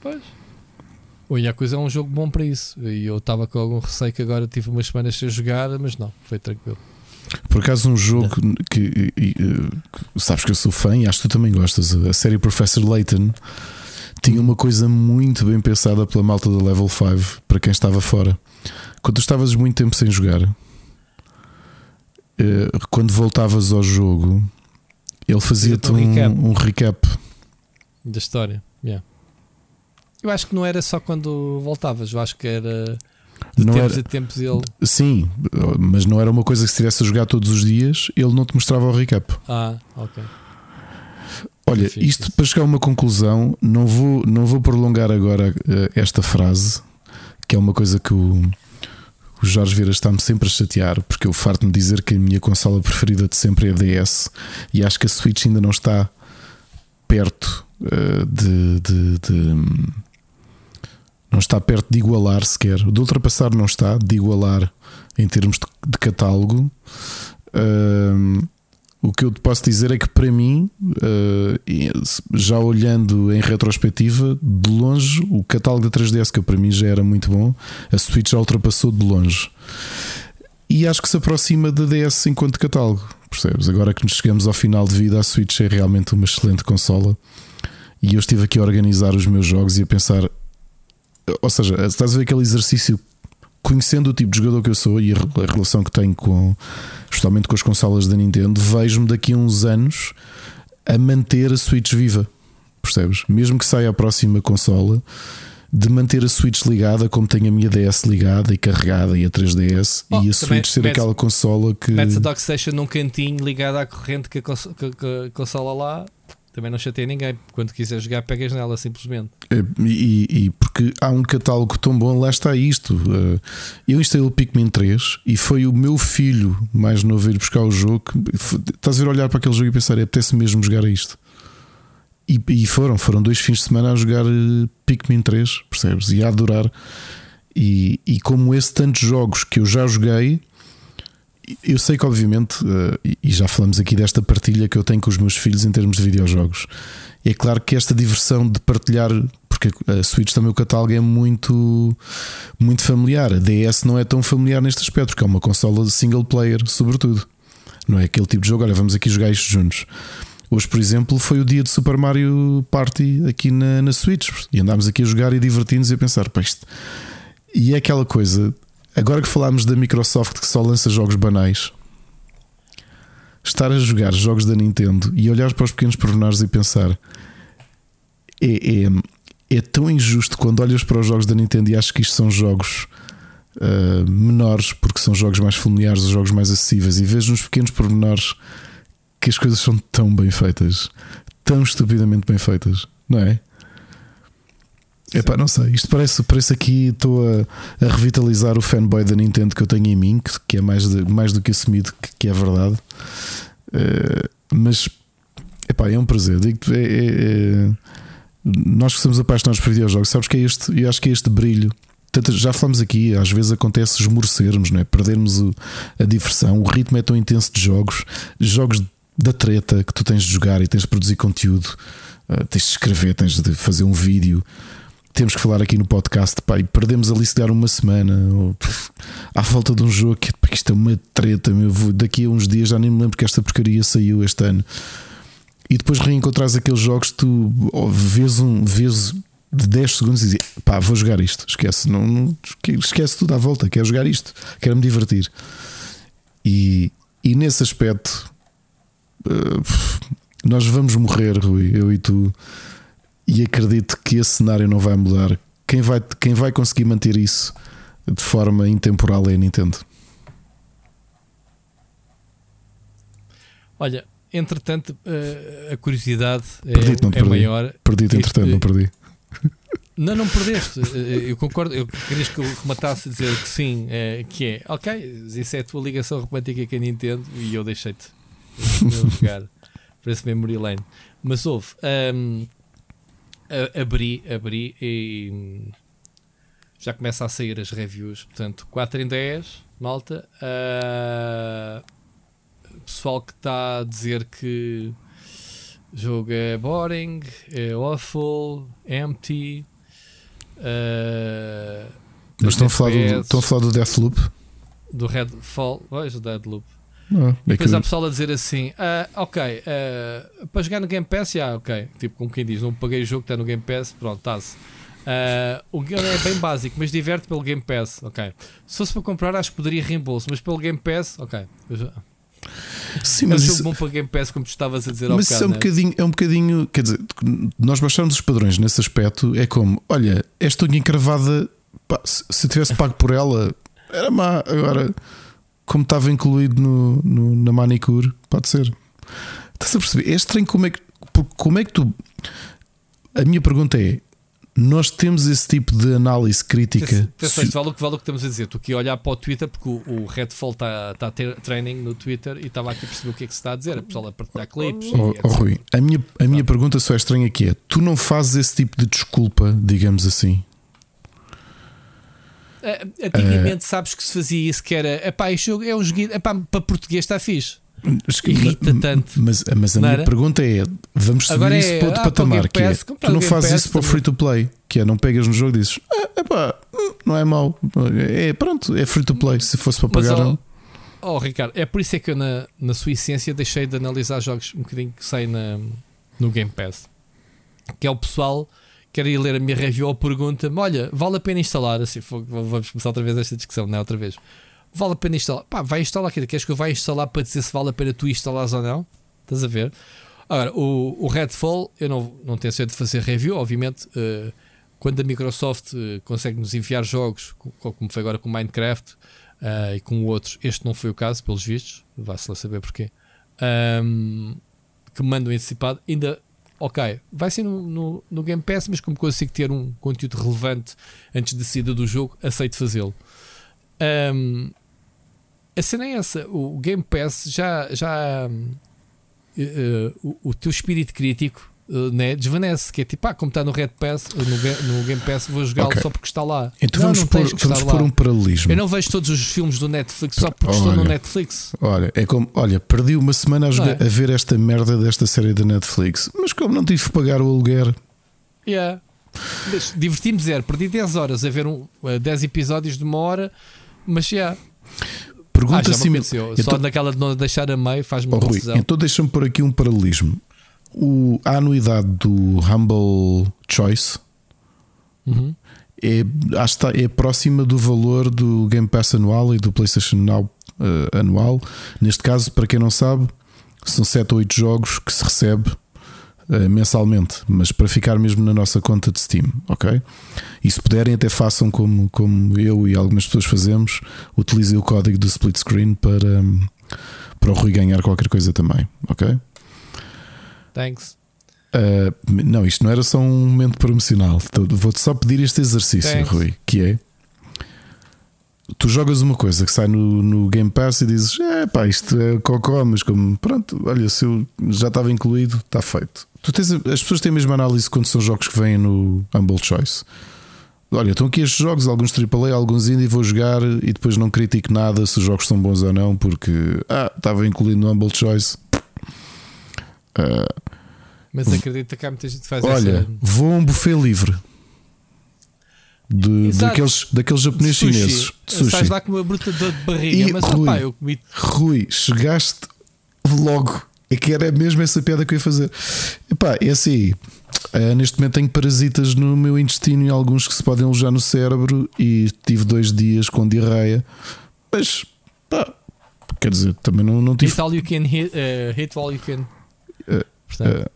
Pois. O Yakuza é um jogo bom para isso. E eu estava com algum receio que agora tive umas semanas sem jogar, mas não, foi tranquilo. Por acaso, um jogo que, e- e, eh, sabes que eu sou fã e acho que tu também gostas, a série Professor Layton tinha uma coisa muito bem pensada pela malta da Level 5 para quem estava fora. Quando tu estavas muito tempo sem jogar, eh, quando voltavas ao jogo, ele fazia-te Fazia-te um recap. um, um recap. Da história. Yeah. Eu acho que não era só quando voltavas, eu acho que era de Não tempos era- a tempos ele. Sim, mas não era uma coisa que se estivesse a jogar todos os dias, ele não te mostrava o recap. Ah, ok. Olha, isto para chegar a uma conclusão, não vou, não vou prolongar agora eh, esta frase, que é uma coisa que o, o Jorge Vieira está-me sempre a chatear, porque eu farto-me dizer que a minha consola preferida de sempre é a DS e acho que a Switch ainda não está perto eh, de, de- de- não está perto de igualar sequer. De ultrapassar não está, de igualar em termos de, de catálogo. O que eu te posso dizer é que para mim, e já olhando em retrospectiva, de longe, o catálogo da 3DS, que para mim já era muito bom, a Switch já ultrapassou de longe. E acho que se aproxima da DS enquanto catálogo, percebes? Agora que nos chegamos ao final de vida, a Switch é realmente uma excelente consola. E eu estive aqui a organizar os meus jogos e a pensar, ou seja, estás a ver aquele exercício conhecendo o tipo de jogador que eu sou e a re- a relação que tenho com, especialmente com as consolas da Nintendo, vejo-me daqui a uns anos a manter a Switch viva. Percebes? Mesmo que saia a próxima consola, de manter a Switch ligada, como tenho a minha DS ligada e carregada e a 3DS, Oh, e a Switch ser aquela consola que. Metes a Dockstation num cantinho ligado à corrente que a, cons- que- que a consola lá também não chateia ninguém. Quando quiser jogar, pegas nela simplesmente. Eh, E, e porque há um catálogo tão bom, lá está isto. Eh, Eu instalei o Pikmin 3 e foi o meu filho mais novo a ir buscar o jogo. Estás a ver olhar para aquele jogo e pensar, apetece mesmo jogar a isto. E, e foram, foram dois fins de semana a jogar eh, Pikmin 3, percebes? E a adorar. E, e como esse, tantos jogos que eu já joguei. Eu sei que, obviamente, eh, e- já falamos aqui desta partilha que eu tenho com os meus filhos em termos de videojogos. É claro que esta diversão de partilhar, por porque a Switch também o catálogo é muito, muito familiar. A DS não é tão familiar neste aspecto, porque é uma consola de single player, sobretudo. Não é aquele tipo de jogo, olha, vamos aqui jogar isto juntos. Hoje, por exemplo, foi o dia de Super Mario Party aqui na, na Switch e andámos aqui a jogar e divertir-nos e a pensar, pá, isto. E é aquela coisa, agora que falámos da Microsoft que só lança jogos banais, estar a jogar jogos da Nintendo e olhar para os pequenos pormenores e pensar é, é, é, tão injusto quando olhas para os jogos da Nintendo e achas que isto são jogos uh, menores porque são jogos mais familiares, os jogos mais acessíveis, e vês nos pequenos pormenores que as coisas são tão bem feitas, tão estupidamente bem feitas, não é? É pá, não sei. Isto parece, parece aqui estou a, a, revitalizar o fanboy da Nintendo que eu tenho em mim, que, que é mais, de, mais do que assumido, que, que é verdade. Uh, mas epá, é um prazer. Digo é, é, é, nós que somos apaixonados por videojogos, sabes que é este, eu acho que é este brilho. Tanto, já falamos aqui, às vezes acontece esmorecermos, não é? perdermos o, a diversão. O ritmo é tão intenso de jogos, jogos da treta que tu tens de jogar e tens de produzir conteúdo, uh, tens de escrever, tens de fazer um vídeo. Temos que falar aqui no podcast, pá, e perdemos ali se dar uma semana ou, pff, à falta de um jogo que pá, isto é uma treta. Meu, vou, daqui a uns dias já nem me lembro que esta porcaria saiu este ano. E depois reencontrares aqueles jogos, tu oh, vês um, vês de 10 segundos e dizes pá, vou jogar isto. Esquece, não, não, esquece tudo à volta. Quero jogar isto, quero me divertir. E, e nesse aspecto, uh, nós vamos morrer, Rui, eu e tu. E acredito que esse cenário não vai mudar. Quem vai, quem vai conseguir manter isso de forma intemporal é a Nintendo. Olha, entretanto, uh, a curiosidade perdi é, não é perdi. maior. Perdi-te, entretanto, não perdi. Não, não perdeste. Eu concordo. Eu querias que eu rematasse a dizer que sim, é, que é ok. Isso é a tua ligação romântica com a Nintendo e eu deixei-te jogar para esse memory lane. Mas houve. Um, abri, abri e já começa a sair as reviews. Portanto, 4 em 10, malta. Uh, pessoal que está a dizer que o jogo é boring, é awful, empty. Uh, Mas estão a, falar do, estão a falar do Deathloop? Do Redfall, o Ah, e depois há pessoal a dizer assim: ah, Ok, uh, para jogar no Game Pass, já, ok. Tipo, como quem diz, não paguei o jogo que está no Game Pass, pronto, está-se. Uh, o game é bem básico, mas diverte pelo Game Pass, ok. Se fosse para comprar, acho que poderia reembolso, mas pelo Game Pass, ok. Sim, é mas um isso, bom para Game Pass, como tu estavas a dizer mas ao isso é um, né? bocadinho, é um bocadinho. Quer dizer, nós baixarmos os padrões nesse aspecto é como: olha, esta unha encravada, pá, se, se tivesse pago por ela, era má. Agora, como estava incluído no, no, na manicure, pode ser. Estás a perceber? É estranho como é que, como é que tu. A minha pergunta é: nós temos esse tipo de análise crítica. Atenção, isto vale o que vale o que estamos a dizer. Aqui a olhar para o Twitter porque o, o Redfall está tá a ter training no Twitter e estava aqui a perceber o que é que se está a dizer. A pessoa a partilhar clipes. Oh, oh, Rui, a minha, a minha pergunta só é estranha que é: tu não fazes esse tipo de desculpa, digamos assim. Uh, antigamente sabes que se fazia isso que era epá, este jogo é um joguinho epá, para português está fixe. Irrita tanto. Mas, mas a Não minha era? pergunta é: vamos subir Agora isso é, para outro ah, patamar? Que é, tu não fazes isso para o free to play, que é não pegas no jogo e dizes: ah, epá, hum, não é mau. É pronto, é free to play. Se fosse para Mas, pagar, ó, não. Oh, Ricardo, é por isso é que eu, na, na sua essência, deixei de analisar jogos um bocadinho que saem na, no Game Pass. Que é o pessoal quer ir ler a minha review ou pergunta-me: olha, vale a pena instalar? Assim, vamos começar outra vez esta discussão, não é? Outra vez. Vale a pena instalar? Pá, vai instalar aqui. Queres que eu vá instalar para dizer se vale a pena tu instalares ou não? Estás a ver? Agora, o, o Redfall, eu não, não tenho certeza de fazer review, obviamente. eh, quando a Microsoft eh, consegue nos enviar jogos, co- como foi agora com Minecraft eh, e com outros, este não foi o caso, pelos vistos, vá-se lá saber porquê, ahm, que me mandam antecipado, ainda ok, vai ser no, no, no Game Pass, mas como consigo ter um conteúdo relevante antes da saída do jogo, aceito fazê-lo. Ahm, a cena é essa, o Game Pass já, já eh, o, o teu espírito crítico eh, né, desvanece, que é tipo, ah, como está no Red Pass, eh, no, no Game Pass, vou jogá-lo Ok. só porque está lá. Então não, vamos, não pôr, vamos pôr um paralelismo. Eu não vejo todos os filmes do Netflix só porque estou no Olha. Netflix. Olha, é como, olha, perdi uma semana a, jogar- é? a ver esta merda desta série da Netflix, mas como não tive que pagar o aluguer, Yeah. Mas Diverti-me zero, perdi 10 horas a ver um, uh, 10 episódios de uma hora, mas já. Ah, Pergunta já assim me aconteceu. Só Então, naquela de não deixar a meio faz-me oh, Rui, confusão. então deixa-me pôr aqui um paralelismo. O, a anuidade do Humble Choice Uhum. é, acho que está- é próxima do valor do Game Pass anual e do PlayStation Now eh, anual. Neste caso, para quem não sabe, são 7 ou 8 jogos que se recebe eh, mensalmente, mas para ficar mesmo na nossa conta de Steam, ok? E se puderem, até façam como, como eu e algumas pessoas fazemos, utilizem o código do split screen para, hum, para o Rui ganhar qualquer coisa também, ok? Thanks. Uh, não, isto não era só um momento promocional. Vou-te só pedir este exercício, Thanks. Rui, que é tu jogas uma coisa que sai no, no Game Pass e dizes: É pá, isto é cocó, mas como pronto, olha, se eu já estava incluído, está feito. Tu tens, as pessoas têm a mesma análise quando são jogos que vêm no Humble Choice. Olha, estão aqui estes jogos, alguns AAA, alguns indie, vou jogar e depois não critico nada se os jogos são bons ou não, porque ah, estava incluído no Humble Choice. Uh, Mas acredita que há muita gente que faz Olha, essa. vou a um buffet livre de, daqueles, daqueles japoneses chineses de sushi. Estás lá com uma bruta dor de barriga, E, mas Rui, opá, eu comi. Rui, chegaste logo. É que era mesmo essa piada que eu ia fazer. Epá, é assim. eh, neste momento tenho parasitas no meu intestino e alguns que se podem alojar no cérebro. E tive dois dias com diarreia. Mas, pá, quer dizer, também não, não tive Hit all you can hit, uh, hit all you can. Eh, Portanto,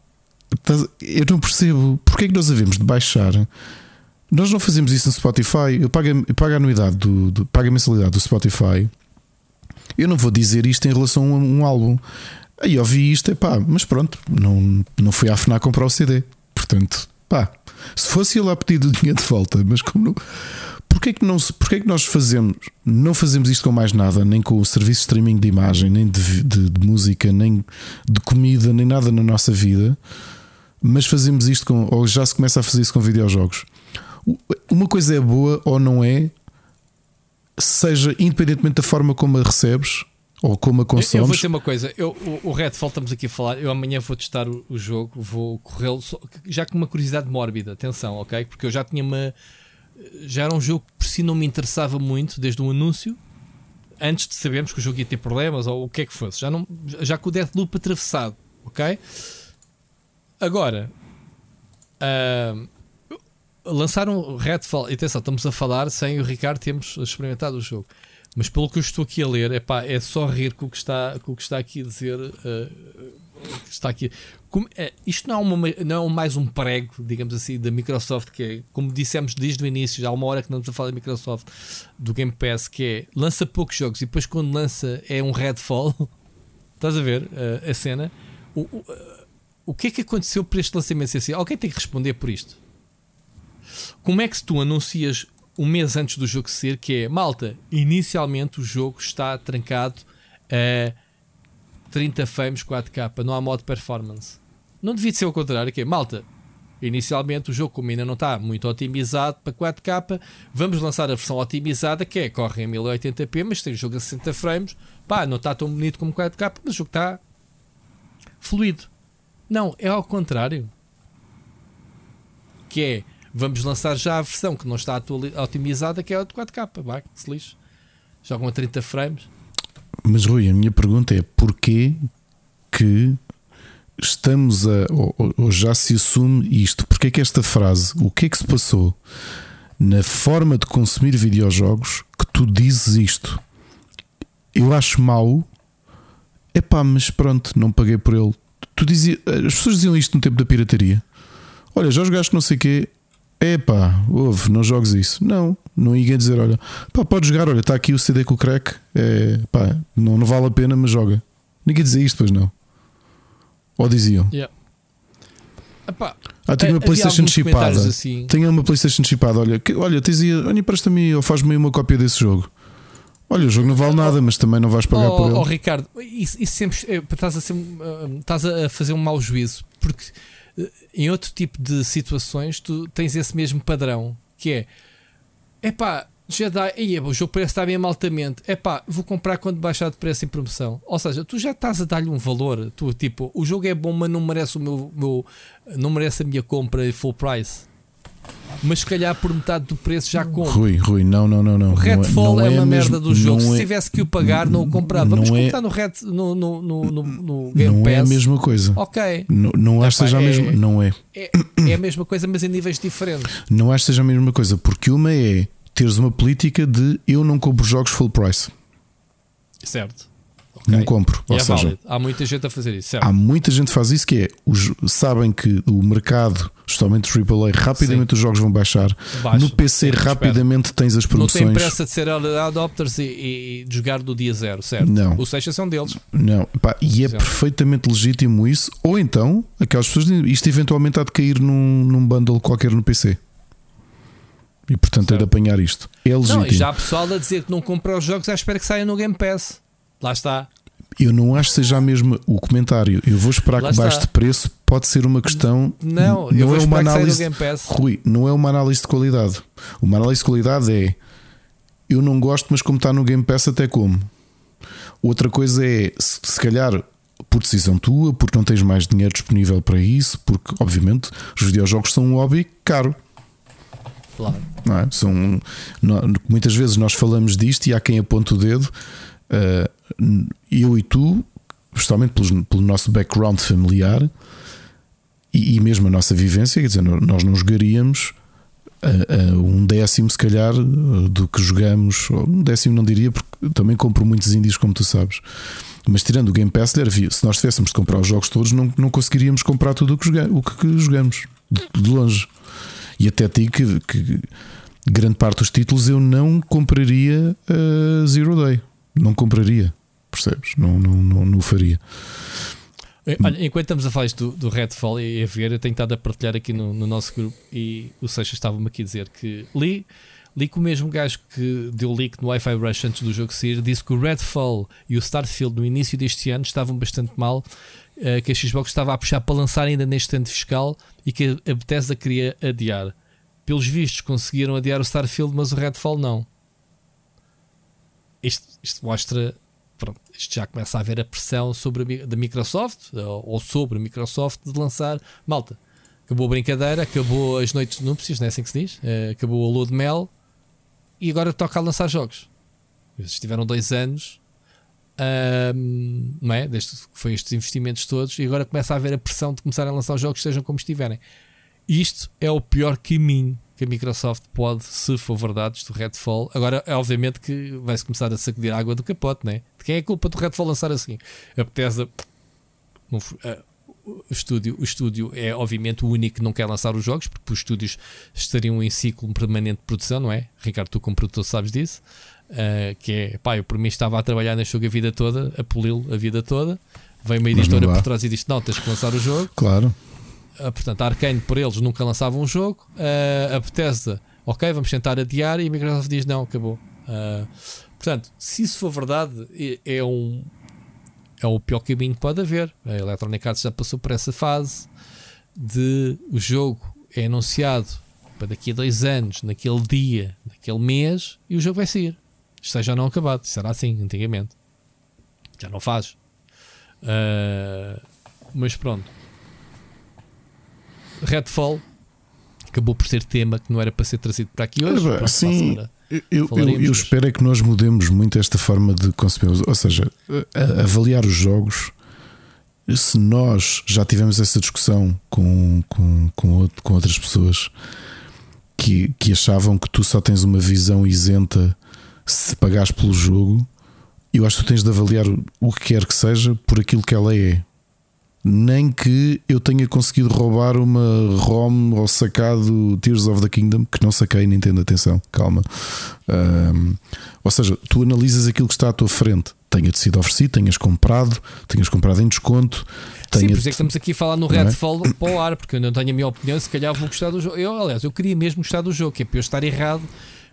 Eu não percebo porque é que nós havemos de baixar. Nós não fazemos isso no Spotify. Eu pago, eu pago a anuidade, do, do- pago a mensalidade do Spotify. Eu não vou dizer isto em relação a um álbum. Aí ouvi isto, é pá, mas pronto, não, não fui à FNAC comprar o CD. Portanto, pá, se fosse eu lá pedir o dinheiro de volta, mas como não. Porquê é que, não, porquê é que nós fazemos, não fazemos isto com mais nada, nem com o serviço de streaming de imagem, nem de, de- de música, nem de comida, nem nada na nossa vida, mas fazemos isto com, ou já se começa a fazer isso com videojogos. Uma coisa é boa ou não é, seja independentemente da forma como a recebes ou como a eu, eu vou consomes. dizer uma coisa: eu, o, o Redfall estamos aqui a falar. Eu amanhã vou testar o, o jogo, vou corrê-lo já com uma curiosidade mórbida. Atenção, ok? Porque eu já tinha uma. Já era um jogo que por si não me interessava muito desde o anúncio. Antes de sabermos que o jogo ia ter problemas ou o que é que fosse, já, não, já com o Deathloop atravessado, ok? Agora, ahm, lançaram Redfall. E atenção, estamos a falar sem o Ricardo termos experimentado o jogo. Mas pelo que eu estou aqui a ler, epá, é só rir com o que está, com o que está aqui a dizer. que está aqui. Como- é, isto não é, uma, não é mais um prego, digamos assim, da Microsoft, que é, como dissemos desde o início, já há uma hora que não estamos a falar da Microsoft, do Game Pass, que é lança poucos jogos e depois quando lança é um Redfall. Estás a ver eh, a cena? O, o, o que é que aconteceu para este lançamento ser assim? Alguém tem que responder por isto. Como é que se tu anuncias um mês antes do jogo ser que é malta, inicialmente o jogo está trancado a 30 frames 4K, não há modo performance. Não devia ser o contrário, que é malta. Inicialmente o jogo como ainda não está muito otimizado para 4K, vamos lançar a versão otimizada que é corre em 1080p, mas tem o jogo a 60 frames. Pá, não está tão bonito como 4K, mas o jogo está fluido. Não, é ao contrário. Que é, vamos lançar já a versão que não está otimizada, que é a de 4K. Vai, que se lixe. Jogam a 30 frames. Mas Rui, a minha pergunta é porquê que estamos a ou- ou já se assume isto? Porquê que esta frase, o que é que se passou na forma de consumir videojogos que tu dizes isto? Eu acho mau. Epá, mas pronto, não paguei por ele. Tu dizia, as pessoas diziam isto no tempo da pirataria. Olha, já jogaste não sei o quê. Epá, ouve, não jogues isso. Não, não ia dizer, olha, pá, pode jogar, olha, está aqui o CD com o crack. É, pá, não, não vale a pena, mas joga. Ninguém dizia isto, pois não. Ou diziam. Yeah. Epá, Ah, tenho uma PlayStation chipada. Assim, Tenho uma PlayStation chipada. Olha, que, olha, aí, olha, empresta-me ou faz-me uma cópia desse jogo. Olha, o jogo não vale nada, mas também não vais pagar oh, por ele. oh, Ricardo, isso, isso sempre é, estás, a ser, uh, estás a fazer um mau juízo, porque uh, em outro tipo de situações tu tens esse mesmo padrão que é epá, Jedi, aí, o jogo parece estar bem altamente, epá, vou comprar quando baixar de preço em promoção. Ou seja, tu já estás a dar-lhe um valor, tu tipo, o jogo é bom, mas não merece o meu, meu não merece a minha compra full price. Mas se calhar por metade do preço já compro. Rui, Rui, não, não, não, não. O Redfall não é, uma mesmo- merda do jogo. não Se é- tivesse que o pagar, não o comprava. Mas não como é- está no, Red, no, no, no, no, no Game Não Pass, é a mesma coisa. ok. Não, não acho que seja a é- mesma. Não é. É, é a mesma coisa, mas em níveis diferentes. Não acho que seja a mesma coisa. Porque uma é teres uma política de eu não compro jogos full price. Certo. Não Ok. compro. E Ou é seja, válido. Há muita gente a fazer isso, certo? há muita gente que faz isso que é os, sabem que o mercado, especialmente AAA, rapidamente os jogos vão baixar. Baixa. No PC Sim, rapidamente tens as Não promoções. tem pressa de ser adopters e, e- de jogar do dia zero, certo? Não. O Seixas são deles. Não, pá, e é Sim. perfeitamente legítimo isso. Ou então, aquelas pessoas dizem, isto eventualmente há de cair num, num bundle qualquer no PC. E portanto é de apanhar isto. É legítimo. Não, e já há pessoal a dizer que não compra os jogos à espera que saia no Game Pass. Lá está. Eu não acho que seja a mesma o comentário. Eu vou esperar Lá que baixe de preço. Pode ser uma questão. Não, não é uma análise. Rui, não é uma análise de qualidade. Uma análise de qualidade é eu não gosto, mas como está no Game Pass, até como. Outra coisa é se, se calhar por decisão tua, porque não tens mais dinheiro disponível para isso, porque obviamente os videojogos são um hobby caro. Claro. não é? São, nó- muitas vezes nós falamos disto e há quem aponte o dedo. eh, eu e tu, justamente pelos- pelo nosso background familiar e, e mesmo a nossa vivência, quer dizer, nó- nós não jogaríamos a- a um décimo, se calhar, do que jogamos. Um décimo não diria, porque também compro muitos indies, como tu sabes. Mas tirando o Game Pass, se nós tivéssemos de comprar os jogos todos, não, não conseguiríamos comprar tudo o que, joga- o que jogamos de, de longe. E até ti que, que grande parte dos títulos eu não compraria a Zero Day. Não compraria, percebes? Não, não, não, não faria. Eh, Olha, enquanto estamos a falar isto do, do Redfall e a ver, eu tenho estado a partilhar aqui no, no nosso grupo e o Seixas estava-me aqui a dizer que li, li que o mesmo gajo que deu leak no Wi-Fi Rush antes do jogo sair disse que o Redfall e o Starfield no início deste ano estavam bastante mal, eh, que a Xbox estava a puxar para lançar ainda neste ano fiscal e que a Bethesda queria adiar. Pelos vistos, conseguiram adiar o Starfield, mas o Redfall não. Isto, isto mostra isto já começa a haver a pressão sobre da Microsoft ou, sobre a Microsoft de lançar malta. Acabou a brincadeira, acabou as noites de núpcias, não é assim que se diz? Eh, acabou a lua de mel e agora toca a lançar jogos. Eles tiveram dois anos, não é? Desde que foi estes investimentos todos, e agora começa a haver a pressão de começar a lançar os jogos, sejam como estiverem. Isto é o pior caminho que a Microsoft pode, se for verdade, isto do Redfall. Agora, é obviamente que vai-se começar a sacudir a água do capote, né? De quem é a culpa do Redfall lançar assim? A Bethesda, não f- ah, o estúdio, o estúdio é obviamente o único que não quer lançar os jogos, porque os estúdios estariam em ciclo permanente de produção, não é? Ricardo, tu como produtor sabes disso. Ah, que é, pá, eu por mim estava a trabalhar neste jogo a vida toda, a poli-lo a vida toda. Vem uma editora por trás e diz: Não, tens que lançar o jogo. Claro. Ah, portanto, a Arkane por eles nunca lançava um jogo. Ah, a Bethesda, ok, vamos tentar adiar. E a Microsoft diz: não, acabou. Ah, portanto, se isso for verdade, é, um é o pior caminho que pode haver. A Electronic Arts já passou por essa fase de o jogo é anunciado para daqui a dois anos, naquele dia, naquele mês, e o jogo vai sair. Esteja ou não acabado. Era assim antigamente. Já não faz. Ah, mas pronto. Redfall acabou por ser tema que não era para ser trazido para aqui hoje. Pronto, sim. Eu, eu, eu espero é que nós mudemos muito esta forma de consumir, ou seja, a- avaliar os jogos. Se nós já tivemos essa discussão com, com, com, outro- com outras pessoas que, que achavam que tu só tens uma visão isenta se pagares pelo jogo, eu acho que tu tens de avaliar o que quer que seja por aquilo que ela é. Nem que eu tenha conseguido roubar uma ROM ou sacado Tears of the Kingdom, que não saquei, Nintendo, atenção, calma. Ahm, ou seja, tu analisas aquilo que está à tua frente. Tenha-te sido oferecido, tenhas comprado, tenhas comprado em desconto. Sim, por isso é que estamos aqui a falar no é? Redfall para o ar, porque eu não tenho a minha opinião, se calhar vou gostar do jogo. Eu, aliás, eu queria mesmo gostar do jogo, que é para eu estar errado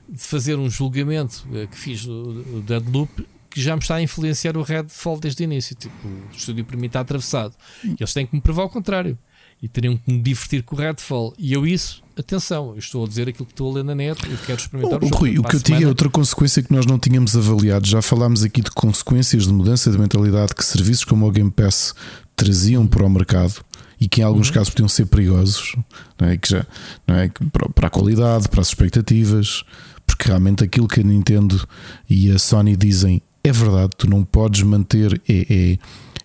de fazer um julgamento eh, que fiz do Deadloop que já me está a influenciar o Redfall desde o início. Tipo, o estúdio para mim está atravessado. Eles têm que me provar o contrário. E teriam que me divertir com o Redfall. E eu, isso, atenção, eu estou a dizer aquilo que estou a ler na net, eu quero experimentar o, O, jogo. Rui, o que eu digo é outra consequência que nós não tínhamos avaliado. Já falámos aqui de consequências de mudança de mentalidade que serviços como o Game Pass traziam para o mercado e que em alguns casos podiam ser perigosos, não é? Que já, não é? Para a qualidade, para as expectativas, porque realmente aquilo que a Nintendo e a Sony dizem é verdade, tu não podes manter, é, é,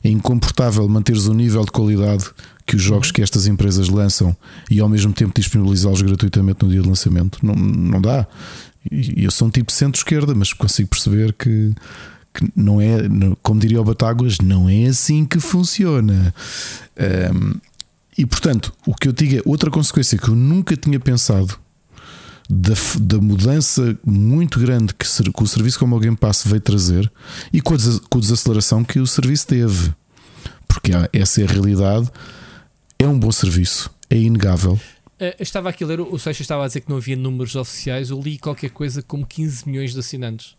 é incomportável manteres o nível de qualidade que os jogos que estas empresas lançam e ao mesmo tempo disponibilizá-los gratuitamente no dia de lançamento. Não, não dá. E eu sou um tipo de centro-esquerda, mas consigo perceber que, que não é, como diria o Batáguas, não é assim que funciona. Um, e portanto, o que eu digo é outra consequência que eu nunca tinha pensado da, da mudança muito grande que, que o serviço como o Game Pass veio trazer e com a, com a desaceleração que o serviço teve. Porque essa é a realidade. É um bom serviço, é inegável. Eh, eu estava aqui a ler, o Seixas estava a dizer que não havia números oficiais. Eu li qualquer coisa como 15 milhões de assinantes.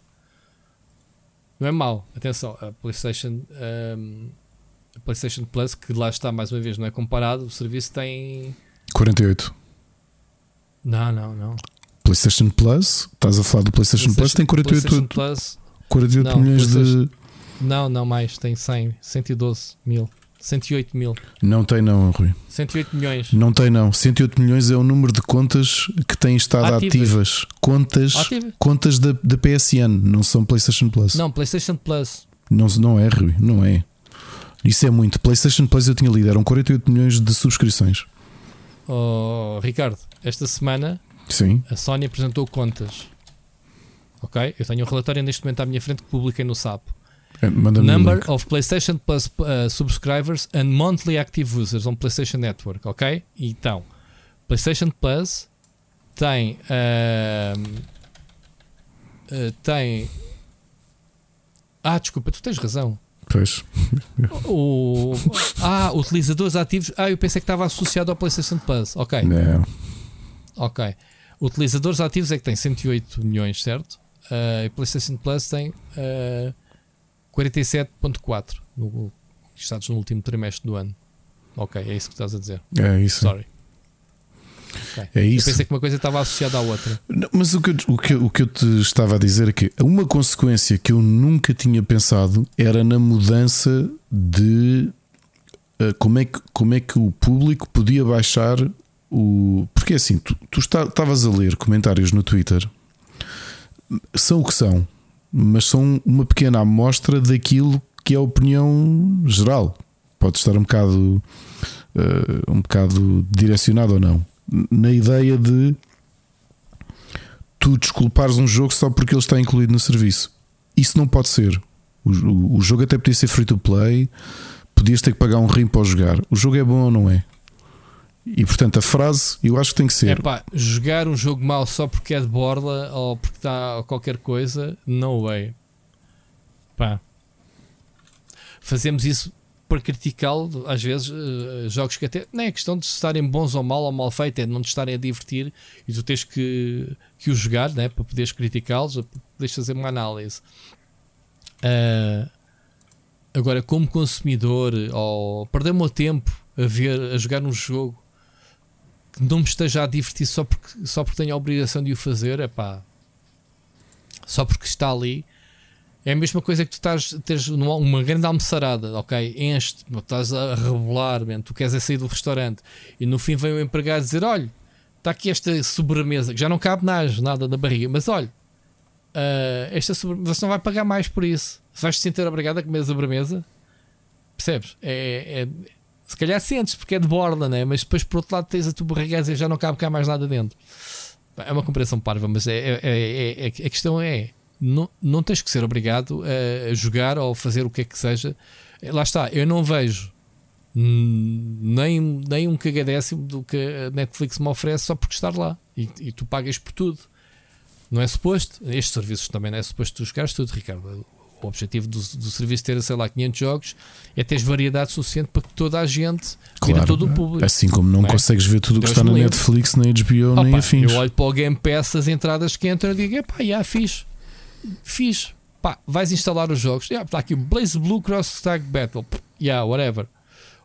Não é mau, atenção. A PlayStation, ehm, a PlayStation Plus, que lá está mais uma vez, não é comparado. O serviço tem. 48. Não, não, não. PlayStation Plus, estás a falar do PlayStation, Plus, tem 48, PlayStation Plus, 48 Não, milhões de. PlayStation- não, não mais, tem 100, 112 mil, 108 mil, Não tem, não, Rui. 108 milhões. Não tem, não. 108 milhões é o número de contas que têm estado Ativas. ativas. Contas, Ativa? contas da, da PSN, não são PlayStation Plus. Não, PlayStation Plus. Não, não é, Rui, não é. Isso é muito. PlayStation Plus eu tinha lido, eram 48 milhões de subscrições. Oh, Ricardo, esta semana Sim. a Sony apresentou contas. Ok? Eu tenho um relatório neste momento à minha frente que publiquei no SAP. É, Number of PlayStation Plus uh, subscribers and monthly active users on PlayStation Network. Ok? Então, PlayStation Plus tem. ahm, uh, tem. Ah, desculpa, tu tens razão. Pois. O, ah, utilizadores ativos. Ah, eu pensei que estava associado ao PlayStation Plus. Ok, Não. ok. Utilizadores ativos é que tem 108 milhões, certo? Ah, e PlayStation Plus tem ah, 47,4 no, estados no último trimestre do ano. Ok, é isso que estás a dizer. É isso. Sorry. Ok. É Eu isso. pensei que uma coisa estava associada à outra. Não, mas o que, eu, o, que, eu- o que eu te estava a dizer é que uma consequência que eu nunca tinha pensado era na mudança de eh, como, é que, como é que o público podia baixar o. Porque assim, tu tu estavas a ler comentários no Twitter, são o que são, mas são uma pequena amostra daquilo que é a opinião geral. Pode estar um bocado, eh, um bocado direcionado ou não. Na ideia de tu desculpares um jogo só porque ele está incluído no serviço. Isso não pode ser. O, o- o jogo até podia ser free to play, podias ter que pagar um rim para jogar. O jogo é bom ou não é? E portanto a frase eu acho que tem que É ser. pá, jogar um jogo mau só porque é de borla ou porque está qualquer coisa, no way. Pá. Fazemos isso para criticá-lo, às vezes, eh, jogos que até. Não é questão de estarem bons ou mal ou mal feitos, é de não te estarem a divertir e tu tens que, que os jogar né, para poderes criticá-los, para poderes fazer uma análise. Ah, agora, como consumidor, ou perder o meu tempo a ver, a jogar um jogo que não me esteja a divertir só porque, só porque tenho a obrigação de o fazer, é pá, só porque está ali. É a mesma coisa que tu estás numa- uma grande almoçarada, ok? Enche, estás a rebolar, man, tu queres é sair do restaurante e no fim vem o empregado dizer: olha, está aqui esta sobremesa que já não cabe nada, na barriga, mas olha, ah, esta sobremesa, você não vai pagar mais por isso. Vais te sentir obrigado a comer a sobremesa, percebes? É, é- se calhar sentes porque é de borda, né? mas depois por outro lado tens a a dizer já não cabe cá mais nada dentro. É uma comparação parva, mas é, é- é- é- a questão é: não, não tens que ser obrigado a, jogar ou fazer o que é que seja. Lá está, eu não vejo nem, nem um cagadécimo do que a Netflix me oferece só porque estar lá e, e tu pagas por tudo. Não é suposto, estes serviços também não é suposto tu jogares tudo, Ricardo. O objetivo do, do serviço ter, sei lá, 500 jogos é teres variedade suficiente para que toda a gente vira Claro, todo o público. assim como não Não é? consegues ver tudo o que está na livre. Netflix, nem HBO, nem Opa, afins. eu olho para o Game Pass, as entradas que entram e digo: epá, já fiz, fiz. Pá, vais instalar os jogos. Yeah, está aqui o Blaze Blue Cross Tag Battle. Yeah, whatever.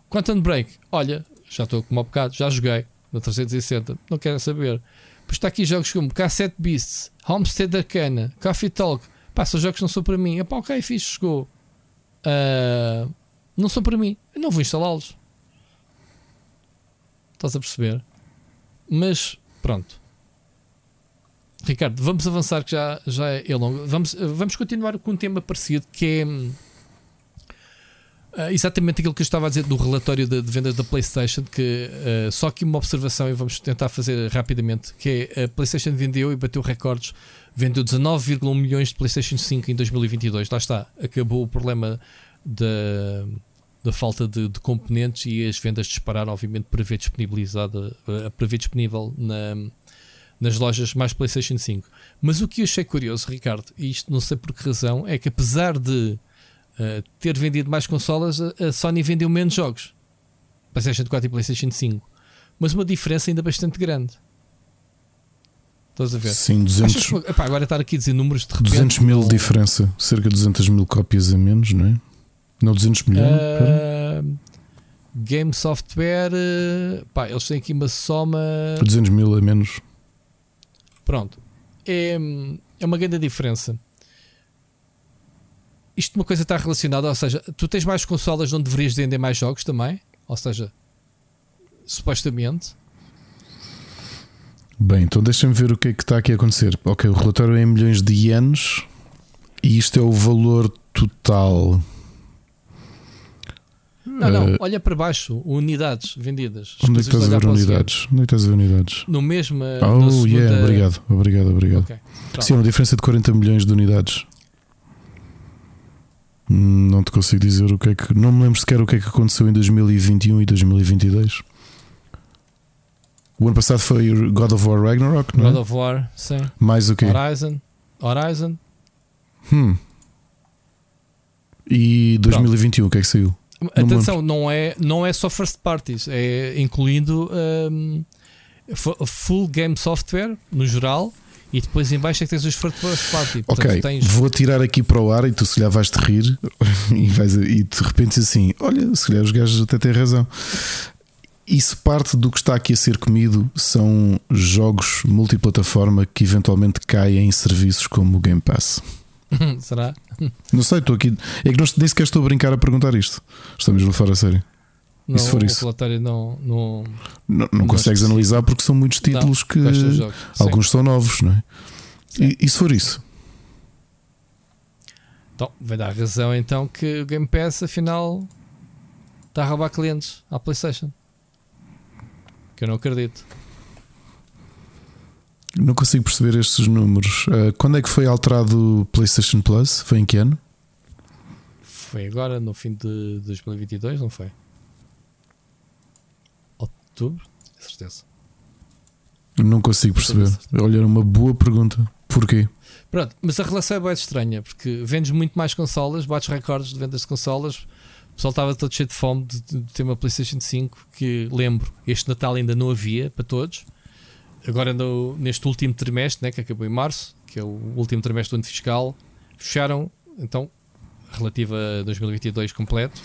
Quantum Break, olha, já estou como há bocado, já joguei na 360, não quero saber. Depois está aqui jogos como Cassette Beasts, Homestead Arcana, Coffee Talk. Pá, são jogos que não são para mim. Epá, ok, fixe, chegou. Ah, não são para mim. Eu não vou instalá-los. Estás a perceber? Mas pronto. Ricardo, vamos avançar que já, já é longo. Vamos, vamos continuar com um tema parecido que é ah, exatamente aquilo que eu estava a dizer do relatório de, de vendas da PlayStation. Que uh, só aqui uma observação e vamos tentar fazer rapidamente: que é a PlayStation vendeu e bateu recordes, vendeu 19,1 milhões de PlayStation 5 em 2022. Lá está, acabou o problema da, falta de, de componentes e as vendas dispararam, obviamente, para ver disponibilizada, uh, para ver disponível na nas lojas mais PlayStation 5. Mas o que eu achei curioso, Ricardo, e isto não sei por que razão, é que apesar de uh, ter vendido mais consolas, a, Sony vendeu menos jogos. PlayStation 4 e PlayStation 5. Mas uma diferença ainda bastante grande. Estás a ver? Sim, 200. Achas, epá, agora estar aqui a dizer números de repente, 200 mil diferença. Cerca de 200 mil cópias a menos, não é? Não 200 milhões? Uh, Game Software. Uh, pá, eles têm aqui uma soma. 200 mil a menos. Pronto. É, é uma grande diferença. Isto uma coisa está relacionada, ou seja, tu tens mais consolas onde deverias vender mais jogos também? Ou seja, supostamente. Bem, então deixa-me ver o que é que está aqui a acontecer. Ok, o relatório é em milhões de ienes e isto é o valor total. Não, não, uh, olha para baixo, unidades vendidas. Onde é que estás a ver unidades? Onde é que estás a ver unidades? No mesmo. Oh, segunda... yeah, obrigado, obrigado, obrigado. Okay. Sim, uma diferença de 40 milhões de unidades. Hum, não te consigo dizer o que é que. Não me lembro sequer o que é que aconteceu em 2021 e 2022. O ano passado foi God of War Ragnarok, não é? God of War, sim. Mais o quê? Horizon. Horizon. Hum. E 2021, Pronto. o que é que saiu? Atenção, não é, não é só first parties, é incluindo um, full game software no geral. E depois em baixo é que tens os first party. Portanto, ok, tens... vou tirar aqui para o ar e tu se calhar vais te rir e, vais, e de repente assim: olha, se calhar os gajos até têm razão. Isso parte do que está aqui a ser comido são jogos multiplataforma que eventualmente caem em serviços como o Game Pass. Será? Não sei, estou aqui. É que não, nem sequer estou a brincar a perguntar isto. Estamos a falar a sério. Não, e se for isso? não, não, não, não consegues analisar porque são muitos títulos que alguns Sim. são novos, não é? E, e, se for isso? Então, vai dar razão então que o Game Pass afinal está a roubar clientes à PlayStation. Que eu não acredito. Não consigo perceber estes números. Uh, quando é que foi alterado o PlayStation Plus? Foi em que ano? Foi agora, no fim de 2022, não foi? Outubro? Com certeza. Não consigo perceber. Olha, era uma boa pergunta. Porquê? Pronto, mas a relação é bem estranha porque vendes muito mais consolas, bates recordes de vendas de consolas. Pessoal estava todo cheio de fome de, de ter uma PlayStation 5 que lembro, este Natal ainda não havia para todos agora no, neste último trimestre, né, que acabou em março, que é o último trimestre do ano fiscal, fecharam, então, relativa a 2022 completo,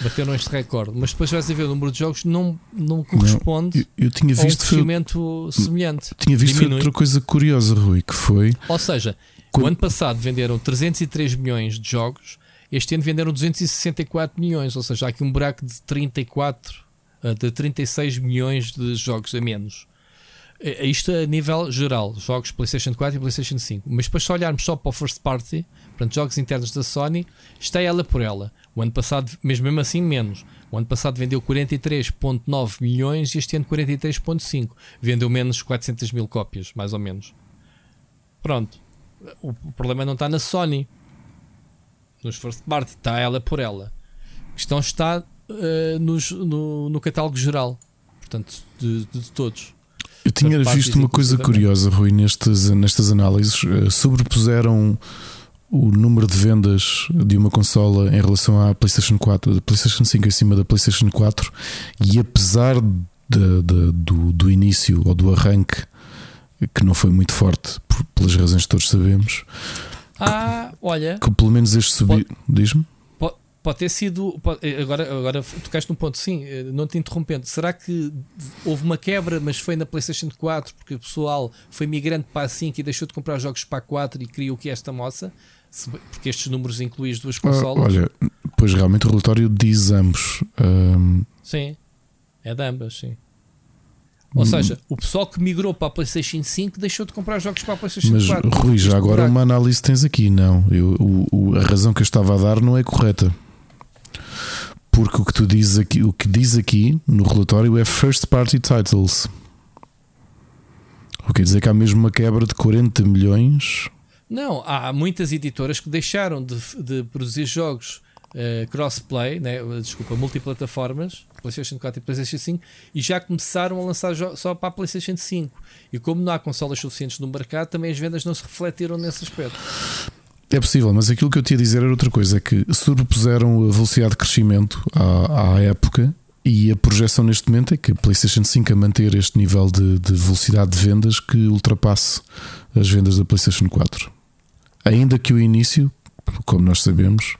bateram este recorde. Mas depois vais a ver o número de jogos não, não corresponde não, eu, eu, tinha visto a um crescimento foi, semelhante. Tinha visto outra coisa curiosa, Rui, que foi. Ou seja, quando... o ano passado venderam 303 milhões de jogos, este ano venderam 264 milhões, ou seja, há aqui um buraco de 34 eh, de 36 milhões de jogos a menos. É, é isto a nível geral, jogos PlayStation 4 e PlayStation 5. Mas depois, se olharmos só para o first party, portanto, jogos internos da Sony, está ela por ela. O ano passado, mesmo assim, menos. O ano passado vendeu 43,9 milhões e este ano 43,5. Vendeu menos 400 mil cópias, mais ou menos. Pronto. O problema não está na Sony, nos first party, está ela por ela. A questão está uh, nos, no, no catálogo geral, portanto, de, de, de todos. Eu tinha visto uma coisa curiosa, Rui, nestas, nestas análises. Uh, sobrepuseram o número de vendas de uma consola em relação à PlayStation 4, da PlayStation 5 em cima da PlayStation 4, e apesar de, de, do, do início ou do arranque, que não foi muito forte, por, pelas razões que todos sabemos, ah, olha, que pelo menos este subiu. Diz-me? Pode ter sido. Pode, eh, agora, agora tocaste num ponto, sim, eh, não te interrompendo. Será que houve uma quebra, mas foi na PlayStation 4 porque o pessoal foi migrante para a 5 e deixou de comprar jogos para a 4 e criou que esta moça? Porque estes números incluem as duas consolas. Ah, olha, pois realmente o relatório diz ambos. Um... Sim, é de ambas, sim. Ou seja, o pessoal que migrou para a PlayStation 5 deixou de comprar jogos para a PlayStation Mas 4. Rui, já agora uma análise tens aqui, não. Eu, o- o- a razão que eu estava a dar não é correta. Porque o que tu dizes aqui, o que diz aqui no relatório é first party titles. O que quer dizer que há mesmo uma quebra de 40 milhões. Não, há muitas editoras que deixaram de, de produzir jogos eh, crossplay, né, desculpa, multiplataformas, PlayStation 4 e PlayStation 5, e já começaram a lançar só para a PlayStation 5. E como não há consolas suficientes no mercado, também as vendas não se refletiram nesse aspecto. É possível, mas aquilo que eu tinha a dizer era outra coisa: é que sobrepuseram a velocidade de crescimento à, à época e a projeção neste momento é que a PlayStation 5 a manter este nível de, de velocidade de vendas que ultrapasse as vendas da PlayStation 4. Ainda que o início, como nós sabemos,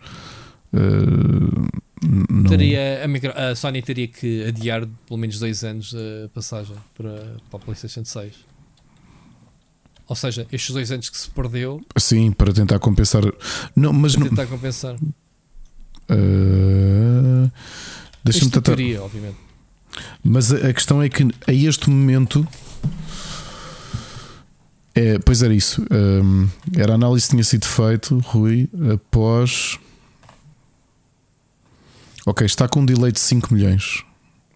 eh, não, Teria, a, micro- a Sony teria que adiar pelo menos dois anos a passagem para, para a PlayStation 6. Ou seja, estes dois anos que se perdeu, sim, para tentar compensar. Não, mas para não. tentar compensar. eh, Deixa-me Isto tentar. teoria, obviamente. Mas a, a questão é que a este momento. É, pois era isso. hum, era a análise que tinha sido feito, Rui, após. Ok, está com um delay de 5 milhões.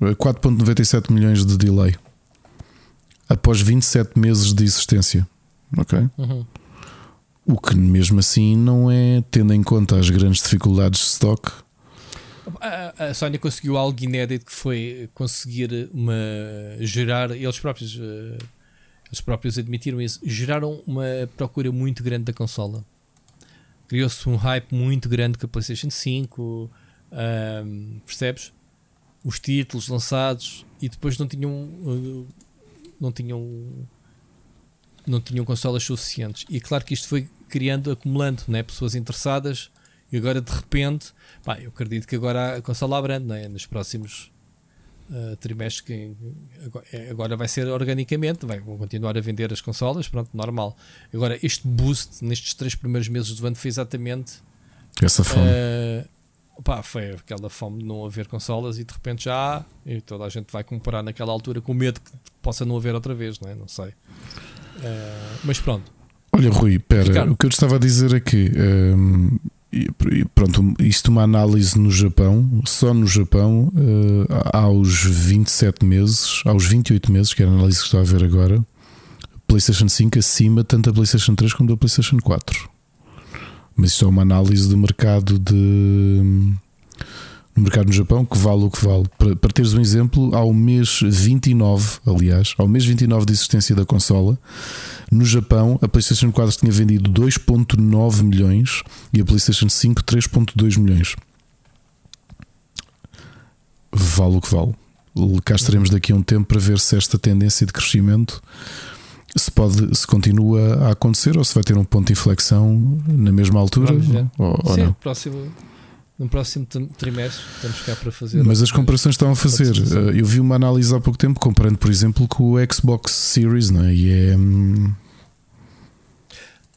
Eh, 4,97 milhões de delay. Após 27 meses de existência. Ok? Uhum. O que mesmo assim não é, tendo em conta as grandes dificuldades de stock. A, a Sony conseguiu algo inédito que foi conseguir uma, gerar, eles próprios, eh, eles próprios admitiram isso, geraram uma procura muito grande da consola. Criou-se um hype muito grande com a PlayStation 5, ahm, percebes? Os títulos lançados e depois não tinham, eh, não tinham, não tinham consolas suficientes. E claro que isto foi criando, acumulando né? pessoas interessadas e agora de repente Pá, eu acredito que agora a consola abrande, não é? nos próximos uh, trimestres, que agora, é- agora vai ser organicamente, vai, vão continuar a vender as consolas, pronto, normal. Agora, este boost nestes três primeiros meses do ano foi exatamente Essa fome. uh, pá, foi aquela fome de não haver consolas e de repente já há, e toda a gente vai comprar naquela altura com medo que possa não haver outra vez, não é? Não sei. Uh, mas pronto. Olha, Rui, pera, Ricardo. o que eu te estava a dizer é que hum, e- e pronto, isto uma análise no Japão, só no Japão, eh, aos 27 meses, aos 28 meses, que é a análise que estou a ver agora, PlayStation 5 acima tanto da PlayStation 3 como da PlayStation 4. Mas isto é uma análise do mercado de no mercado no Japão que vale o que vale. Para, para teres um exemplo, ao mês 29, aliás, ao mês 29 de existência da consola, no Japão, a PlayStation 4 tinha vendido 2,9 milhões e a PlayStation 5 3,2 milhões. Vale o que vale. Cá estaremos daqui a um tempo para ver se esta tendência de crescimento se, pode, se continua a acontecer ou se vai ter um ponto de inflexão na mesma altura ou, ou Sim, não. próximo, no próximo tri- trimestre estamos cá para fazer. Mas as comparações estão a fazer. Eh, Eu vi uma análise há pouco tempo comparando, por exemplo, com o Xbox Series, não é? E é. hum,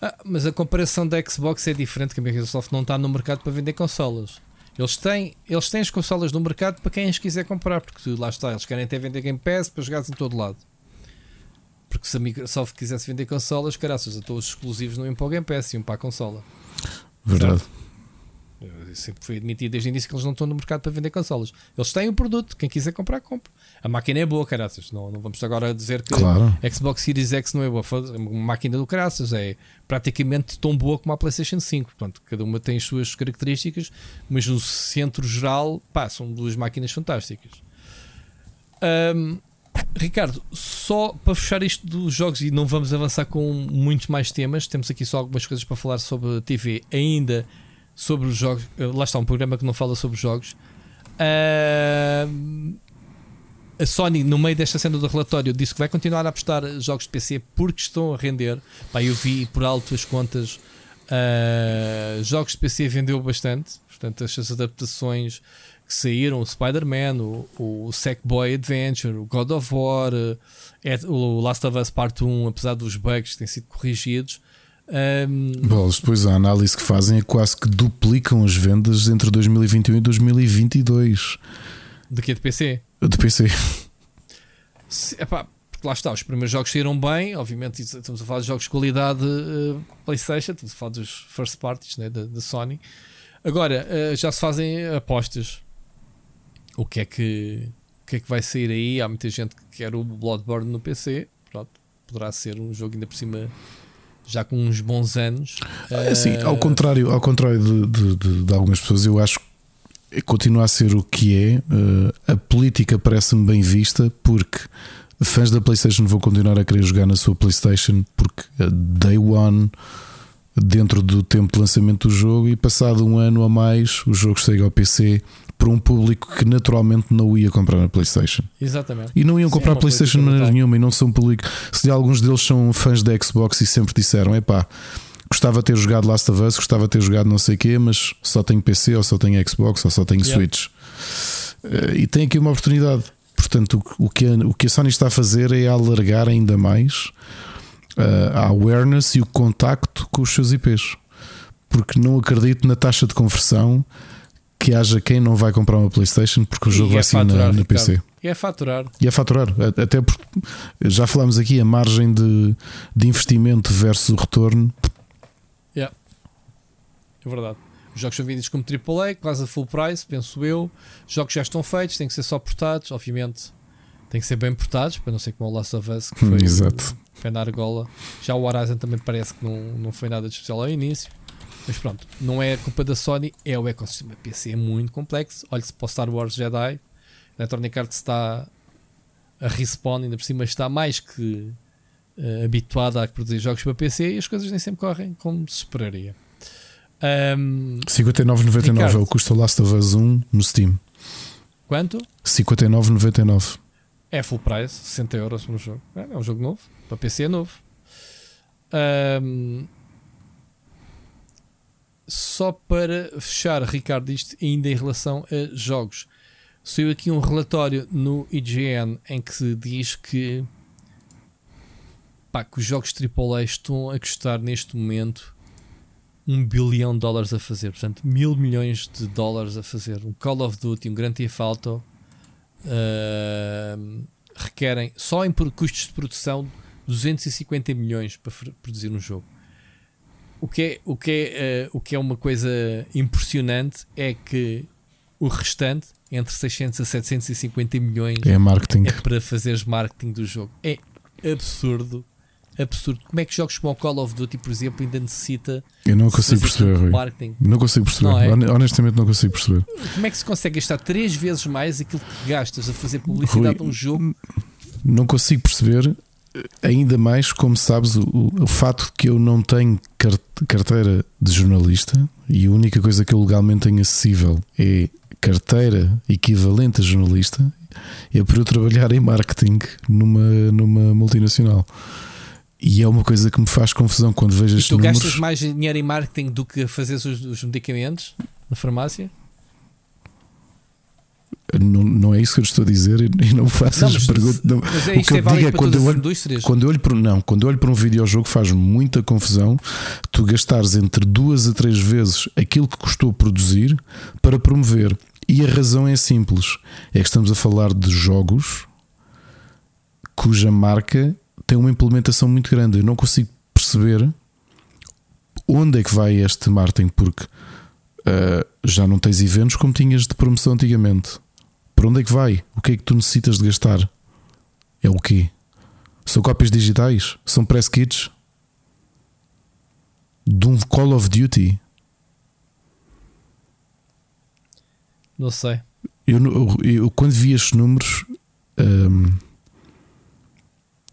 Ah, mas a comparação da Xbox é diferente, que a Microsoft não está no mercado para vender consolas. Eles têm, eles têm as consolas no mercado para quem as quiser comprar, porque lá está, eles querem até vender Game Pass para jogares em todo lado. Porque se a Microsoft quisesse vender consolas, caraças, então os exclusivos não iam para o Game Pass, iam para a consola. Verdade. Eu Sempre foi admitido desde o início que eles não estão no mercado para vender consolas. Eles têm o produto, quem quiser comprar, compra. A máquina é boa, caraças. Não, não vamos agora dizer que Claro. a Xbox Series X não é boa. É uma máquina do caraças. É praticamente tão boa como a PlayStation 5. Portanto, cada uma tem as suas características, mas no centro geral, pá, são duas máquinas fantásticas. Ahm, Ricardo, só para fechar isto dos jogos e não vamos avançar com muitos mais temas, temos aqui só algumas coisas para falar sobre TV, ainda sobre os jogos. eh, Lá está, um programa que não fala sobre jogos. Ahm, a Sony, no meio desta cena do relatório, disse que vai continuar a apostar jogos de PC porque estão a render. Pá, eu vi por alto as contas. ah, jogos de PC vendeu bastante. Portanto, estas adaptações que saíram, o Spider-Man, o, o Sackboy Adventure, o God of War, eh, o Last of Us Part 1, apesar dos bugs que têm sido corrigidos. ahm, Bom, depois a análise que fazem é quase que duplicam as vendas entre 2021 e 2022 de que é de PC? de PC. Se, epá, porque lá está, os primeiros jogos saíram bem, obviamente estamos a falar de jogos de qualidade eh, PlayStation, estamos a falar dos first parties né, da, da Sony. Agora eh, já se fazem apostas. O que é que o que é que vai sair aí? Há muita gente que quer o Bloodborne no PC. Pronto, poderá ser um jogo ainda por cima já com uns bons anos. Assim, ao contrário, ao contrário de, de- de- de algumas pessoas, eu acho que continua a ser o que é. eh, a política parece-me bem vista porque fãs da PlayStation vão continuar a querer jogar na sua PlayStation porque day one dentro do tempo de lançamento do jogo e passado um ano a mais o jogo chega ao PC para um público que naturalmente não ia comprar na PlayStation. Exatamente. E não iam Sim, comprar é PlayStation de maneira nenhuma e não são público. Se alguns deles são fãs da Xbox e sempre disseram: epá, gostava de ter jogado Last of Us, gostava de ter jogado não sei o quê, mas só tenho PC, ou só tenho Xbox, ou só tenho Yeah. Switch. Eh, E tem aqui uma oportunidade. Portanto, o- o que, a, o que a Sony está a fazer é alargar ainda mais eh, a awareness e o contacto com os seus IPs. Porque não acredito na taxa de conversão que haja quem não vai comprar uma PlayStation porque o E jogo é vai sair na, na. PC. E é faturar. E a faturar, até porque já falámos aqui a margem de, de investimento versus o retorno. É verdade. Os jogos são vendidos como AAA, quase a full price, penso eu. Os jogos já estão feitos, têm que ser só portados, obviamente. Têm que ser bem portados, para não ser como o Last of Us, que foi Exato. pé na argola. Já o Horizon também parece que não, não foi nada de especial ao início. Mas pronto, não é culpa da Sony, é o ecossistema PC, é muito complexo. Olhe-se para o Star Wars Jedi, a Electronic Arts está a respawn, ainda por cima está mais que eh, habituada a produzir jogos para PC e as coisas nem sempre correm como se esperaria. Ahm, 59,99 é o custo Last of Us 1 no Steam. quanto? 59,99. É full price, 60 euros no jogo. É, é um jogo novo, para PC é novo. Ahm, só para fechar, Ricardo, isto ainda em relação a jogos. Saiu aqui um relatório no IGN em que se diz que, pá, que os jogos AAA estão a custar neste momento um bilhão de dólares a fazer, portanto, mil milhões de dólares a fazer. Um Call of Duty, um Grand Theft Auto, uh, requerem só em custos de produção 250 milhões para produzir um jogo. O que é, o que é, uh, o que é uma coisa impressionante é que o restante, entre 600 a 750 milhões, É marketing. é para fazeres marketing do jogo. É absurdo. Absurdo. Como é que jogos como o Call of Duty, por exemplo, ainda necessita Eu não consigo perceber, Rui. marketing? Não consigo perceber. Não é? Hone- Honestamente, não consigo perceber. Como é que se consegue gastar três vezes mais aquilo que gastas a fazer publicidade Rui, a um jogo? Não consigo perceber, ainda mais como sabes, o, o, fato de que eu não tenho car- carteira de jornalista e a única coisa que eu legalmente tenho acessível é carteira equivalente a jornalista, é por eu trabalhar em marketing numa, numa multinacional. E é uma coisa que me faz confusão quando vejo E estes tu números. gastas mais dinheiro em marketing do que a fazer os, os medicamentos na farmácia? Não, não é isso que eu estou a dizer e não faço as mas, perguntas. não. mas é, O que é eu digo é quando eu olho-. Quando eu olho para, não, quando eu olho para um videojogo faz muita confusão tu gastares entre duas a três vezes aquilo que custou produzir para promover. E a razão é simples: é que estamos a falar de jogos cuja marca tem uma implementação muito grande. Eu não consigo perceber onde é que vai este marketing, porque ah, já não tens eventos como tinhas de promoção antigamente. Para onde é que vai? O que é que tu necessitas de gastar? É o quê? São cópias digitais? São press kits? De um Call of Duty? Não sei. Eu, eu- eu quando vi estes números, hum,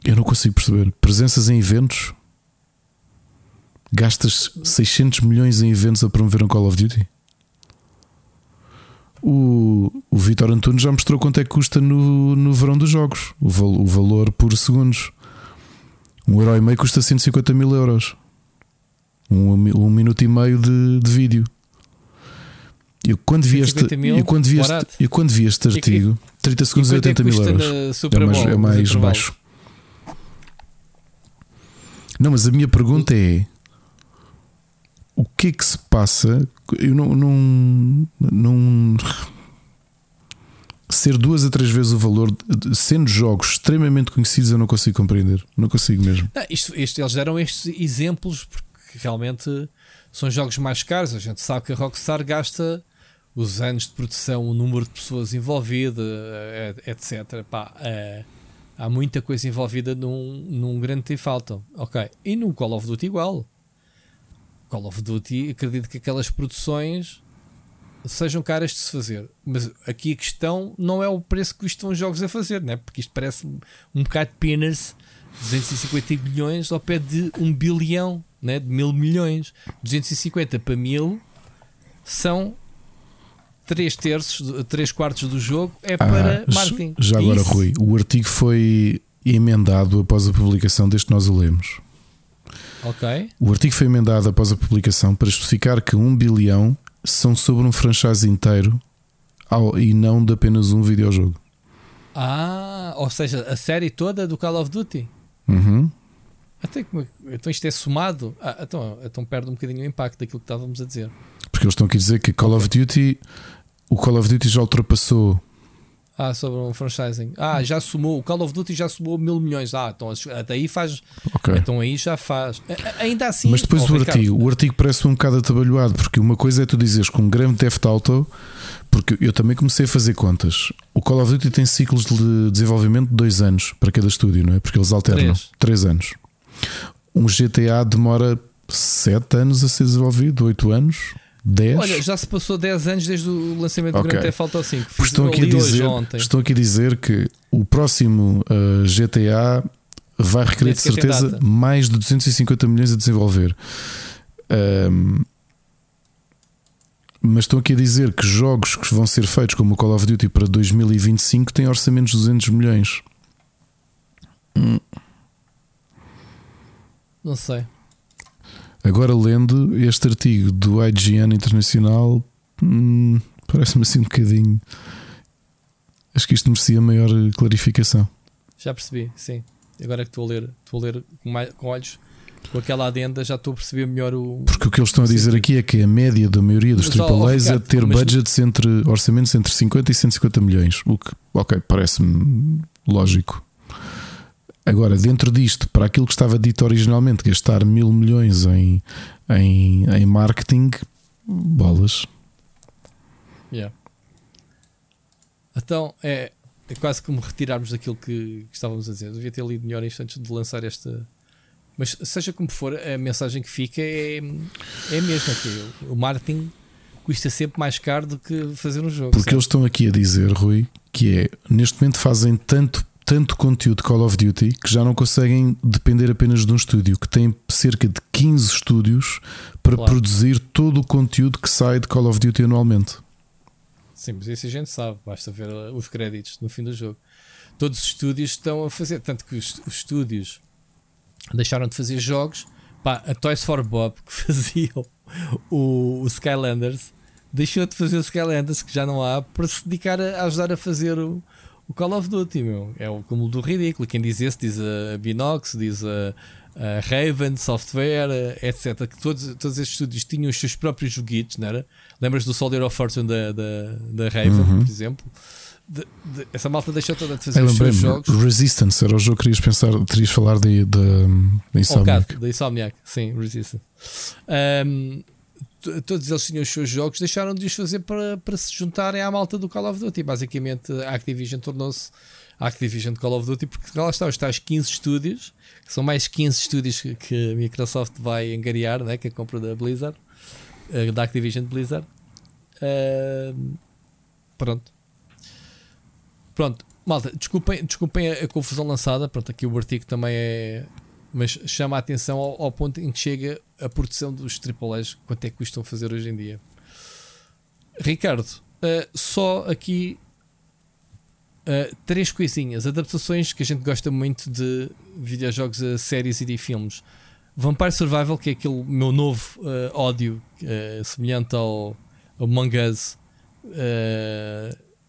eu não consigo perceber. Presenças em eventos? Gastas 600 milhões em eventos a promover um Call of Duty? O, o Vitor Antunes já mostrou quanto é que custa no, no verão dos jogos o, val- o valor por segundos. Um euro e meio custa 150 mil euros. Um, um minuto e meio de, de vídeo. Eu quando vi este, 150 mil, eu quando vi este, eu quando vi este E- e- artigo, 30 E segundos e quanto é que 80 mil euros. É mais, é mais baixo. Não, mas a minha pergunta é: o que é que se passa? Eu não. não, não ser duas a três vezes o valor, sendo jogos extremamente conhecidos, eu não consigo compreender. Não consigo mesmo. Ah, isto, isto- eles deram estes exemplos porque realmente são jogos mais caros. A gente sabe que a Rockstar gasta os anos de produção, o número de pessoas envolvidas, eh, etc. Pá, eh, há muita coisa envolvida num, num grande Theft. Ok. E no Call of Duty igual. Call of Duty, acredito que aquelas produções sejam caras de se fazer. Mas aqui a questão não é o preço que custam os jogos a fazer, né? porque isto parece um bocado de peanuts 250 milhões ao pé de um bilhão, né? de mil milhões. 250 para mil são 3 terços, 3 quartos do jogo é para Ah, marketing. Já agora, Isso. Rui, o artigo foi emendado após a publicação deste nós o lemos. Ok. O artigo foi emendado após a publicação para especificar que um bilhão são sobre um franchise inteiro ao- e não de apenas um videojogo. Ah, ou seja, a série toda do Call of Duty. Uhum. Até é- então isto é somado. Ah, então, então perde um bocadinho o impacto daquilo que estávamos a dizer. Porque eles estão aqui a dizer que Call of Duty, o Call of Duty já ultrapassou. Ah, sobre um franchising. Ah, já somou. O Call of Duty já somou mil milhões. Ah, então até aí faz. Ok. Então aí já faz. A- Ainda assim. Mas depois oh, o Ricardo, artigo, o artigo parece um bocado atabalhoado, porque uma coisa é tu dizeres que um grande Theft Auto, porque eu também comecei a fazer contas. O Call of Duty tem ciclos de desenvolvimento de dois anos para cada estúdio, não é? Porque eles alternam. Três. Três anos. Um GTA demora sete anos a ser desenvolvido, oito anos, dez. Olha, já se passou 10 anos desde o lançamento Ok. do Grand Theft Auto 5. Porque estão aqui, a dizer, estão aqui a dizer que o próximo uh, GTA vai requerer de certeza mais de 250 milhões a desenvolver. Um, mas estão aqui a dizer que jogos que vão ser feitos como o Call of Duty para 2025 têm orçamentos de 200 milhões. Não sei. Agora, lendo este artigo do IGN Internacional, hum, parece-me assim um bocadinho. Acho que isto merecia maior clarificação. Já percebi, sim. Agora que estou a ler, estou a ler com, mais- com olhos, com aquela adenda, já estou a perceber melhor o. Porque o que eles estão a dizer aqui é que a média da maioria dos Mas, AAAs é ter mas- budgets entre orçamentos entre 50 e 150 milhões. O que, ok, parece-me lógico. Agora, dentro disto, para aquilo que estava dito originalmente, gastar mil milhões em, em, em marketing, bolas. Yeah. Então é, é quase como retirarmos daquilo que, que estávamos a dizer. Eu devia ter lido melhor isto antes de lançar esta. Mas seja como for, a mensagem que fica é, é a mesma: que o marketing custa sempre mais caro do que fazer um jogo. Porque certo? eles estão aqui a dizer, Rui, que é neste momento fazem tanto, tanto conteúdo de Call of Duty que já não conseguem depender apenas de um estúdio, que tem cerca de 15 estúdios para Claro. produzir todo o conteúdo que sai de Call of Duty anualmente. Sim, mas isso a gente sabe, basta ver uh, os créditos no fim do jogo. Todos os estúdios estão a fazer, tanto que os, os estúdios deixaram de fazer jogos. Pá, a Toys for Bob que faziam o, o Skylanders deixou de fazer o Skylanders, que já não há, para se dedicar a, a ajudar a fazer o, o Call of Duty. Meu. É o cúmulo do ridículo. Quem diz esse diz a Binox, diz a, a Raven Software, eh, etc. Que todos, todos estes estúdios tinham os seus próprios joguitos, não era? Lembras do Soldier of Fortune da, da, da Raven, Uhum. por exemplo? De- de- essa malta deixou toda de fazer os seus jogos. Resistance era o jogo que querias pensar, terias falar de, de, de Um Insomniac. bocado, da Insomniac, sim, Resistance. Um, todos eles tinham os seus jogos, deixaram de os fazer para, para se juntarem à malta do Call of Duty. Basicamente, a Activision tornou-se a Activision de Call of Duty, porque lá está, os tais 15 estúdios, que são mais 15 estúdios que, que a Microsoft vai angariar, né, que é a compra da Blizzard, eh, da Activision Blizzard. Um, pronto. Pronto, malta, desculpem, desculpem a, a confusão lançada. Pronto, aqui o artigo também é. Mas chama a atenção ao, ao ponto em que chega a produção dos AAAs, quanto é que custam fazer hoje em dia. Ricardo, eh, só aqui eh, três coisinhas. Adaptações que a gente gosta muito de videojogos a séries e de filmes. Vampire Survival, que é aquele meu novo eh, ódio, semelhante ao, ao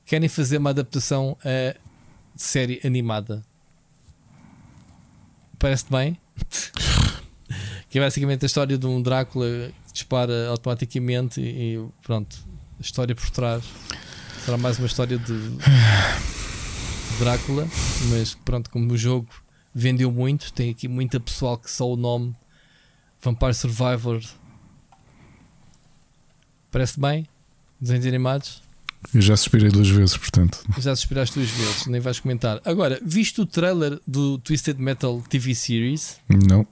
querem fazer uma adaptação a série animada. Parece-te bem? que é basicamente a história de um Drácula que dispara automaticamente e, e pronto, a história por trás. Será mais uma história de Drácula, mas pronto, como o jogo vendeu muito, tem aqui muita pessoal que só o nome Vampire Survivor parece bem. Desenhos animados. Eu já suspirei duas vezes, portanto. Já suspiraste duas vezes, nem vais comentar. Agora, viste o trailer do Twisted Metal TV Series? Não.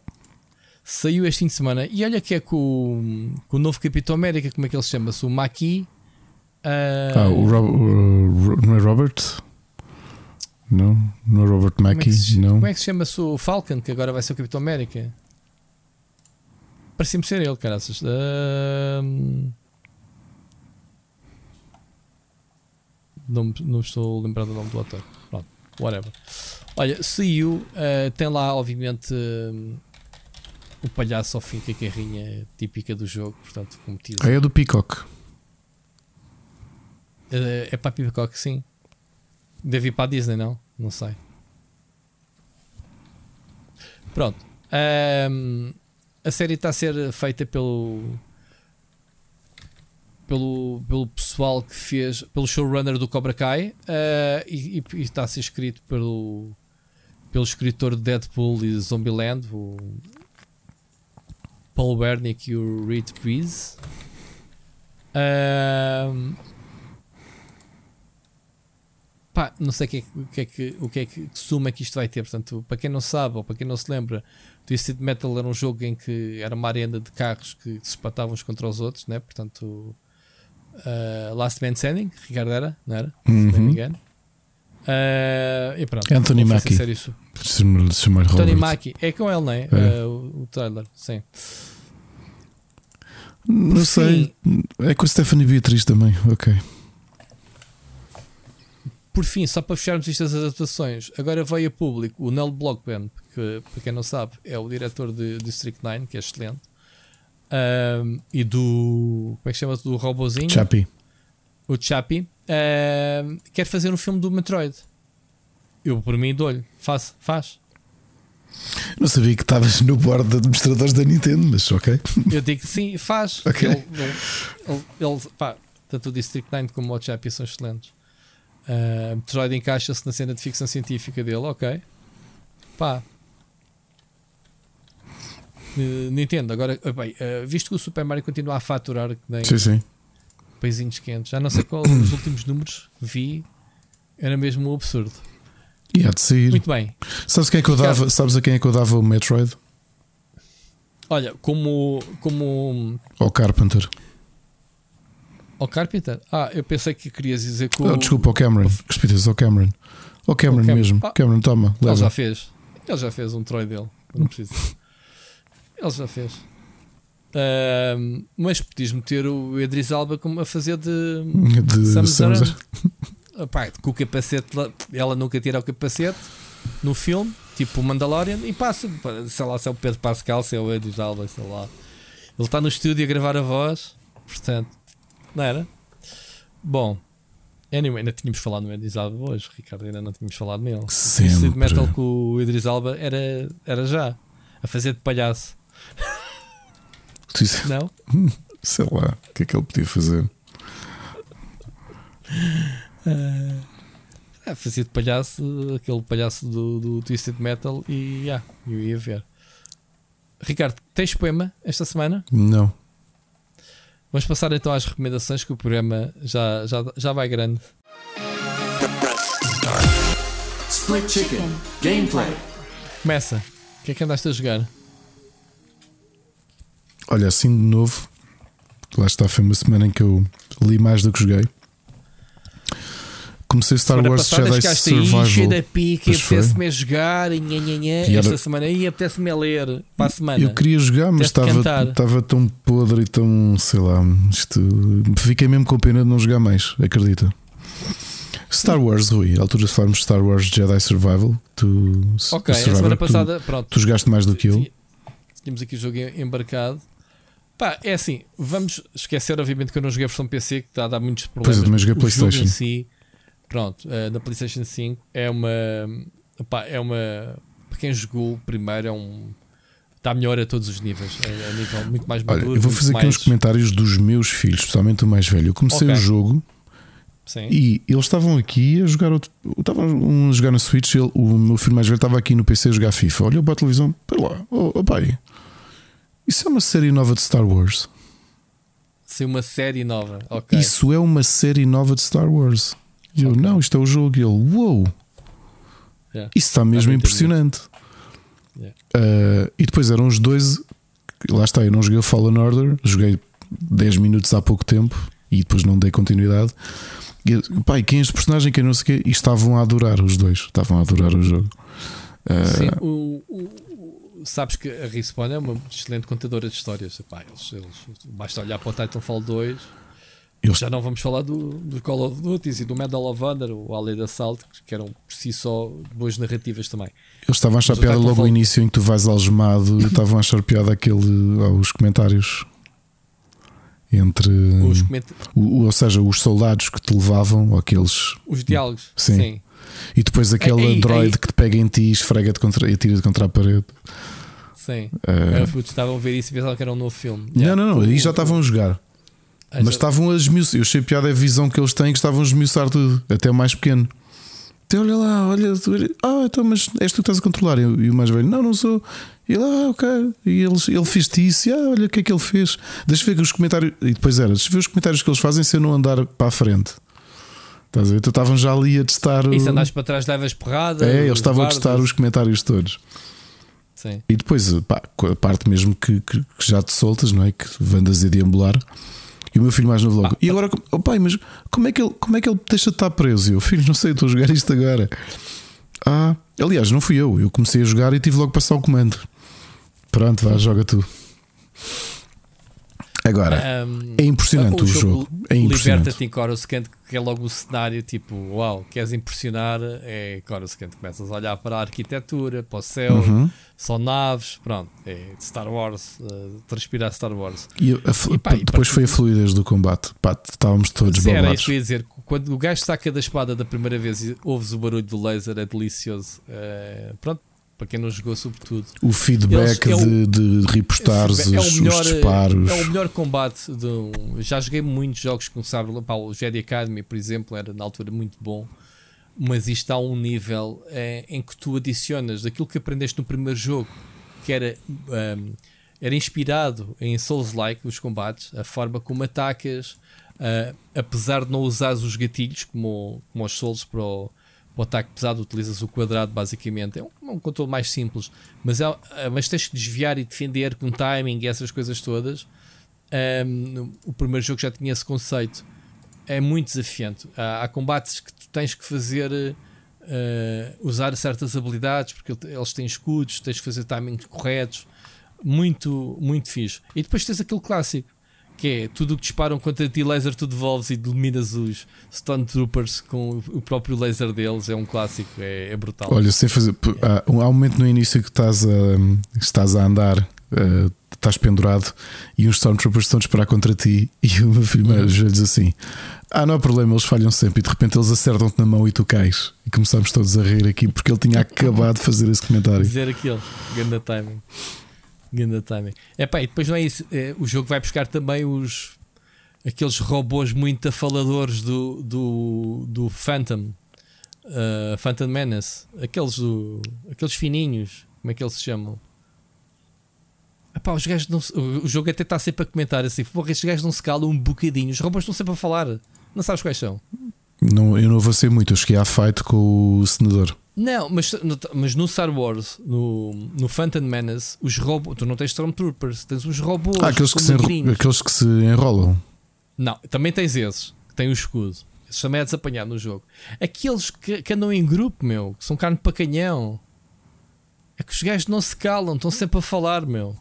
Saiu este fim de semana e olha que é com, com o novo Capitão América, como é que ele se chama-se? O Maki. ah, Ah, o, Rob- o- Ro- não é Robert? Não, não é Robert como, é Mackie, que se, não. como é que se chama-se o Falcon, que agora vai ser o Capitão América? Parecia-me ser ele, caraças. Ah, não, não estou a lembrar do nome do ator. Pronto, whatever. Olha, saiu, ah, tem lá, obviamente, ah, o palhaço ao fim, que é a carrinha típica do jogo, portanto, cometido. Ah, é do Peacock. É, é para a Peacock, sim. Deve ir para a Disney, não? Não sei. Pronto. Ahm, a série está a ser feita pelo, pelo, pelo pessoal que fez, pelo showrunner do Cobra Kai ah, e, e- está a ser escrito pelo, pelo escritor de Deadpool e Zombieland, o Paul Wernick e o Reed Breeze. Ahm, pá, não sei o que, é, que- que é que o que é que suma que isto vai ter. Portanto, para quem não sabe ou para quem não se lembra, Twisted Metal era um jogo em que era uma arena de carros que se espatavam uns contra os outros, né? Portanto, ah, Last Man Standing, Ricardo era, não era? Se não me Uhum. engano. Ah, e pronto, Anthony vou fazer Mackie. Robert. Mackie, é com ele, não é? É. Ah, o, trailer, sim. Não Por sei. É com a Stephanie Beatriz também. Ok. Por fim, só para fecharmos estas adaptações, agora veio a público o Nell Blockman, que para quem não sabe é o diretor de District 9, que é excelente, Ahm, e do. Como é que chama-se? Do Robozinho, Chappie. o Chappie, quer fazer um filme do Metroid. Eu, por mim, dou-lhe, faz, faz. Não sabia que estavas no board de administradores da Nintendo, mas ok. Eu digo que sim, faz. Ok. Ele, ele, ele- pá, tanto o District 9 como o Chappie são excelentes. Ah, Metroid encaixa-se na cena de ficção científica dele, ok. Pá. Eh, Nintendo, agora, ah, bem, ah, visto que o Super Mario continua a faturar que nem Sim, sim. paizinhos quentes, já não sei qual os últimos números vi, era mesmo um absurdo. E há de sair. Muito bem, Sabes, quem é que eu dava, sabes a quem é que eu dava o Metroid? olha, como, como Ao Carpenter. ao Carpenter, ah, eu pensei que querias dizer que o, Oh, desculpa, ao Cameron. Respeitas ao Cameron. Ao Cameron Ao Cam- mesmo. Ah. Cameron, toma, Ele já fez. Ele já fez um Troy dele. Não preciso. Ele já fez. Ahm, mas podias meter o Idris Alba como a fazer de De Aran. Epá, com o capacete. Ela nunca tira o capacete no filme, tipo o Mandalorian, e passa. Sei lá se é o Pedro Pascal, se é o Idris Alba, sei lá. Ele está no estúdio a gravar a voz, portanto, não era? Bom, anyway, ainda tínhamos falado no Idris Alba hoje, Ricardo, ainda não tínhamos falado nele. O Sempre. Twisted Metal com o Idris Alba era, era já a fazer de palhaço, não? Sei lá, o que é que ele podia fazer? Ah, fazia de palhaço, aquele palhaço do, do Twisted Metal e yeah, eu ia ver. Ricardo, tens poema esta semana? Não. Vamos passar então às recomendações que o programa já, já, já vai grande. Split Chicken. Gameplay. Começa. O que é que andaste a jogar? Olha, assim de novo, lá está, foi uma semana em que eu li mais do que joguei. Comecei Star Semana Wars passada Jedi chegaste aí, Survival. da pica, apetece-me a jogar, e nha, nha, nha. E esta era- semana aí apetece-me a ler para a semana. Eu queria jogar, mas estava, estava tão podre e tão, sei lá, isto, fiquei mesmo com pena de não jogar mais, acredita. Star Wars, Rui, à altura de falarmos de Star Wars Jedi Survival, tu, Ok, a semana tu- passada, pronto. tu, jogaste mais do que eu. Tínhamos aqui o jogo em- embarcado. Pá, é assim, vamos esquecer, obviamente, que eu não joguei a versão PC, que está a dar muitos problemas. Pois é, também joguei jogo PlayStation. em si, pronto, eh, na PlayStation 5 é uma. Pá, é uma. Para quem jogou primeiro, é um. Está melhor a todos os níveis. É, a nível muito mais Olha, maduro. eu vou fazer aqui mais- uns comentários dos meus filhos, especialmente o mais velho. Eu comecei Ok. o jogo, Sim. E eles estavam aqui a jogar outro. Estavam um a jogar na Switch. Ele, o meu filho mais velho estava aqui no PC a jogar FIFA. Olhou para a televisão. Pera lá, oh, oh pai, isso é uma série nova de Star Wars. Ser uma série nova. Ok. Isso é uma série nova de Star Wars. E eu, não, isto é o jogo. E ele, uou, Yeah. isso está mesmo muito impressionante. Yeah. Uh, e depois eram os dois. Lá está, eu não joguei o Fallen Order, joguei 10 minutos há pouco tempo e depois não dei continuidade. E, pai, quem é este personagem? Quem não sei o quê? E estavam a adorar os dois, estavam a adorar o jogo. Uh, Sim, o- o- sabes que a Respawn é uma excelente contadora de histórias. Epá, eles, eles, basta olhar para o Titanfall 2. eles, Já não vamos falar do, do Call of Duty e do Medal of Honor, o Allied Assault, que eram por si só boas narrativas também. eles estavam a achar piada logo no início em que tu vais algemado, estavam a achar piada aquele aos comentários entre Os, comenta- o- ou seja, os soldados que te levavam, aqueles os diálogos. Sim. Sim. E depois aquele droid que te pega em ti, esfrega-te contra, e tira-te contra a parede. sim. Uh, estavam a ver isso e pensavam que era um novo filme. Não, Yeah. não, não, aí já estavam a jogar. Ah, Mas estavam a esmiuçar. Eu achei piada a visão que eles têm que estavam a esmiuçar tudo, até o mais pequeno. Então, olha lá, olha, ah, então, mas és tu que estás a controlar. E o- e o mais velho, não, não sou. E ele, ah, ok. E eles, ele fez-te isso, e, ah, olha o que é que ele fez. Deixa ver que os comentários. E depois era, deixa ver os comentários que eles fazem se eu não andar para a frente. Estás a ver? Então estavam já ali a testar. o- E se andas para trás, levas porrada. É, eles estavam a testar os comentários todos. Sim. E depois, pá, a parte mesmo que, que- que já te soltas, não é? Que andas a deambular. E o meu filho mais novo logo. e agora, oh pai, mas como é, que ele, como é que ele deixa de estar preso? E eu, filho, não sei, estou a jogar isto agora. Ah, aliás, não fui eu. Eu comecei a jogar e tive logo que passar o comando. Pronto, vá, joga tu. Agora, Um, é impressionante o, jogo. É impressionante. Liberta-te em Coruscant, que é logo o cenário tipo, uau, queres impressionar? É Coruscant. Começas a olhar para a arquitetura, para o céu, Uhum. só naves, pronto, é Star Wars, uh, transpirar Star Wars. E a- E pá, e depois foi a fluidez do combate. Pá, estávamos todos Sim, era isso que eu ia dizer. Quando o gajo saca da espada da primeira vez e ouves o barulho do laser, é delicioso. Uh, pronto, para quem não jogou, sobretudo. O feedback Eles- é de, o- de repostares é os, melhor, os disparos. É o melhor combate. De um- já joguei muitos jogos que começaram. Pá, o Jedi Academy, por exemplo, era na altura muito bom. Mas isto a um nível eh, em que tu adicionas daquilo que aprendeste no primeiro jogo, que era, um, era inspirado em Souls-like, os combates, a forma como atacas, ah, apesar de não usares os gatilhos como, como os Souls para o, o ataque pesado, utilizas o quadrado basicamente. É um, é um controle mais simples, mas, é, ah, mas tens que desviar e defender com timing e essas coisas todas. Um, o primeiro jogo já tinha esse conceito. É muito desafiante. Há, há combates que tu tens que fazer eh, usar certas habilidades porque ele- eles têm escudos, tens que fazer timings corretos. Muito, muito fixe. E depois tens aquele clássico que é tudo o que disparam contra ti laser, tu devolves e eliminas os Stone Troopers com o próprio laser deles. É um clássico, é, é brutal. Olha, sem fazer. Há, há um momento no início que estás a, estás a andar, eh, estás pendurado e uns Stormtroopers estão a disparar contra ti. E o meu filho velho diz assim: Ah, não há problema, eles falham sempre. E de repente eles acertam-te na mão e tu cais. E começámos todos a rir aqui porque ele tinha acabado de fazer esse comentário. dizer aquilo. Ganda timing. Ganda timing. Epá, e depois não é isso. é, o jogo vai buscar também os aqueles robôs muito afaladores do, do, do Phantom. uh, Phantom Menace. Aqueles do. Aqueles fininhos. Como é que eles se chamam? Epá, os gajos não, o o jogo até está sempre a comentar assim: porra, estes gajos não se calam um bocadinho. Os robôs estão sempre a falar. Não sabes quais são? Não, eu não avancei muito, eu cheguei à fight com o senador. Não, mas no, mas no Star Wars, no, no Phantom Menace, os robôs. Tu não tens Stormtroopers, tens uns robôs. Ah, aqueles que, se aqueles que se enrolam. Não, também tens esses, que têm o escudo. Esses também é desapanhado no jogo. Aqueles que, que andam em grupo, meu, que são carne para canhão. É que os gajos não se calam, estão sempre a falar, meu.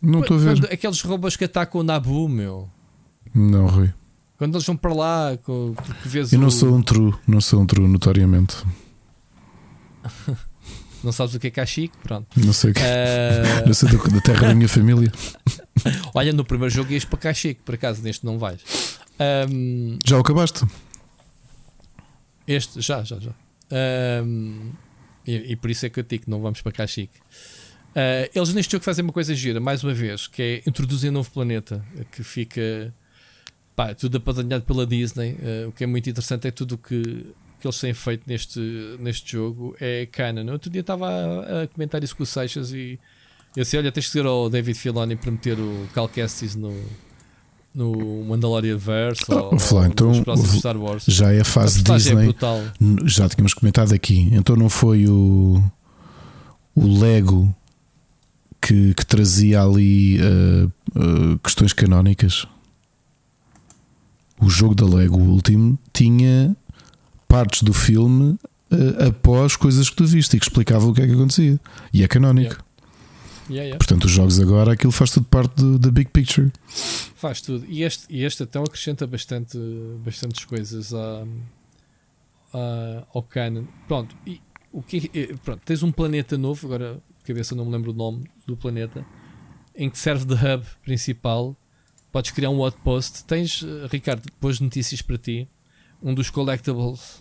Não estou a ver. Aqueles robôs que atacam o Nabu, meu. Não, Rui. Quando eles vão para lá, com, vês Eu não o- sou um true, não sou um true, notoriamente. não sabes o que é que há chique, pronto. Não sei, o que- Ah, não sei da, da terra da minha família. olha, no primeiro jogo ias para cá chique, por acaso, neste não vais. Ahm, Já o acabaste? Este, já, já, já. Ahm, e, e por isso é que eu digo que não vamos para cá chique. Ah, eles neste jogo fazem uma coisa gira, mais uma vez, que é introduzir um novo planeta que fica Pá, é tudo apadrinhado pela Disney. eh, o que é muito interessante é tudo o que, que eles têm feito neste, neste jogo é canon. Outro dia estava a, a comentar isso com o Seixas e eu disse: Olha, tens que dizer ao David Filoni para meter o Cal Kestis no, no Mandalorian Verse ou, ou então, Star Wars. Já é a a fase postagem é Disney. N- Já tínhamos comentado aqui. Então não foi o, o Lego que, que trazia ali uh, uh, questões canónicas. O jogo da Lego o último tinha partes do filme uh, após coisas que tu viste e que explicava o que é que acontecia. E é canónico. Yeah, yeah. Portanto, os jogos agora, aquilo faz tudo parte da big picture. Faz tudo. E este, e este então acrescenta bastante, bastantes coisas a, a- ao canon. Pronto, e o que, eh, pronto, tens um planeta novo, agora de cabeça não me lembro o nome do planeta, em que serve de hub principal. Podes criar um outpost. Tens, eh, Ricardo, depois notícias para ti. Um dos collectibles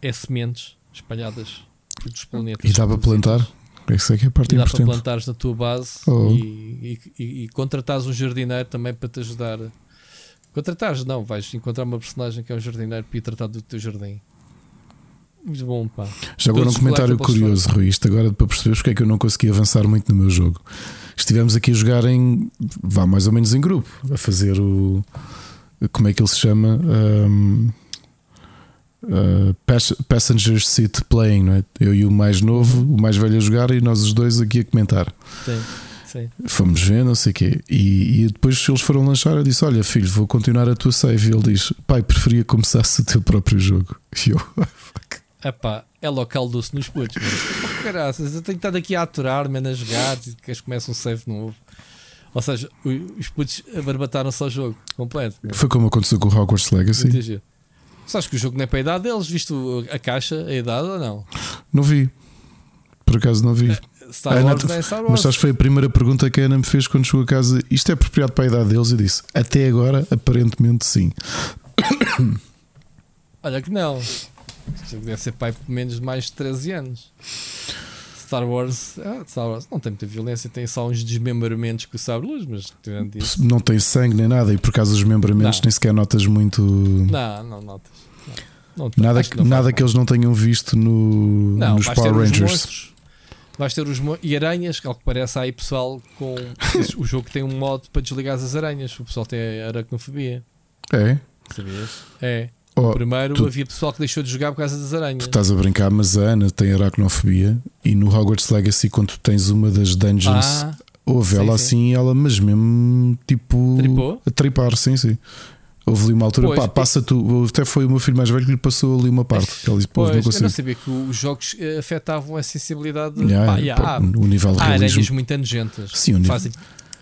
é sementes espalhadas por os planetas. E dá para plantar? É que é a parte E dá para importante. plantares na tua base Oh. e, e, e, e contratares um jardineiro também para te ajudar. Contratares, não, vais encontrar uma personagem que é um jardineiro para ir tratar do teu jardim. Muito bom, pá. Já agora um comentário curioso, Rui. Isto agora para perceberes porque é que eu não consegui avançar muito no meu jogo. Estivemos aqui a jogar em. vá mais ou menos em grupo, a fazer o. Como é que ele se chama? Um, uh, pass- passenger Seat Playing, não é? Eu e o mais novo, o mais velho a jogar e nós os dois aqui a comentar. Sim, sim. Fomos ver, não sei o quê. E, e depois eles foram lanchar. Eu disse: Olha, filho, vou continuar a tua save. E ele diz: Pai, preferia começasse o teu próprio jogo. E eu, Epá, é local doce nos putos. mas, oh, Caraças, eu tenho estado aqui a aturar-me a jogar e depois começa um save novo. Ou seja, os putos abarbataram-se ao jogo completo. foi como aconteceu com o Hogwarts Legacy. Giro. Sabes que o jogo não é para a idade deles, visto a caixa, a idade ou não? Não vi. Por acaso não vi. Star Wars tu- não é Star Mas Wars. sabes que foi a primeira pergunta que a Ana me fez quando chegou a casa. Isto é apropriado para a idade deles? Eu disse: Até agora, aparentemente sim. Olha que não. Deve ser pai por menos de mais de 13 anos. Star Wars, ah, Star Wars não tem muita violência, tem só uns desmembramentos o sabre luz, mas tirando isso. Não tem sangue nem nada. E por causa dos membramentos, Não. nem sequer notas muito. Não, não notas. Não, não, Nada, que, não nada que eles não tenham visto no, Não, nos Power os Rangers. monstros, vais ter os e aranhas, que ao que parece há aí pessoal com esse- o jogo tem um modo para desligar as aranhas. O pessoal tem aracnofobia. É? Sabias? É. Oh, Primeiro tu- havia pessoal que deixou de jogar por causa das aranhas. tu estás a brincar, mas a Ana tem aracnofobia. E no Hogwarts Legacy, quando tu tens uma das dungeons, Ah, houve ela sim. assim, ela, mas mesmo tipo. Tripou? A tripar, sim, sim. Houve ali uma altura, Pois, pá, passa tu. Até foi o meu filho mais velho que lhe passou ali uma parte. Que ele disse, Pois, não eu não consigo. sabia que os jogos eh, afetavam a sensibilidade. Yeah, Pá, yeah, pá, o nível de há aranhas realismo. muito nojentas. Sim, o nível- Fazem-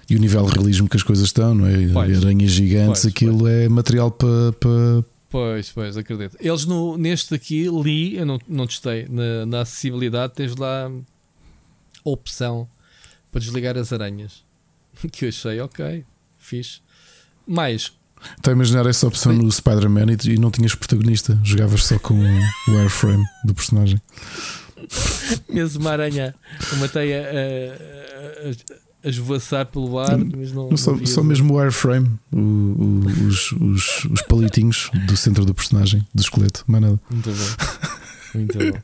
E o nível de realismo que as coisas estão, não é? Pois. Aranhas gigantes, Pois, aquilo é material para. para Pois, pois, acredito. Eles no, neste aqui, li, eu não, não testei, na, na acessibilidade tens lá a opção para desligar as aranhas. Que eu achei, ok, fixe. Mais, Está a imaginar essa opção no Spider-Man e, e não tinhas protagonista, jogavas só com o airframe do personagem. mesmo uma aranha, uma teia a, a, a, a esvoaçar pelo ar, mas não. Não, só, não só mesmo o airframe, o- o- os, os, os palitinhos do centro do personagem, do esqueleto, mais nada. Muito bom. Muito bom.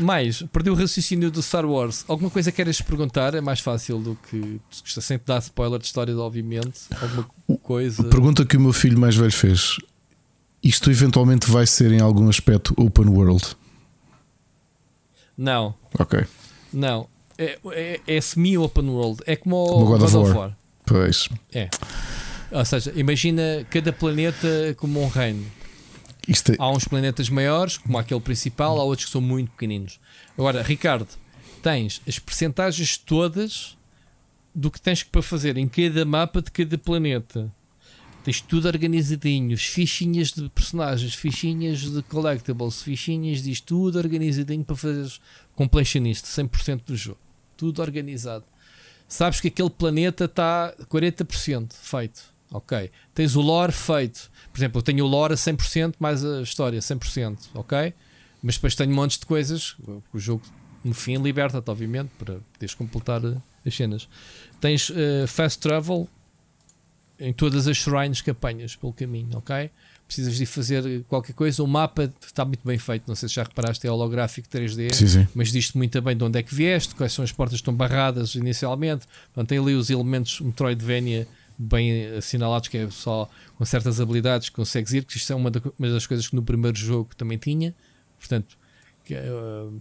Mais, perdi o raciocínio do Star Wars. Alguma coisa queres perguntar? É mais fácil do que. Sem te dar spoiler de história, obviamente. Alguma coisa. Pergunta que o meu filho mais velho fez: Isto eventualmente vai ser em algum aspecto open world? Não, Ok. não. É, é, é semi-open world. É como o God of War. Pois. É. Ou seja, imagina cada planeta como um reino. É, Há uns planetas maiores, como aquele principal, há outros que são muito pequeninos. Agora, Ricardo, tens as percentagens todas do que tens que para fazer em cada mapa de cada planeta. Tens tudo organizadinho, fichinhas de personagens, fichinhas de collectibles, fichinhas disto, tudo organizadinho para fazeres completionist, 100% do jogo. Tudo organizado. Sabes que aquele planeta está 40% feito. Ok. Tens o lore feito. Por exemplo, eu tenho o lore a 100% mais a história 100%. Ok. Mas depois tenho montes de coisas. O jogo, no fim, liberta-te, obviamente, para poderes completar eh, as cenas. Tens eh, fast travel. em todas as shrines que apanhas pelo caminho, ok? Precisas de fazer qualquer coisa. O mapa está muito bem feito. Não sei se já reparaste, é holográfico 3D, Sim, sim. mas diz-te muito bem de onde é que vieste, quais são as portas que estão barradas inicialmente. Portanto, tem ali os elementos Metroidvania bem assinalados, que é só com certas habilidades que consegues ir, que isto é uma, da- uma das coisas que no primeiro jogo também tinha. Portanto, que, eh,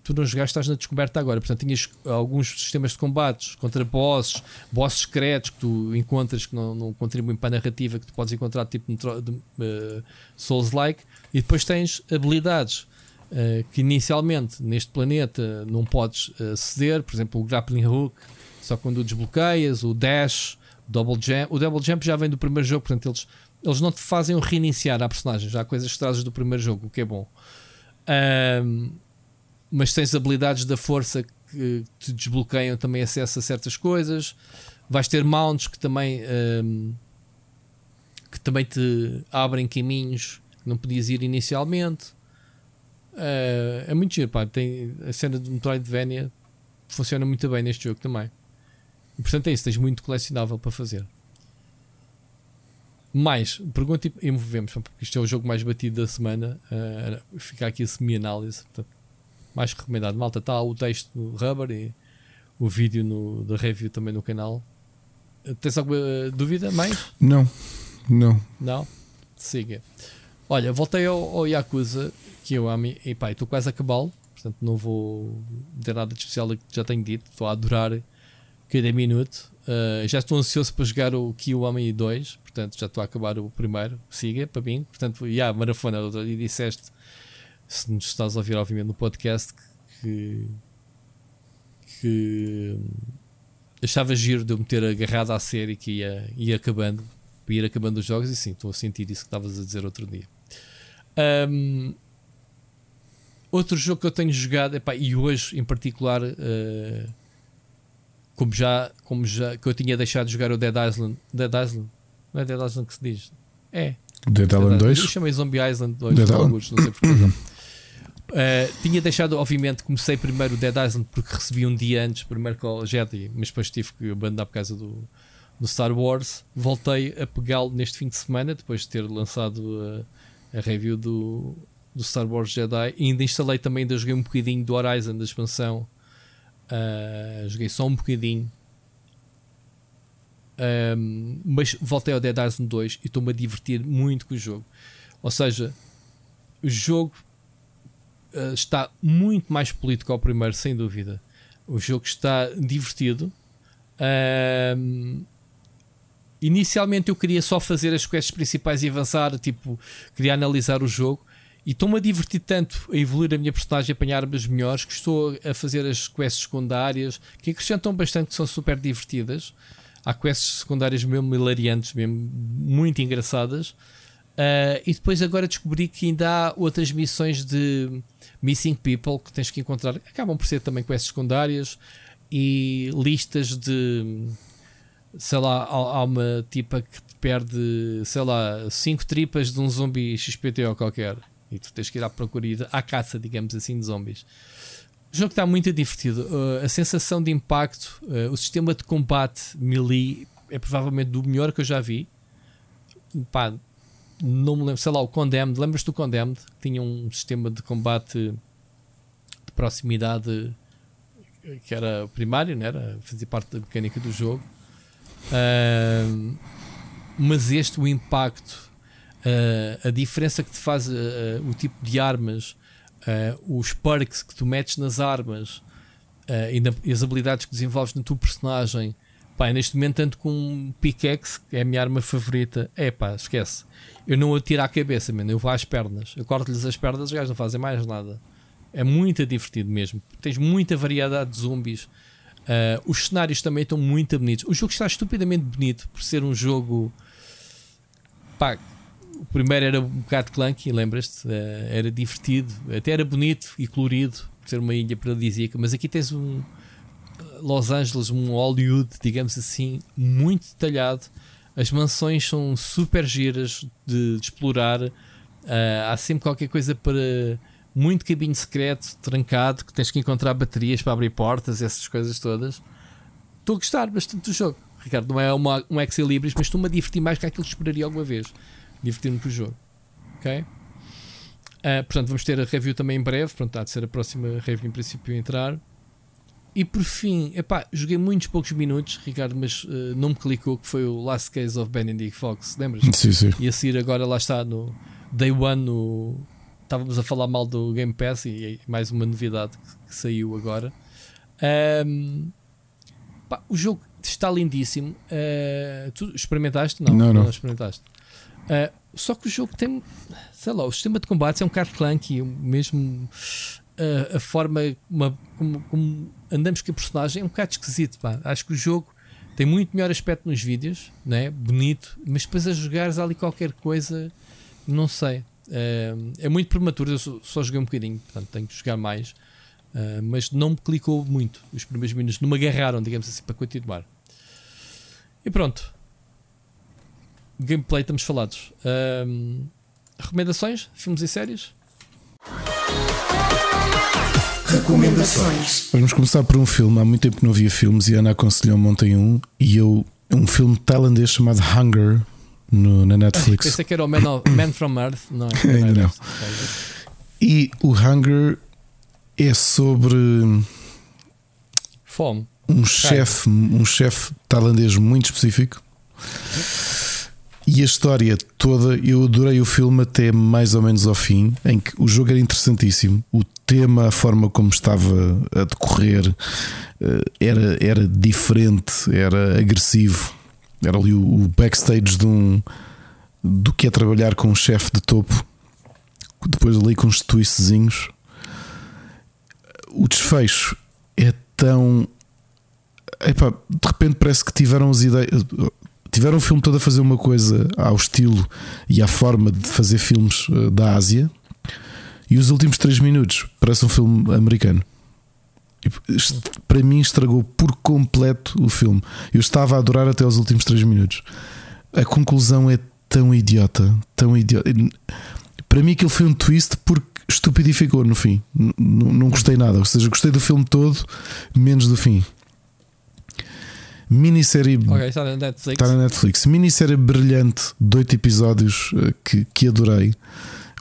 tu não jogaste, estás na descoberta agora. Portanto, tinhas alguns sistemas de combates contra bosses, bosses secretos que tu encontras que não, não contribuem para a narrativa, que tu podes encontrar tipo de, eh, Souls-like, e depois tens habilidades. eh, que inicialmente neste planeta não podes aceder, por exemplo, o grappling hook, só quando o desbloqueias, o dash, o double jump. O double jump já vem do primeiro jogo, portanto, eles, eles não te fazem reiniciar a personagem, já há coisas que trazes do primeiro jogo, o que é bom. Ahm, mas tens habilidades da força que te desbloqueiam também acesso a certas coisas. Vais ter mounts que também ahm, que também te abrem caminhos que não podias ir inicialmente. Ah, é muito giro, pá. Tem a cena de Metroidvania funciona muito bem neste jogo também. E portanto é isso, tens muito colecionável para fazer. Mais, pergunta e movemos, porque isto é o jogo mais batido da semana. ah, fica aqui a semi-análise. portanto, mais recomendado. Malta, está o texto no Rubber e o vídeo no, da review também no canal. Tens alguma ah, dúvida mais? Não, não. Não? Siga. Olha, voltei ao, ao Yakuza que eu amo e pá, estou quase a acabá-lo. Portanto, não vou dizer nada de especial que já tenho dito. Estou a adorar cada minuto. Uh, já estou ansioso para jogar o Kiwami 2. Portanto, já estou a acabar o primeiro. Siga para mim. Portanto, e yeah, marafona. E disseste, se nos estás a ouvir, obviamente, no podcast, que. que achava giro de eu me ter agarrado à série que ia, ia acabando ir acabando os jogos e sim, estou a sentir isso que estavas a dizer outro dia. Ahm, outro jogo que eu tenho jogado, epá, e hoje em particular, eh, como, já, como já que eu tinha deixado de jogar o Dead Island, Dead Island, não é Dead Island que se diz? É, Dead Island Eu 2? chamei Zombie Island 2 Dead Island. alguns, não sei porquê. Uh, tinha deixado, obviamente, comecei primeiro o Dead Island porque recebi um dia antes, primeiro com o Jedi, mas depois tive que abandonar por causa do, do Star Wars. Voltei a pegá-lo neste fim de semana, depois de ter lançado uh, a review do, do Star Wars Jedi. E ainda instalei também, ainda joguei um bocadinho do Horizon, da expansão. Uh, joguei só um bocadinho. Um, mas voltei ao Dead Island 2 e estou-me a divertir muito com o jogo. Ou seja, o jogo uh, está muito mais que ao primeiro, sem dúvida. O jogo está divertido. Inicialmente eu queria só fazer as quests principais e avançar, tipo, queria analisar o jogo. E estou-me a divertir tanto a evoluir a minha personagem, a apanhar armas melhores, que estou a fazer as quests secundárias, que acrescentam bastante, que são super divertidas. Há quests secundárias mesmo hilariantes, mesmo muito engraçadas. Uh, e depois agora descobri que ainda há outras missões de Missing People que tens que encontrar. Acabam por ser também quests secundárias e listas de sei lá, há, uma tipa que te perde, sei lá, 5 tripas de um zombi XPTO qualquer. E tu tens que ir à procura ir à caça, digamos assim, de zombies. O jogo está muito divertido. Uh, a sensação de impacto, uh, o sistema de combate melee é provavelmente do melhor que eu já vi. Pá, não me lembro, sei lá, o Condemned. Lembras-te do Condemned? Tinha um sistema de combate de proximidade que era primário, não era? Fazia parte da mecânica do jogo. Uh, mas este, o impacto, uh, a diferença que te faz uh, o tipo de armas, os perks que tu metes nas armas e, na, e, as habilidades que desenvolves na tua personagem. Pá, neste momento, tanto com um pickaxe, que é a minha arma favorita, é pá, esquece. Eu não atiro à cabeça, mano, eu vou às pernas. Eu corto-lhes as pernas, os gajos não fazem mais nada. É muito divertido mesmo. Tens muita variedade de zombies. Uh, os cenários também estão muito bonitos. O jogo está estupidamente bonito por ser um jogo. Pá, o primeiro era um bocado clunky, lembras-te? Uh, era divertido, até era bonito e colorido, por ser uma ilha paradisíaca. Mas aqui tens um Los Angeles, um Hollywood, digamos assim, muito detalhado. As mansões são super giras de, de explorar. Uh, há sempre qualquer coisa para muito caminho secreto, trancado, que tens que encontrar baterias para abrir portas, essas coisas todas. Estou a gostar bastante do jogo. Ricardo, não é uma, um Excel Libris, mas estou-me a divertir mais que aquilo que esperaria alguma vez. Divertir-me com o jogo. Ok? Ah, portanto, vamos ter a review também em breve. Pronto, há de ser a próxima review em princípio a entrar. E por fim, epá, joguei muitos poucos minutos, Ricardo, mas ah, não me clicou que foi o Last Case of Benedict Fox. Lembras? Sim, sim. E a seguir agora lá está no Day One no... Estávamos a falar mal do Game Pass e mais uma novidade que, que saiu agora. Ahm, pá, o jogo está lindíssimo. Ah, tu experimentaste? Não, Não, não. experimentaste. Ah, só que o jogo tem, sei lá, o sistema de combate é um bocado clunky, mesmo a forma uma- como, como andamos com a personagem é um bocado esquisito. Pá. Acho que o jogo tem muito melhor aspecto nos vídeos, né? bonito, mas depois a jogares ali qualquer coisa, não sei. É, é muito prematuro, eu só, só joguei um bocadinho, portanto tenho que jogar mais. Ah, mas não me clicou muito os primeiros minutos, não me agarraram, digamos assim, para continuar. E pronto. Gameplay, estamos falados. Ahm, recomendações? Filmes e séries? Recomendações. Vamos começar por um filme. Há muito tempo que não via filmes e a Ana aconselhou-me ontem um. E eu, um filme tailandês chamado Hunger no- na Netflix. Pensei que era o Man, of- Man from Earth, não é? Ainda não. E o Hunger é sobre Fome. um chefe, um chefe tailandês muito específico. E a história toda, eu adorei o filme até mais ou menos ao fim, em que o jogo era interessantíssimo, o tema, a forma como estava a decorrer eh, era, era diferente, era agressivo. Era ali o, backstage de um do que é trabalhar com um chefe de topo, depois ali com uns twistzinhos. O desfecho é tão Epá, de repente parece que tiveram as ideias. Tiveram o filme todo a fazer uma coisa ao estilo e à forma de fazer filmes eh, da Ásia, e os últimos 3 minutos parece um filme americano. Para mim, estragou por completo o filme. Eu estava a adorar até os últimos 3 minutos. A conclusão é tão idiota, tão idiota. Para mim, aquilo foi um twist porque estupidificou no fim. N- não gostei nada. Ou seja, gostei do filme todo, menos do fim. Minissérie está na Netflix. Está na Netflix. Minissérie brilhante de 8 episódios eh, que, que adorei.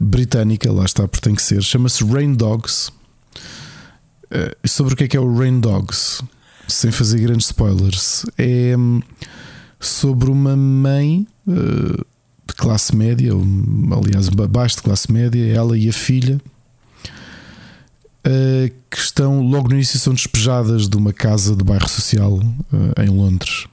Britânica, lá está, porque tem que ser. Chama-se Rain Dogs. Eh, sobre o que é que é o Rain Dogs? Sem fazer grandes spoilers. É hum, sobre uma mãe eh, de classe média, ou, aliás, abaixo de classe média, ela e a filha. Eh, que estão logo no início são despejadas de uma casa de bairro social eh, em Londres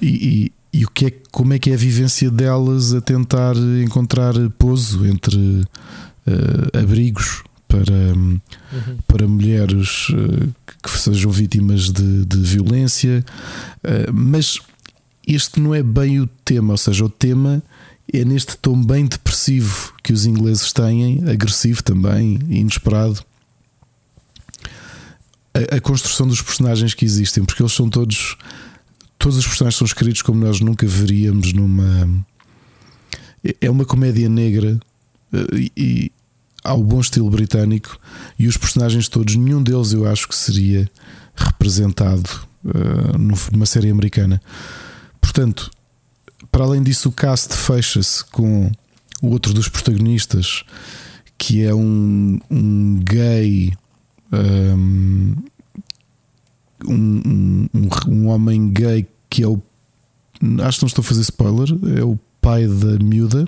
e, e- e o que é, como é que é a vivência delas a tentar encontrar pouso entre eh, abrigos para, hum, Uhum. para mulheres que sejam vítimas de, de violência, mas este não é bem o tema, ou seja, o tema é neste tom bem depressivo que os ingleses têm, agressivo também, inesperado. A, a construção dos personagens que existem, porque eles são todos todos os personagens são escritos como nós nunca veríamos numa. É uma comédia negra eh, e, e ao bom estilo britânico, e os personagens todos, nenhum deles eu acho que seria representado num- numa série americana. Portanto, para além disso, o cast fecha-se com o outro dos protagonistas, que é um, um gay. um, um, um- um homem gay que é o. Acho que não estou a fazer spoiler. É o pai da miúda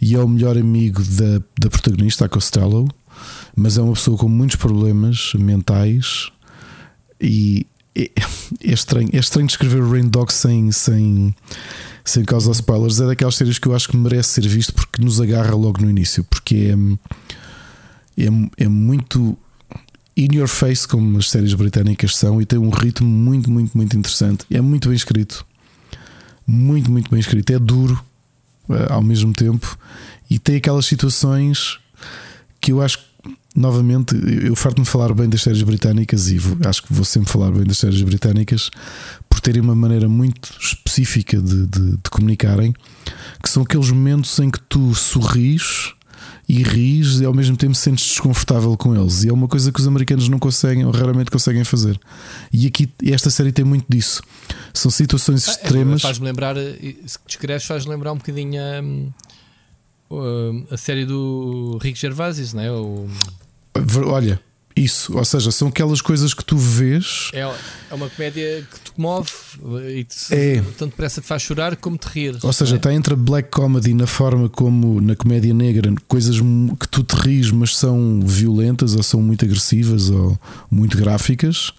e é o melhor amigo da, da protagonista, a Costello. Mas é uma pessoa com muitos problemas mentais e é, é estranho. É estranho descrever o Rain Dog sem, sem, sem causar spoilers. É daquelas séries que eu acho que merece ser visto porque nos agarra logo no início. Porque é, é, é muito in your face, como as séries britânicas são, e tem um ritmo muito, muito, muito interessante. É muito bem escrito, muito, muito bem escrito. É duro eh, ao mesmo tempo, e tem aquelas situações que eu acho que, novamente, eu farto-me falar bem das séries britânicas e vou- acho que vou sempre falar bem das séries britânicas por terem uma maneira muito específica de, de- de comunicarem, que são aqueles momentos em que tu sorris e ris e ao mesmo tempo sentes desconfortável com eles. E é uma coisa que os americanos não conseguem ou raramente conseguem fazer. E aqui esta série tem muito disso. São situações Ah, é, extremas. Faz-me lembrar, eh, se descreves, faz lembrar um bocadinho hum, a série do Rick Gervais, não é? O, Olha, isso, ou seja, são aquelas coisas que tu vês. é, é uma comédia que te comove e te, É. tanto depressa te faz chorar como te rir. Ou seja, é? está entre a black comedy na forma como na comédia negra, coisas que tu te ris, mas são violentas ou são muito agressivas ou muito gráficas.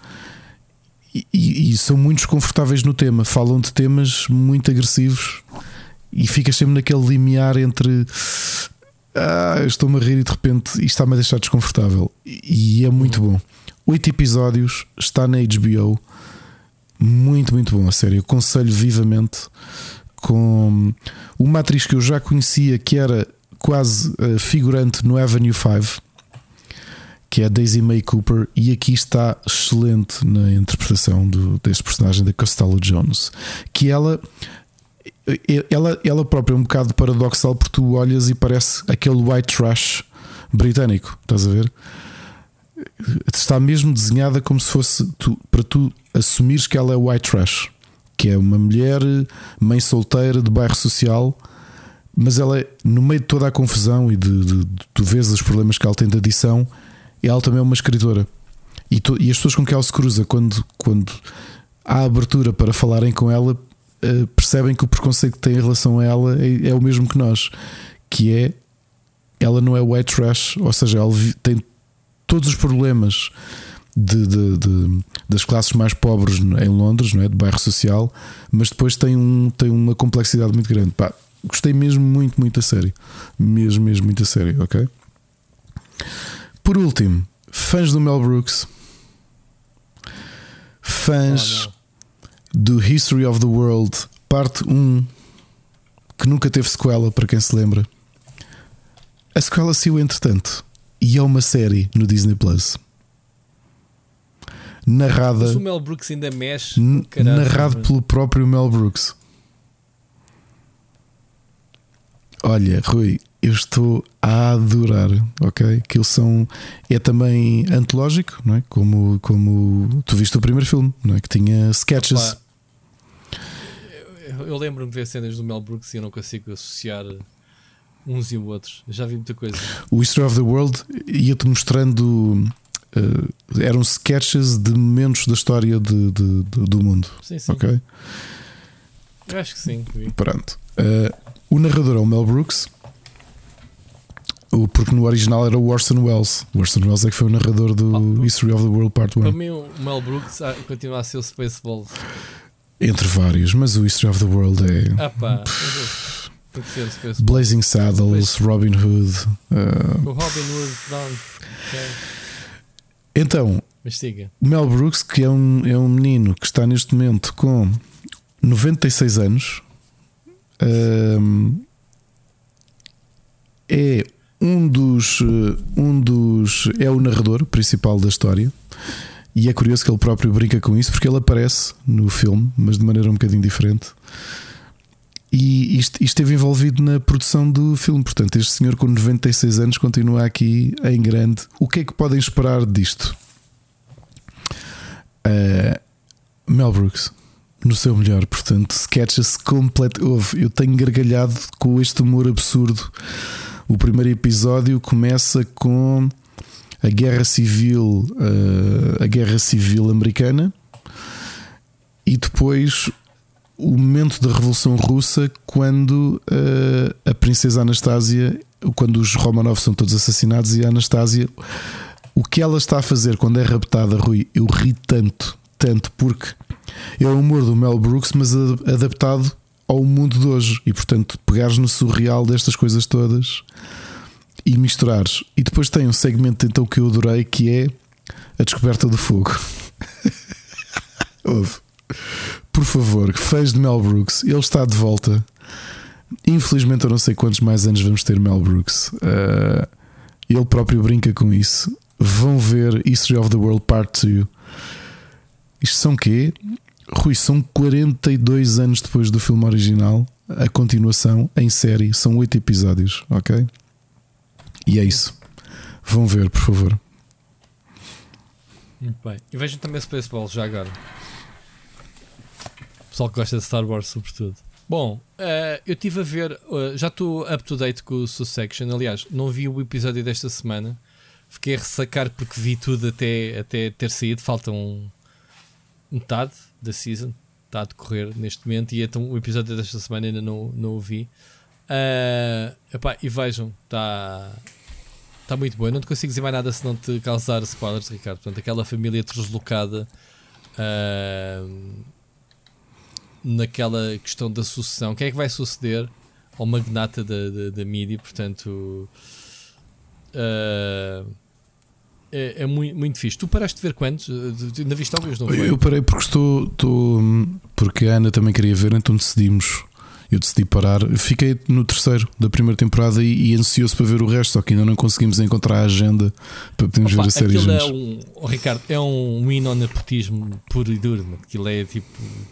E, e- e são muito desconfortáveis no tema. Falam de temas muito agressivos e ficas sempre naquele limiar entre ah, estou-me a rir e de repente isto está-me a deixar desconfortável. E, é muito bom. Oito episódios, está na HBO. Muito, muito bom a série. Eu aconselho vivamente com uma atriz que eu já conhecia que era quase eh, figurante no Avenue 5, que é a Daisy May Cooper, e aqui está excelente na interpretação do, deste personagem da Costello Jones, que ela ela, ela própria é um bocado paradoxal porque tu olhas e parece aquele white trash britânico, estás a ver? Está mesmo desenhada como se fosse tu- para tu assumires que ela é white trash, que é uma mulher, mãe solteira de bairro social, mas ela é, no meio de toda a confusão e de, de- de- tu vês os problemas que ela tem de adição, ela também é uma escritora. E, tu- e as pessoas com que ela se cruza, quando, quando há abertura para falarem com ela, eh, percebem que o preconceito que têm em relação a ela é, é o mesmo que nós, que é ela não é white trash, ou seja, ela tem todos os problemas de, de- de- das classes mais pobres em Londres, não é? de bairro social, mas depois tem, um, tem uma complexidade muito grande. Pá, gostei mesmo muito, muito a sério. Mesmo, mesmo muito a sério, ok? Por último, fãs do Mel Brooks, fãs Oh, do History of the World, parte 1, que nunca teve sequela, para quem se lembra. A sequela saiu entretanto e é uma série no Disney Plus. Narrada, Mas o Mel Brooks ainda mexe. caralho, narrado mas- pelo próprio Mel Brooks. Olha, Rui, eu estou a adorar, ok? Que eles são. É também antológico, não é? Como, como tu viste o primeiro filme, não é? Que tinha sketches. Opa, eu, lembro-me de ver cenas do Mel Brooks e eu não consigo associar uns e outros. Eu já vi muita coisa. O History of the World ia-te mostrando. eh, eram sketches de momentos da história de- de- de- do mundo. Sim, sim. Ok? Eu acho que sim. vi. Pronto. Eh, o narrador é o Mel Brooks. Porque no original era o Orson Welles. O Orson Welles é que foi o narrador do Ah. History of the World Part Para 1. mim, o Mel Brooks ah, continua a ser o Spaceballs. Entre vários, mas o History of the World é Ah pá. Blazing Saddles, Robin Hood. eh, O Robin Hood, pronto. ok. Então. Mel Brooks, que é um, é um menino que está neste momento com 96 anos, ahm, é um dos, eh, um dos. é o narrador principal da história. E é curioso que ele próprio brinca com isso, porque ele aparece no filme, mas de maneira um bocadinho diferente. E isto, isto esteve envolvido na produção do filme. Portanto, este senhor com 96 anos continua aqui em grande. O que é que podem esperar disto? Uh, Mel Brooks, no seu melhor, portanto, sketches completo. Eu tenho gargalhado com este humor absurdo. O primeiro episódio começa com a guerra civil, uh, a guerra civil americana, e depois o momento da Revolução Russa, quando uh, a princesa Anastasia, quando os Romanov são todos assassinados, e a Anastasia o que ela está a fazer quando é raptada, Rui, eu ri tanto, tanto, porque é o humor do Mel Brooks, mas adaptado ao mundo de hoje. E portanto, pegares no surreal destas coisas todas e misturares. E depois tem um segmento então que eu adorei que é a descoberta do fogo. Ouve. Por favor, fãs de Mel Brooks, ele está de volta. Infelizmente, eu não sei quantos mais anos vamos ter Mel Brooks. Uh, ele próprio brinca com isso. Vão ver History of the World Part 2. Isto são quê? Rui, são 42 anos depois do filme original. A continuação em série são 8 episódios, ok? E é isso. Vão ver, por favor. Muito bem. E vejam também Spaceball já agora. Pessoal que gosta de Star Wars, sobretudo. Bom, eh, eu estive a ver, eh, já estou up to date com o Sussection. Aliás, não vi o episódio desta semana. Fiquei a ressacar porque vi tudo até, até ter saído. Faltam metade da season. Está a decorrer neste momento. E então o episódio desta semana ainda não, não o vi. Eh, epá, e vejam, está Está muito bom. Eu não te consigo dizer mais nada se não te causar spoilers, Ricardo. Portanto, aquela família deslocada ah, naquela questão da sucessão. Quem é que vai suceder ao magnata da, da, da mídia? Portanto, ah, é, é muito, muito fixe. Tu paraste de ver quantos? Ainda viste alguns, não foi? Eu parei porque estou, estou. Porque a Ana também queria ver, então decidimos. Eu decidi parar. Fiquei no terceiro da primeira temporada e, e ansioso para ver o resto, só que ainda não conseguimos encontrar a agenda para podermos Opa, ver a série é um, oh, Ricardo, é um hino ao nepotismo puro e duro. Aquilo é tipo,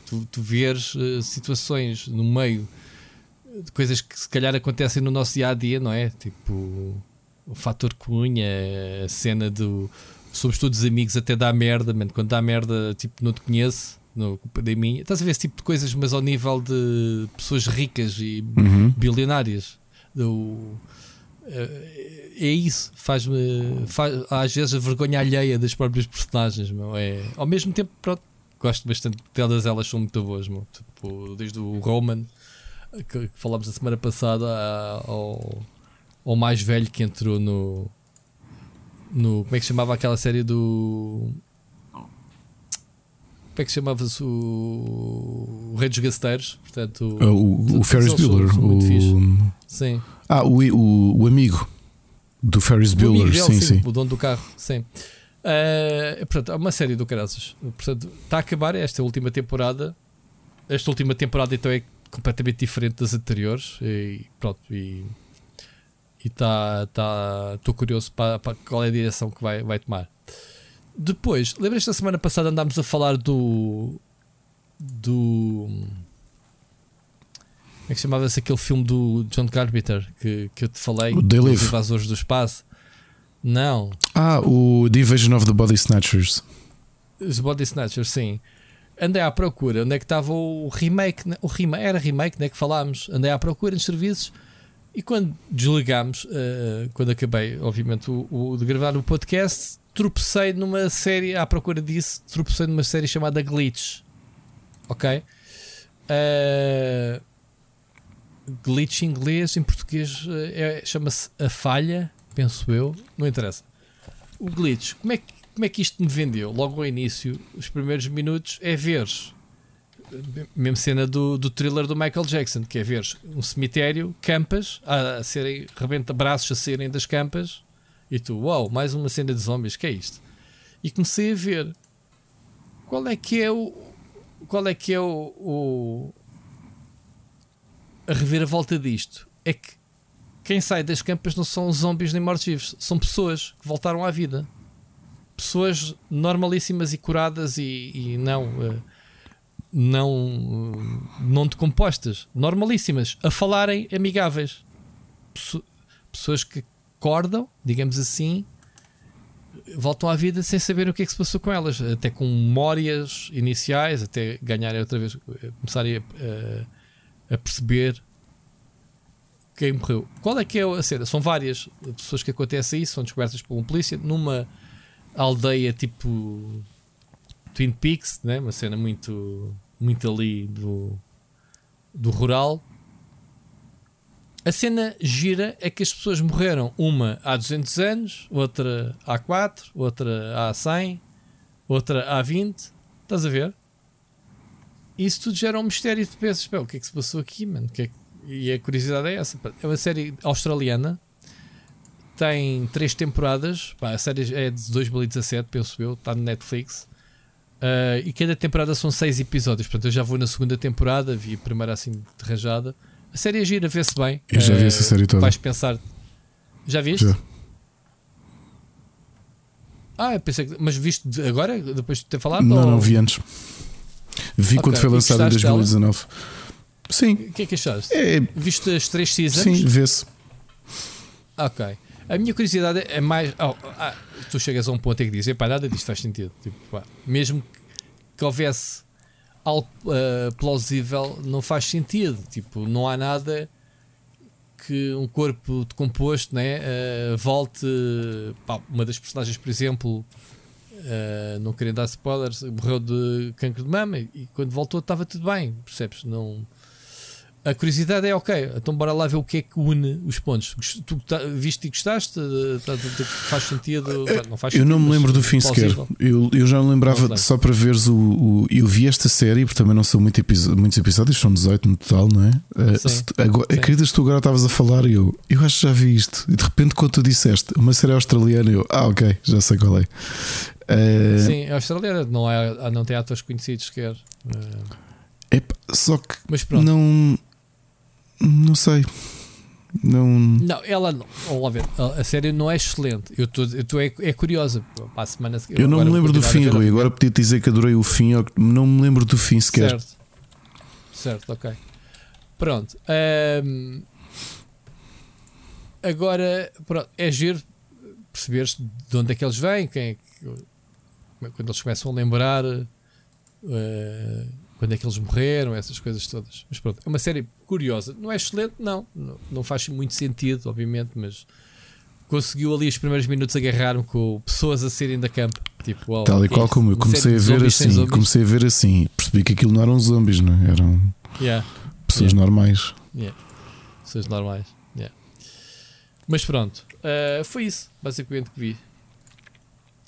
tu, tu vês eh, situações no meio de coisas que se calhar acontecem no nosso dia a dia, não é? Tipo, o fator cunha, a cena do somos todos amigos até dá merda, mano. quando dá merda, tipo, não te conheço. Da minha. Estás a ver esse tipo de coisas, mas ao nível de pessoas ricas e Uhum. bilionárias. Do, eh, é isso, faz-me faz, às vezes a vergonha alheia das próprias personagens. Meu. É, ao mesmo tempo, pronto, gosto bastante, todas elas são muito boas. Meu. Tipo, desde o Roman, que, que falámos a semana passada, ao, ao mais velho que entrou no. no como é que se chamava aquela série do. Como é que se chamava-se o, o Rei dos Gasteiros? Portanto, Ah, o, o todos Ferris Bueller. O, sim. ah, o, o, o amigo do Ferris O amigo Bueller. dele, Sim, sim. O dono do carro, sim. Eh, portanto, é uma série do caraças. Portanto, está a acabar esta última temporada. Esta última temporada então é completamente diferente das anteriores. E pronto, e está tá, estou curioso para, para qual é a direção que vai, vai tomar. Depois, lembras da semana passada andámos a falar do do como é que chamava-se aquele filme do John Carpenter que, que eu te falei? O dos Live. invasores do espaço. Não, Ah, o The Invasion of the Body Snatchers. os Body Snatchers, sim. Andei à procura, onde é que estava o remake? né? O remake era remake, né, que falámos. Andei à procura nos serviços e quando desligámos, eh, quando acabei, obviamente, o, o- de gravar o podcast, tropecei numa série, à procura disso, tropecei numa série chamada Glitch. Ok? Eh, glitch em inglês, em português eh, é- chama-se A Falha, penso eu, não interessa. O glitch, como é, que, como é que isto me vendeu? Logo ao início, os primeiros minutos, é eh, mesmo cena do, do thriller do Michael Jackson, que é veres um cemitério, campas, a, a serem, rebenta braços a saírem das campas, e tu, uau, mais uma cena de zombies, que é isto? E comecei a ver qual é que é o. Qual é que é o. o a reviravolta disto? É que quem sai das campas não são zombies nem mortos-vivos, são pessoas que voltaram à vida. Pessoas normalíssimas e curadas e, e não. eh, não, eh, não decompostas, normalíssimas, a falarem amigáveis. Pesso- Pessoas que acordam, digamos assim, voltam à vida sem saber o que é que se passou com elas, até com memórias iniciais, até ganharem outra vez, eh, começarem a, a- a perceber quem morreu. Qual é que é a cena? São várias pessoas que acontece isso, são descobertas por um polícia numa aldeia tipo Twin Peaks, né? uma cena muito, muito ali do, do rural. A cena gira é que as pessoas morreram, uma há 200 anos, outra há 4, outra há 100, outra há 20. Estás a ver? Isso tudo gera um mistério. Pensas, "Pá, o que é que se passou aqui, mano? É que-" E a curiosidade é essa. É uma série australiana, tem três temporadas. Pá, a série é de 2017, penso eu, está no Netflix. Ah, e cada temporada são seis episódios. Portanto, eu já vou na segunda temporada, vi a primeira assim de rajada. A série é gira, vê-se bem. Eu já vi Ah, essa série toda. Vais pensar. Já viste? Já. Ah, pensei que. Mas viste agora, depois de ter falado? Não, ou- não vi antes. Vi Ok, quando foi lançado em gostaste dela? 2019. Sim, O que é que achaste? é, Viste as três seasons? sim, vê-se. Ok. A minha curiosidade é mais. oh, ah, tu chegas a um ponto em que dizes: pá, nada disto faz sentido. Tipo, pá, mesmo que houvesse algo ah, plausível, não faz sentido. Tipo, não há nada que um corpo decomposto né, ah, volte. pá, uma das personagens, por exemplo, ah, não querendo dar spoilers, morreu de cancro de mama e quando voltou estava tudo bem, percebes? Não. A curiosidade é ok, então bora lá ver o que é que une os pontos. Tu tá- viste e gostaste? Tá- tá- tá- Faz sentido? Pá, Não faz Eu não sentido, me lembro do fim sequer. Eu, eu já me lembrava, Não só para veres o, o- Eu vi esta série, porque também não são muito muitos episódios, são 18 no total, não é? Uh, Sim. agora, Sim. Tu agora estavas a falar e eu, eu acho que já vi isto. E de repente, quando tu disseste uma série australiana, eu, ah, ok, já sei qual é. Uh, Sim, é australiana, não, é, não tem atores conhecidos sequer. Eh, epá, só que Mas pronto. não. Não sei. Não. Não, ela não. Vamos lá ver. A, a série não é excelente. Eu estou é, é curiosa. Para a semana seguinte- Eu não me lembro do fim, Rui. Agora podia dizer que adorei o fim, não me lembro do fim sequer. Certo. Certo, ok. Pronto. Ahm, agora, pronto, é giro perceberes de onde é que eles vêm, quem é que- quando eles começam a lembrar eh, quando é que eles morreram, essas coisas todas. Mas pronto, é uma série curiosa. Não é excelente, não. Não, faz muito sentido, obviamente, mas conseguiu ali os primeiros minutos agarrar-me com pessoas a saírem da campo. Tipo, oh, Tal e qual como eu comecei a ver assim, comecei a ver assim, percebi que aquilo não eram zombies, não é? eram Yeah. pessoas Yeah. normais. Pessoas normais. yeah. Mas pronto, uh, foi isso basicamente que vi.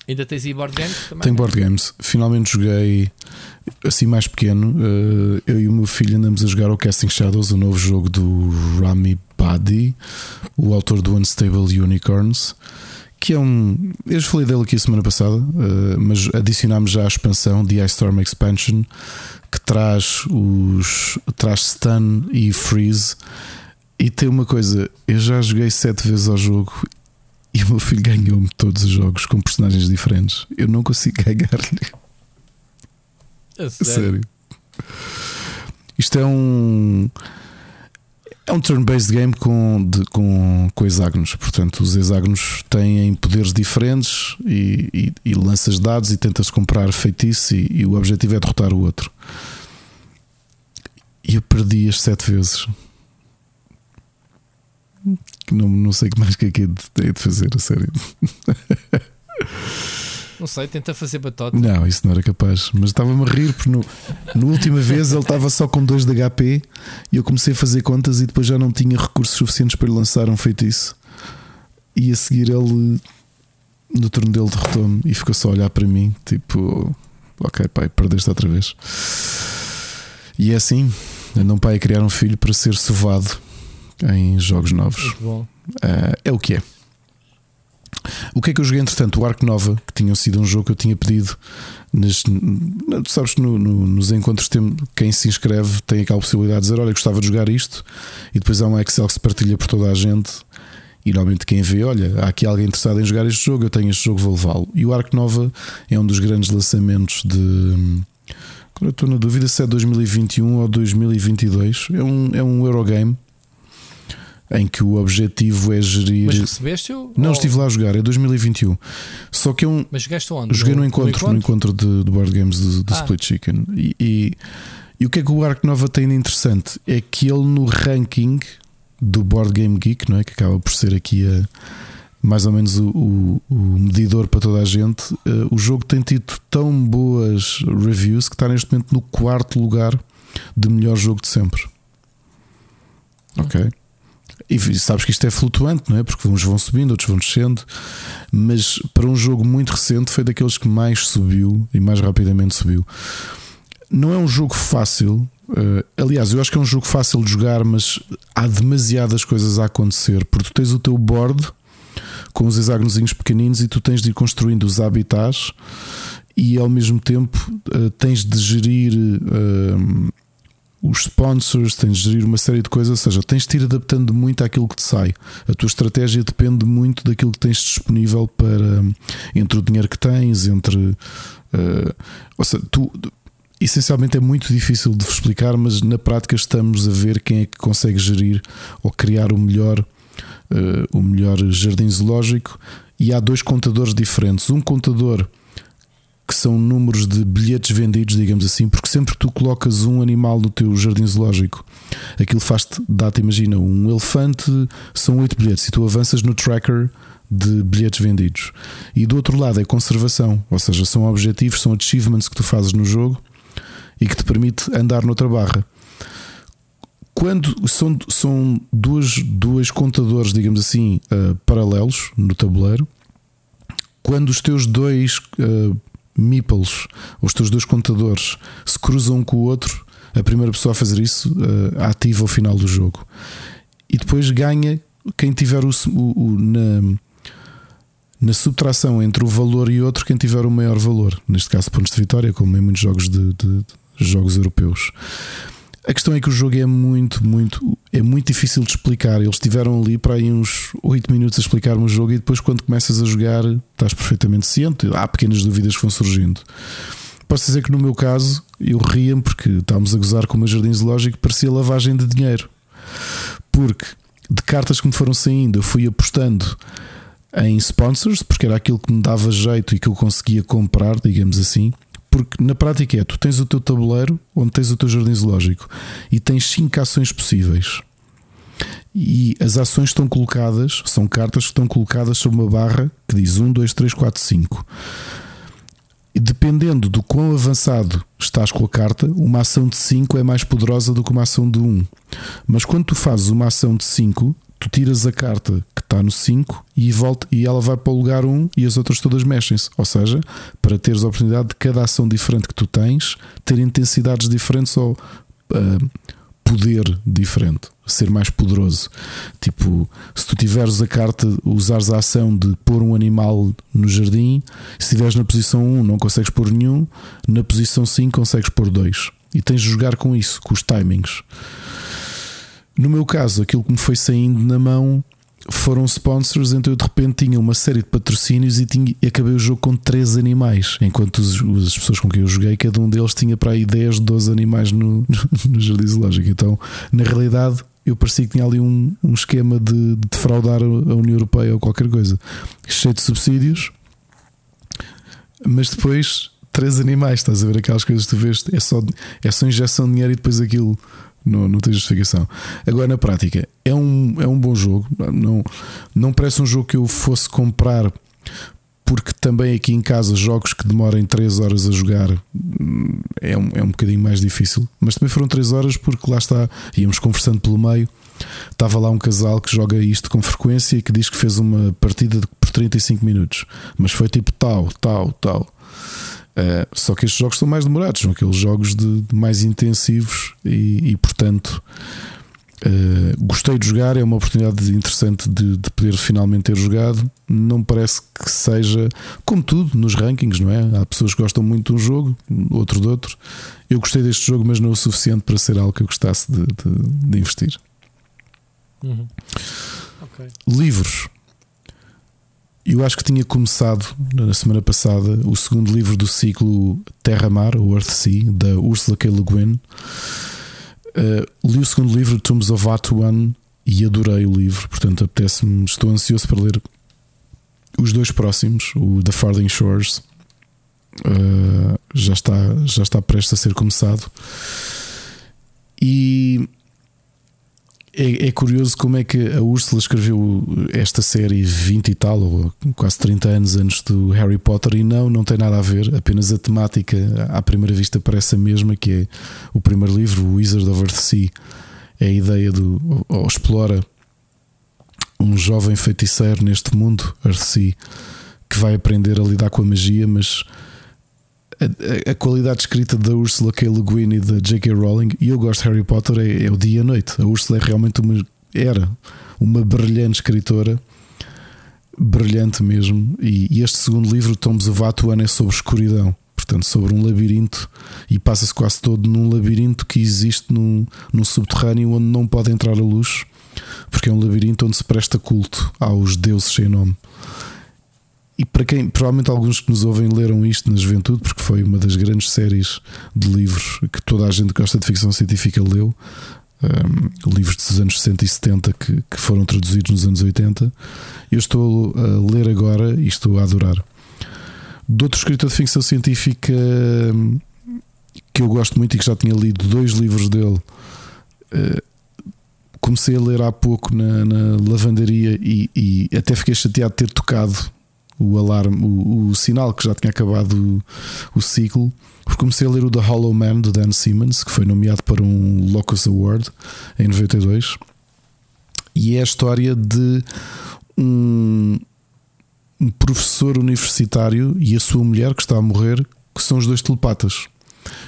Ainda tens aí board games também? Tem board games. Finalmente joguei assim mais pequeno. eh, eu e o meu filho andamos a jogar o Casting Shadows, o novo jogo do Rami Badi, o autor do Unstable Unicorns. Que é um. Eu já falei dele aqui a semana passada, eh, mas adicionámos já a expansão The Ice Storm Expansion que traz os. traz stun e freeze. E tem uma coisa, eu já joguei sete vezes ao jogo e o meu filho ganhou-me todos os jogos com personagens diferentes. Eu não consigo ganhar-lhe. A sério? sério. Isto é um. É um turn-based game com, de- com, com hexágonos. Portanto, os hexágonos têm poderes diferentes e, e, e lanças dados e tentas comprar feitiço e, e o objetivo é derrotar o outro. E eu perdi as sete vezes. Não, não sei o que mais que é que é de, é de fazer, a sério. Não sei, tenta fazer batota. Não, isso não era capaz. Mas estava-me a rir porque no, na última vez ele estava só com 2 de HP e eu comecei a fazer contas e depois já não tinha recursos suficientes para lhe lançar um feitiço. E a seguir ele no turno dele derrotou-me e ficou só a olhar para mim, tipo, ok, pai, perdeste outra vez. E é assim, andam pai a criar um filho para ser sovado em jogos novos. Ah, é o que é. O que é que eu joguei entretanto? O Ark Nova, que tinha sido um jogo que eu tinha pedido. Nas, n- tu sabes que no- no- nos encontros tem, quem se inscreve tem aquela possibilidade de dizer: Olha, gostava de jogar isto, e depois há um Excel que se partilha por toda a gente. E normalmente quem vê, olha, há aqui alguém interessado em jogar este jogo, eu tenho este jogo, vou levá-lo. E o Ark Nova é um dos grandes lançamentos de. Agora estou na dúvida se é 2021 ou 2022. É um, é um Eurogame em que o objetivo é gerir. Mas recebeste-o? Não Ou- estive lá a jogar, é 2021. Só que é um. Mas jogaste onde? Joguei no encontro, no encontro de, de board games de, de Ah. Split Chicken. E, e, e o que é que o Ark Nova tem de interessante? É que ele no ranking do Board Game Geek, não é? Que acaba por ser aqui a, mais ou menos o, o- o medidor para toda a gente. eh, o jogo tem tido tão boas reviews que está neste momento no quarto lugar de melhor jogo de sempre. Ok? E sabes que isto é flutuante, não é? Porque uns vão subindo, outros vão descendo. Mas para um jogo muito recente, foi daqueles que mais subiu e mais rapidamente subiu. Não é um jogo fácil. eh, aliás, eu acho que é um jogo fácil de jogar, mas há demasiadas coisas a acontecer. Porque tu tens o teu board com os hexágonozinhos pequeninos e tu tens de ir construindo os habitats e ao mesmo tempo eh, tens de gerir eh, os sponsors, tens de gerir uma série de coisas, ou seja, tens de ir adaptando muito àquilo que te sai. A tua estratégia depende muito daquilo que tens disponível para entre o dinheiro que tens, entre eh, ou seja, tu essencialmente é muito difícil de explicar, mas na prática estamos a ver quem é que consegue gerir ou criar o melhor eh, o melhor jardim zoológico. E há dois contadores diferentes. Um contador que são números de bilhetes vendidos, digamos assim, porque sempre que tu colocas um animal no teu jardim zoológico, aquilo faz-te, dá-te, imagina, um elefante são oito bilhetes e tu avanças no tracker de bilhetes vendidos. E do outro lado é conservação, ou seja, são objetivos, são achievements que tu fazes no jogo e que te permite andar noutra barra. Quando são, são duas, dois contadores, digamos assim, uh, paralelos no tabuleiro, quando os teus dois uh, meeples, os teus dois contadores, se cruzam um com o outro, a primeira pessoa a fazer isso uh, ativa o final do jogo. E depois ganha quem tiver o, o, o na, na subtração entre o valor e outro, quem tiver o maior valor. Neste caso, pontos de vitória, como em muitos jogos de, de, de jogos europeus. A questão é que o jogo é muito, muito, é muito difícil de explicar. Eles estiveram ali para aí uns 8 minutos a explicar-me o jogo e depois, quando começas a jogar, estás perfeitamente ciente. Há pequenas dúvidas que vão surgindo. Posso dizer que no meu caso, eu ria-me porque estávamos a gozar com o meu jardim zoológico, parecia lavagem de dinheiro. Porque de cartas que me foram saindo, eu fui apostando em sponsors, porque era aquilo que me dava jeito e que eu conseguia comprar, digamos assim. Porque na prática é, tu tens o teu tabuleiro onde tens o teu jardim zoológico e tens cinco ações possíveis. E as ações estão colocadas, são cartas que estão colocadas sobre uma barra que diz 1, 2, 3, 4, 5. E dependendo do quão avançado estás com a carta, uma ação de 5 é mais poderosa do que uma ação de 1. Mas quando tu fazes uma ação de 5, tu tiras a carta que está no 5 e, volta, e ela vai para o lugar 1 e as outras todas mexem-se. Ou seja, para teres a oportunidade de cada ação diferente que tu tens, ter intensidades diferentes ou uh, poder diferente, ser mais poderoso. Tipo, se tu tiveres a carta, usares a ação de pôr um animal no jardim, se estiveres na posição 1 não consegues pôr nenhum, na posição 5 consegues pôr dois. E tens de jogar com isso, com os timings. No meu caso, aquilo que me foi saindo na mão foram sponsors, então eu de repente tinha uma série de patrocínios e, tinha, e acabei o jogo com três animais, enquanto os, as pessoas com quem eu joguei, cada um deles tinha para aí 10, 12 animais no, no jardim zoológico. Então, na realidade, eu parecia que tinha ali um, um esquema de, de defraudar a União Europeia ou qualquer coisa, cheio de subsídios, mas depois três animais, estás a ver aquelas coisas que tu vês, é só, é só injeção de dinheiro e depois aquilo não, não tem justificação. Agora, na prática, é um, é um bom jogo. Não, não parece um jogo que eu fosse comprar, porque também aqui em casa, jogos que demorem 3 horas a jogar hum, é um, é um bocadinho mais difícil. Mas também foram 3 horas, porque lá está, íamos conversando pelo meio. Estava lá um casal que joga isto com frequência e que diz que fez uma partida por 35 minutos, mas foi tipo tal, tal, tal. Uh, só que estes jogos são mais demorados, são aqueles jogos de, de mais intensivos e, e portanto, uh, gostei de jogar. É uma oportunidade interessante de, de, poder finalmente ter jogado. Não parece que seja, como tudo, nos rankings, não é? Há pessoas que gostam muito de um jogo, outro de outro. Eu gostei deste jogo, mas não o suficiente para ser algo que eu gostasse de, de investir. Uhum. Okay. Livros. Eu acho que tinha começado na semana passada o segundo livro do ciclo Terra-Mar, ou Earth Sea, da Ursula K. Le Guin. Uh, li o segundo livro, Tombs of Atuan, e adorei o livro, portanto, apetece-me, estou ansioso para ler os dois próximos, o The Farthing Shores. Uh, já, está, já está prestes a ser começado. E é, é, curioso como é que a Ursula escreveu esta série 20 e tal, ou quase 30 anos antes do Harry Potter, e não, não tem nada a ver, apenas a temática à primeira vista parece a mesma, que é o primeiro livro, o Wizard of Earthsea, é a ideia do. ou explora um jovem feiticeiro neste mundo, Earthsea, que vai aprender a lidar com a magia, mas a, a, qualidade escrita da Ursula K. Le Guin e da J.K. Rowling, e eu gosto de Harry Potter, é, é, o dia e a noite. A Ursula é realmente uma. Era uma brilhante escritora, brilhante mesmo. E, e este segundo livro, Tomes of Atuan, é sobre escuridão. Portanto, sobre um labirinto e passa-se quase todo num labirinto que existe num, num subterrâneo onde não pode entrar a luz, porque é um labirinto onde se presta culto aos deuses sem nome. E para quem, provavelmente alguns que nos ouvem leram isto na juventude, porque foi uma das grandes séries de livros que toda a gente que gosta de ficção científica leu. um, livros dos anos 60 e 70 que, que foram traduzidos nos anos 80. Eu estou a ler agora e estou a adorar. De outro escritor de ficção científica que eu gosto muito e que já tinha lido dois livros dele. Uh, comecei a ler há pouco na, na lavandaria e, e, até fiquei chateado de ter tocado o alarme, o, o sinal que já tinha acabado o, o, ciclo. Porque comecei a ler o The Hollow Man de Dan Simmons, que foi nomeado para um Locus Award em 92, e é a história de um, um professor universitário e a sua mulher que está a morrer, que são os dois telepatas.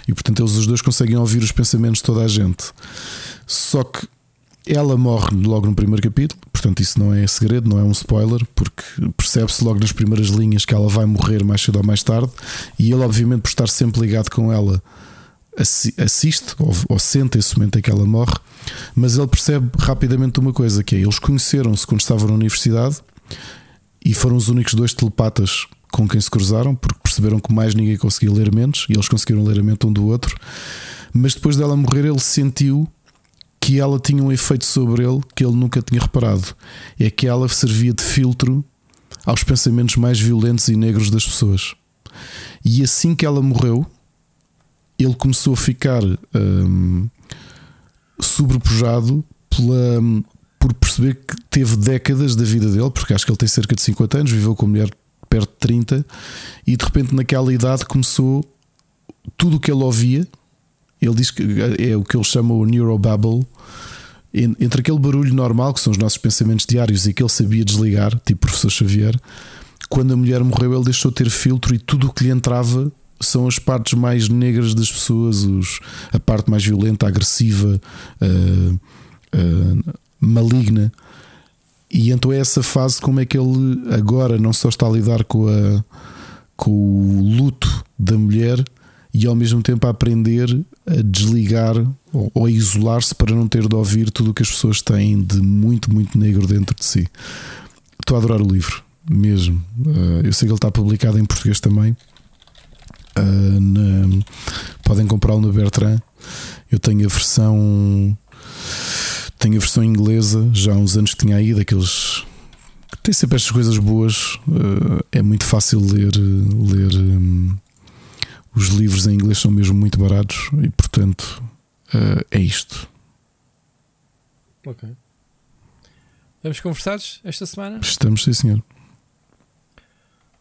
E portanto eles os dois conseguem ouvir os pensamentos de toda a gente. Só que ela morre logo no primeiro capítulo, portanto isso não é segredo, não é um spoiler, porque percebe-se logo nas primeiras linhas que ela vai morrer mais cedo ou mais tarde, e ele, obviamente, por estar sempre ligado com ela, assiste ou, ou sente esse momento em que ela morre, mas ele percebe rapidamente uma coisa: que é eles conheceram-se quando estavam na universidade e foram os únicos dois telepatas com quem se cruzaram, porque perceberam que mais ninguém conseguia ler mentes e eles conseguiram ler a mente um do outro. Mas depois dela morrer, ele sentiu que ela tinha um efeito sobre ele que ele nunca tinha reparado. É que ela servia de filtro aos pensamentos mais violentos e negros das pessoas. E assim que ela morreu, ele começou a ficar hum, sobrepujado pela, hum, por perceber que teve décadas da vida dele, porque acho que ele tem cerca de 50 anos, viveu com a mulher perto de 30, e de repente naquela idade começou tudo o que ele ouvia ele diz que é o que ele chama o neurobubble. Entre aquele barulho normal, que são os nossos pensamentos diários, e que ele sabia desligar, tipo o professor Xavier, quando a mulher morreu, ele deixou de ter filtro e tudo o que lhe entrava são as partes mais negras das pessoas, os, a parte mais violenta, agressiva, uh, uh, maligna. E então é essa fase como é que ele agora não só está a lidar com, a, com o luto da mulher, e ao mesmo tempo a aprender a desligar ou, a isolar-se para não ter de ouvir tudo o que as pessoas têm de muito, muito negro dentro de si. Estou a adorar o livro, mesmo. Eh, eu sei que ele está publicado em português também. Eh, na, podem comprá-lo no Bertrand. Eu tenho a versão. Tenho a versão inglesa, já há uns anos que tinha aí, daqueles tem sempre estas coisas boas. Eh, é muito fácil ler, ler hum, os livros em inglês são mesmo muito baratos e, portanto, uh, é isto. Ok. Estamos conversados esta semana? Estamos, sim, senhor.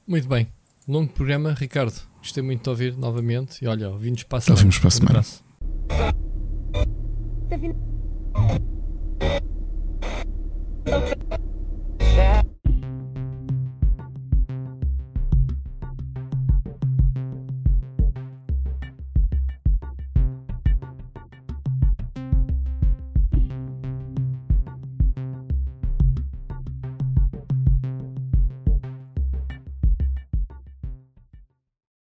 Muito bem. Longo programa, Ricardo. Gostei muito de ouvir novamente. E olha, ouvimos para a semana. Ouvimos para a semana. Um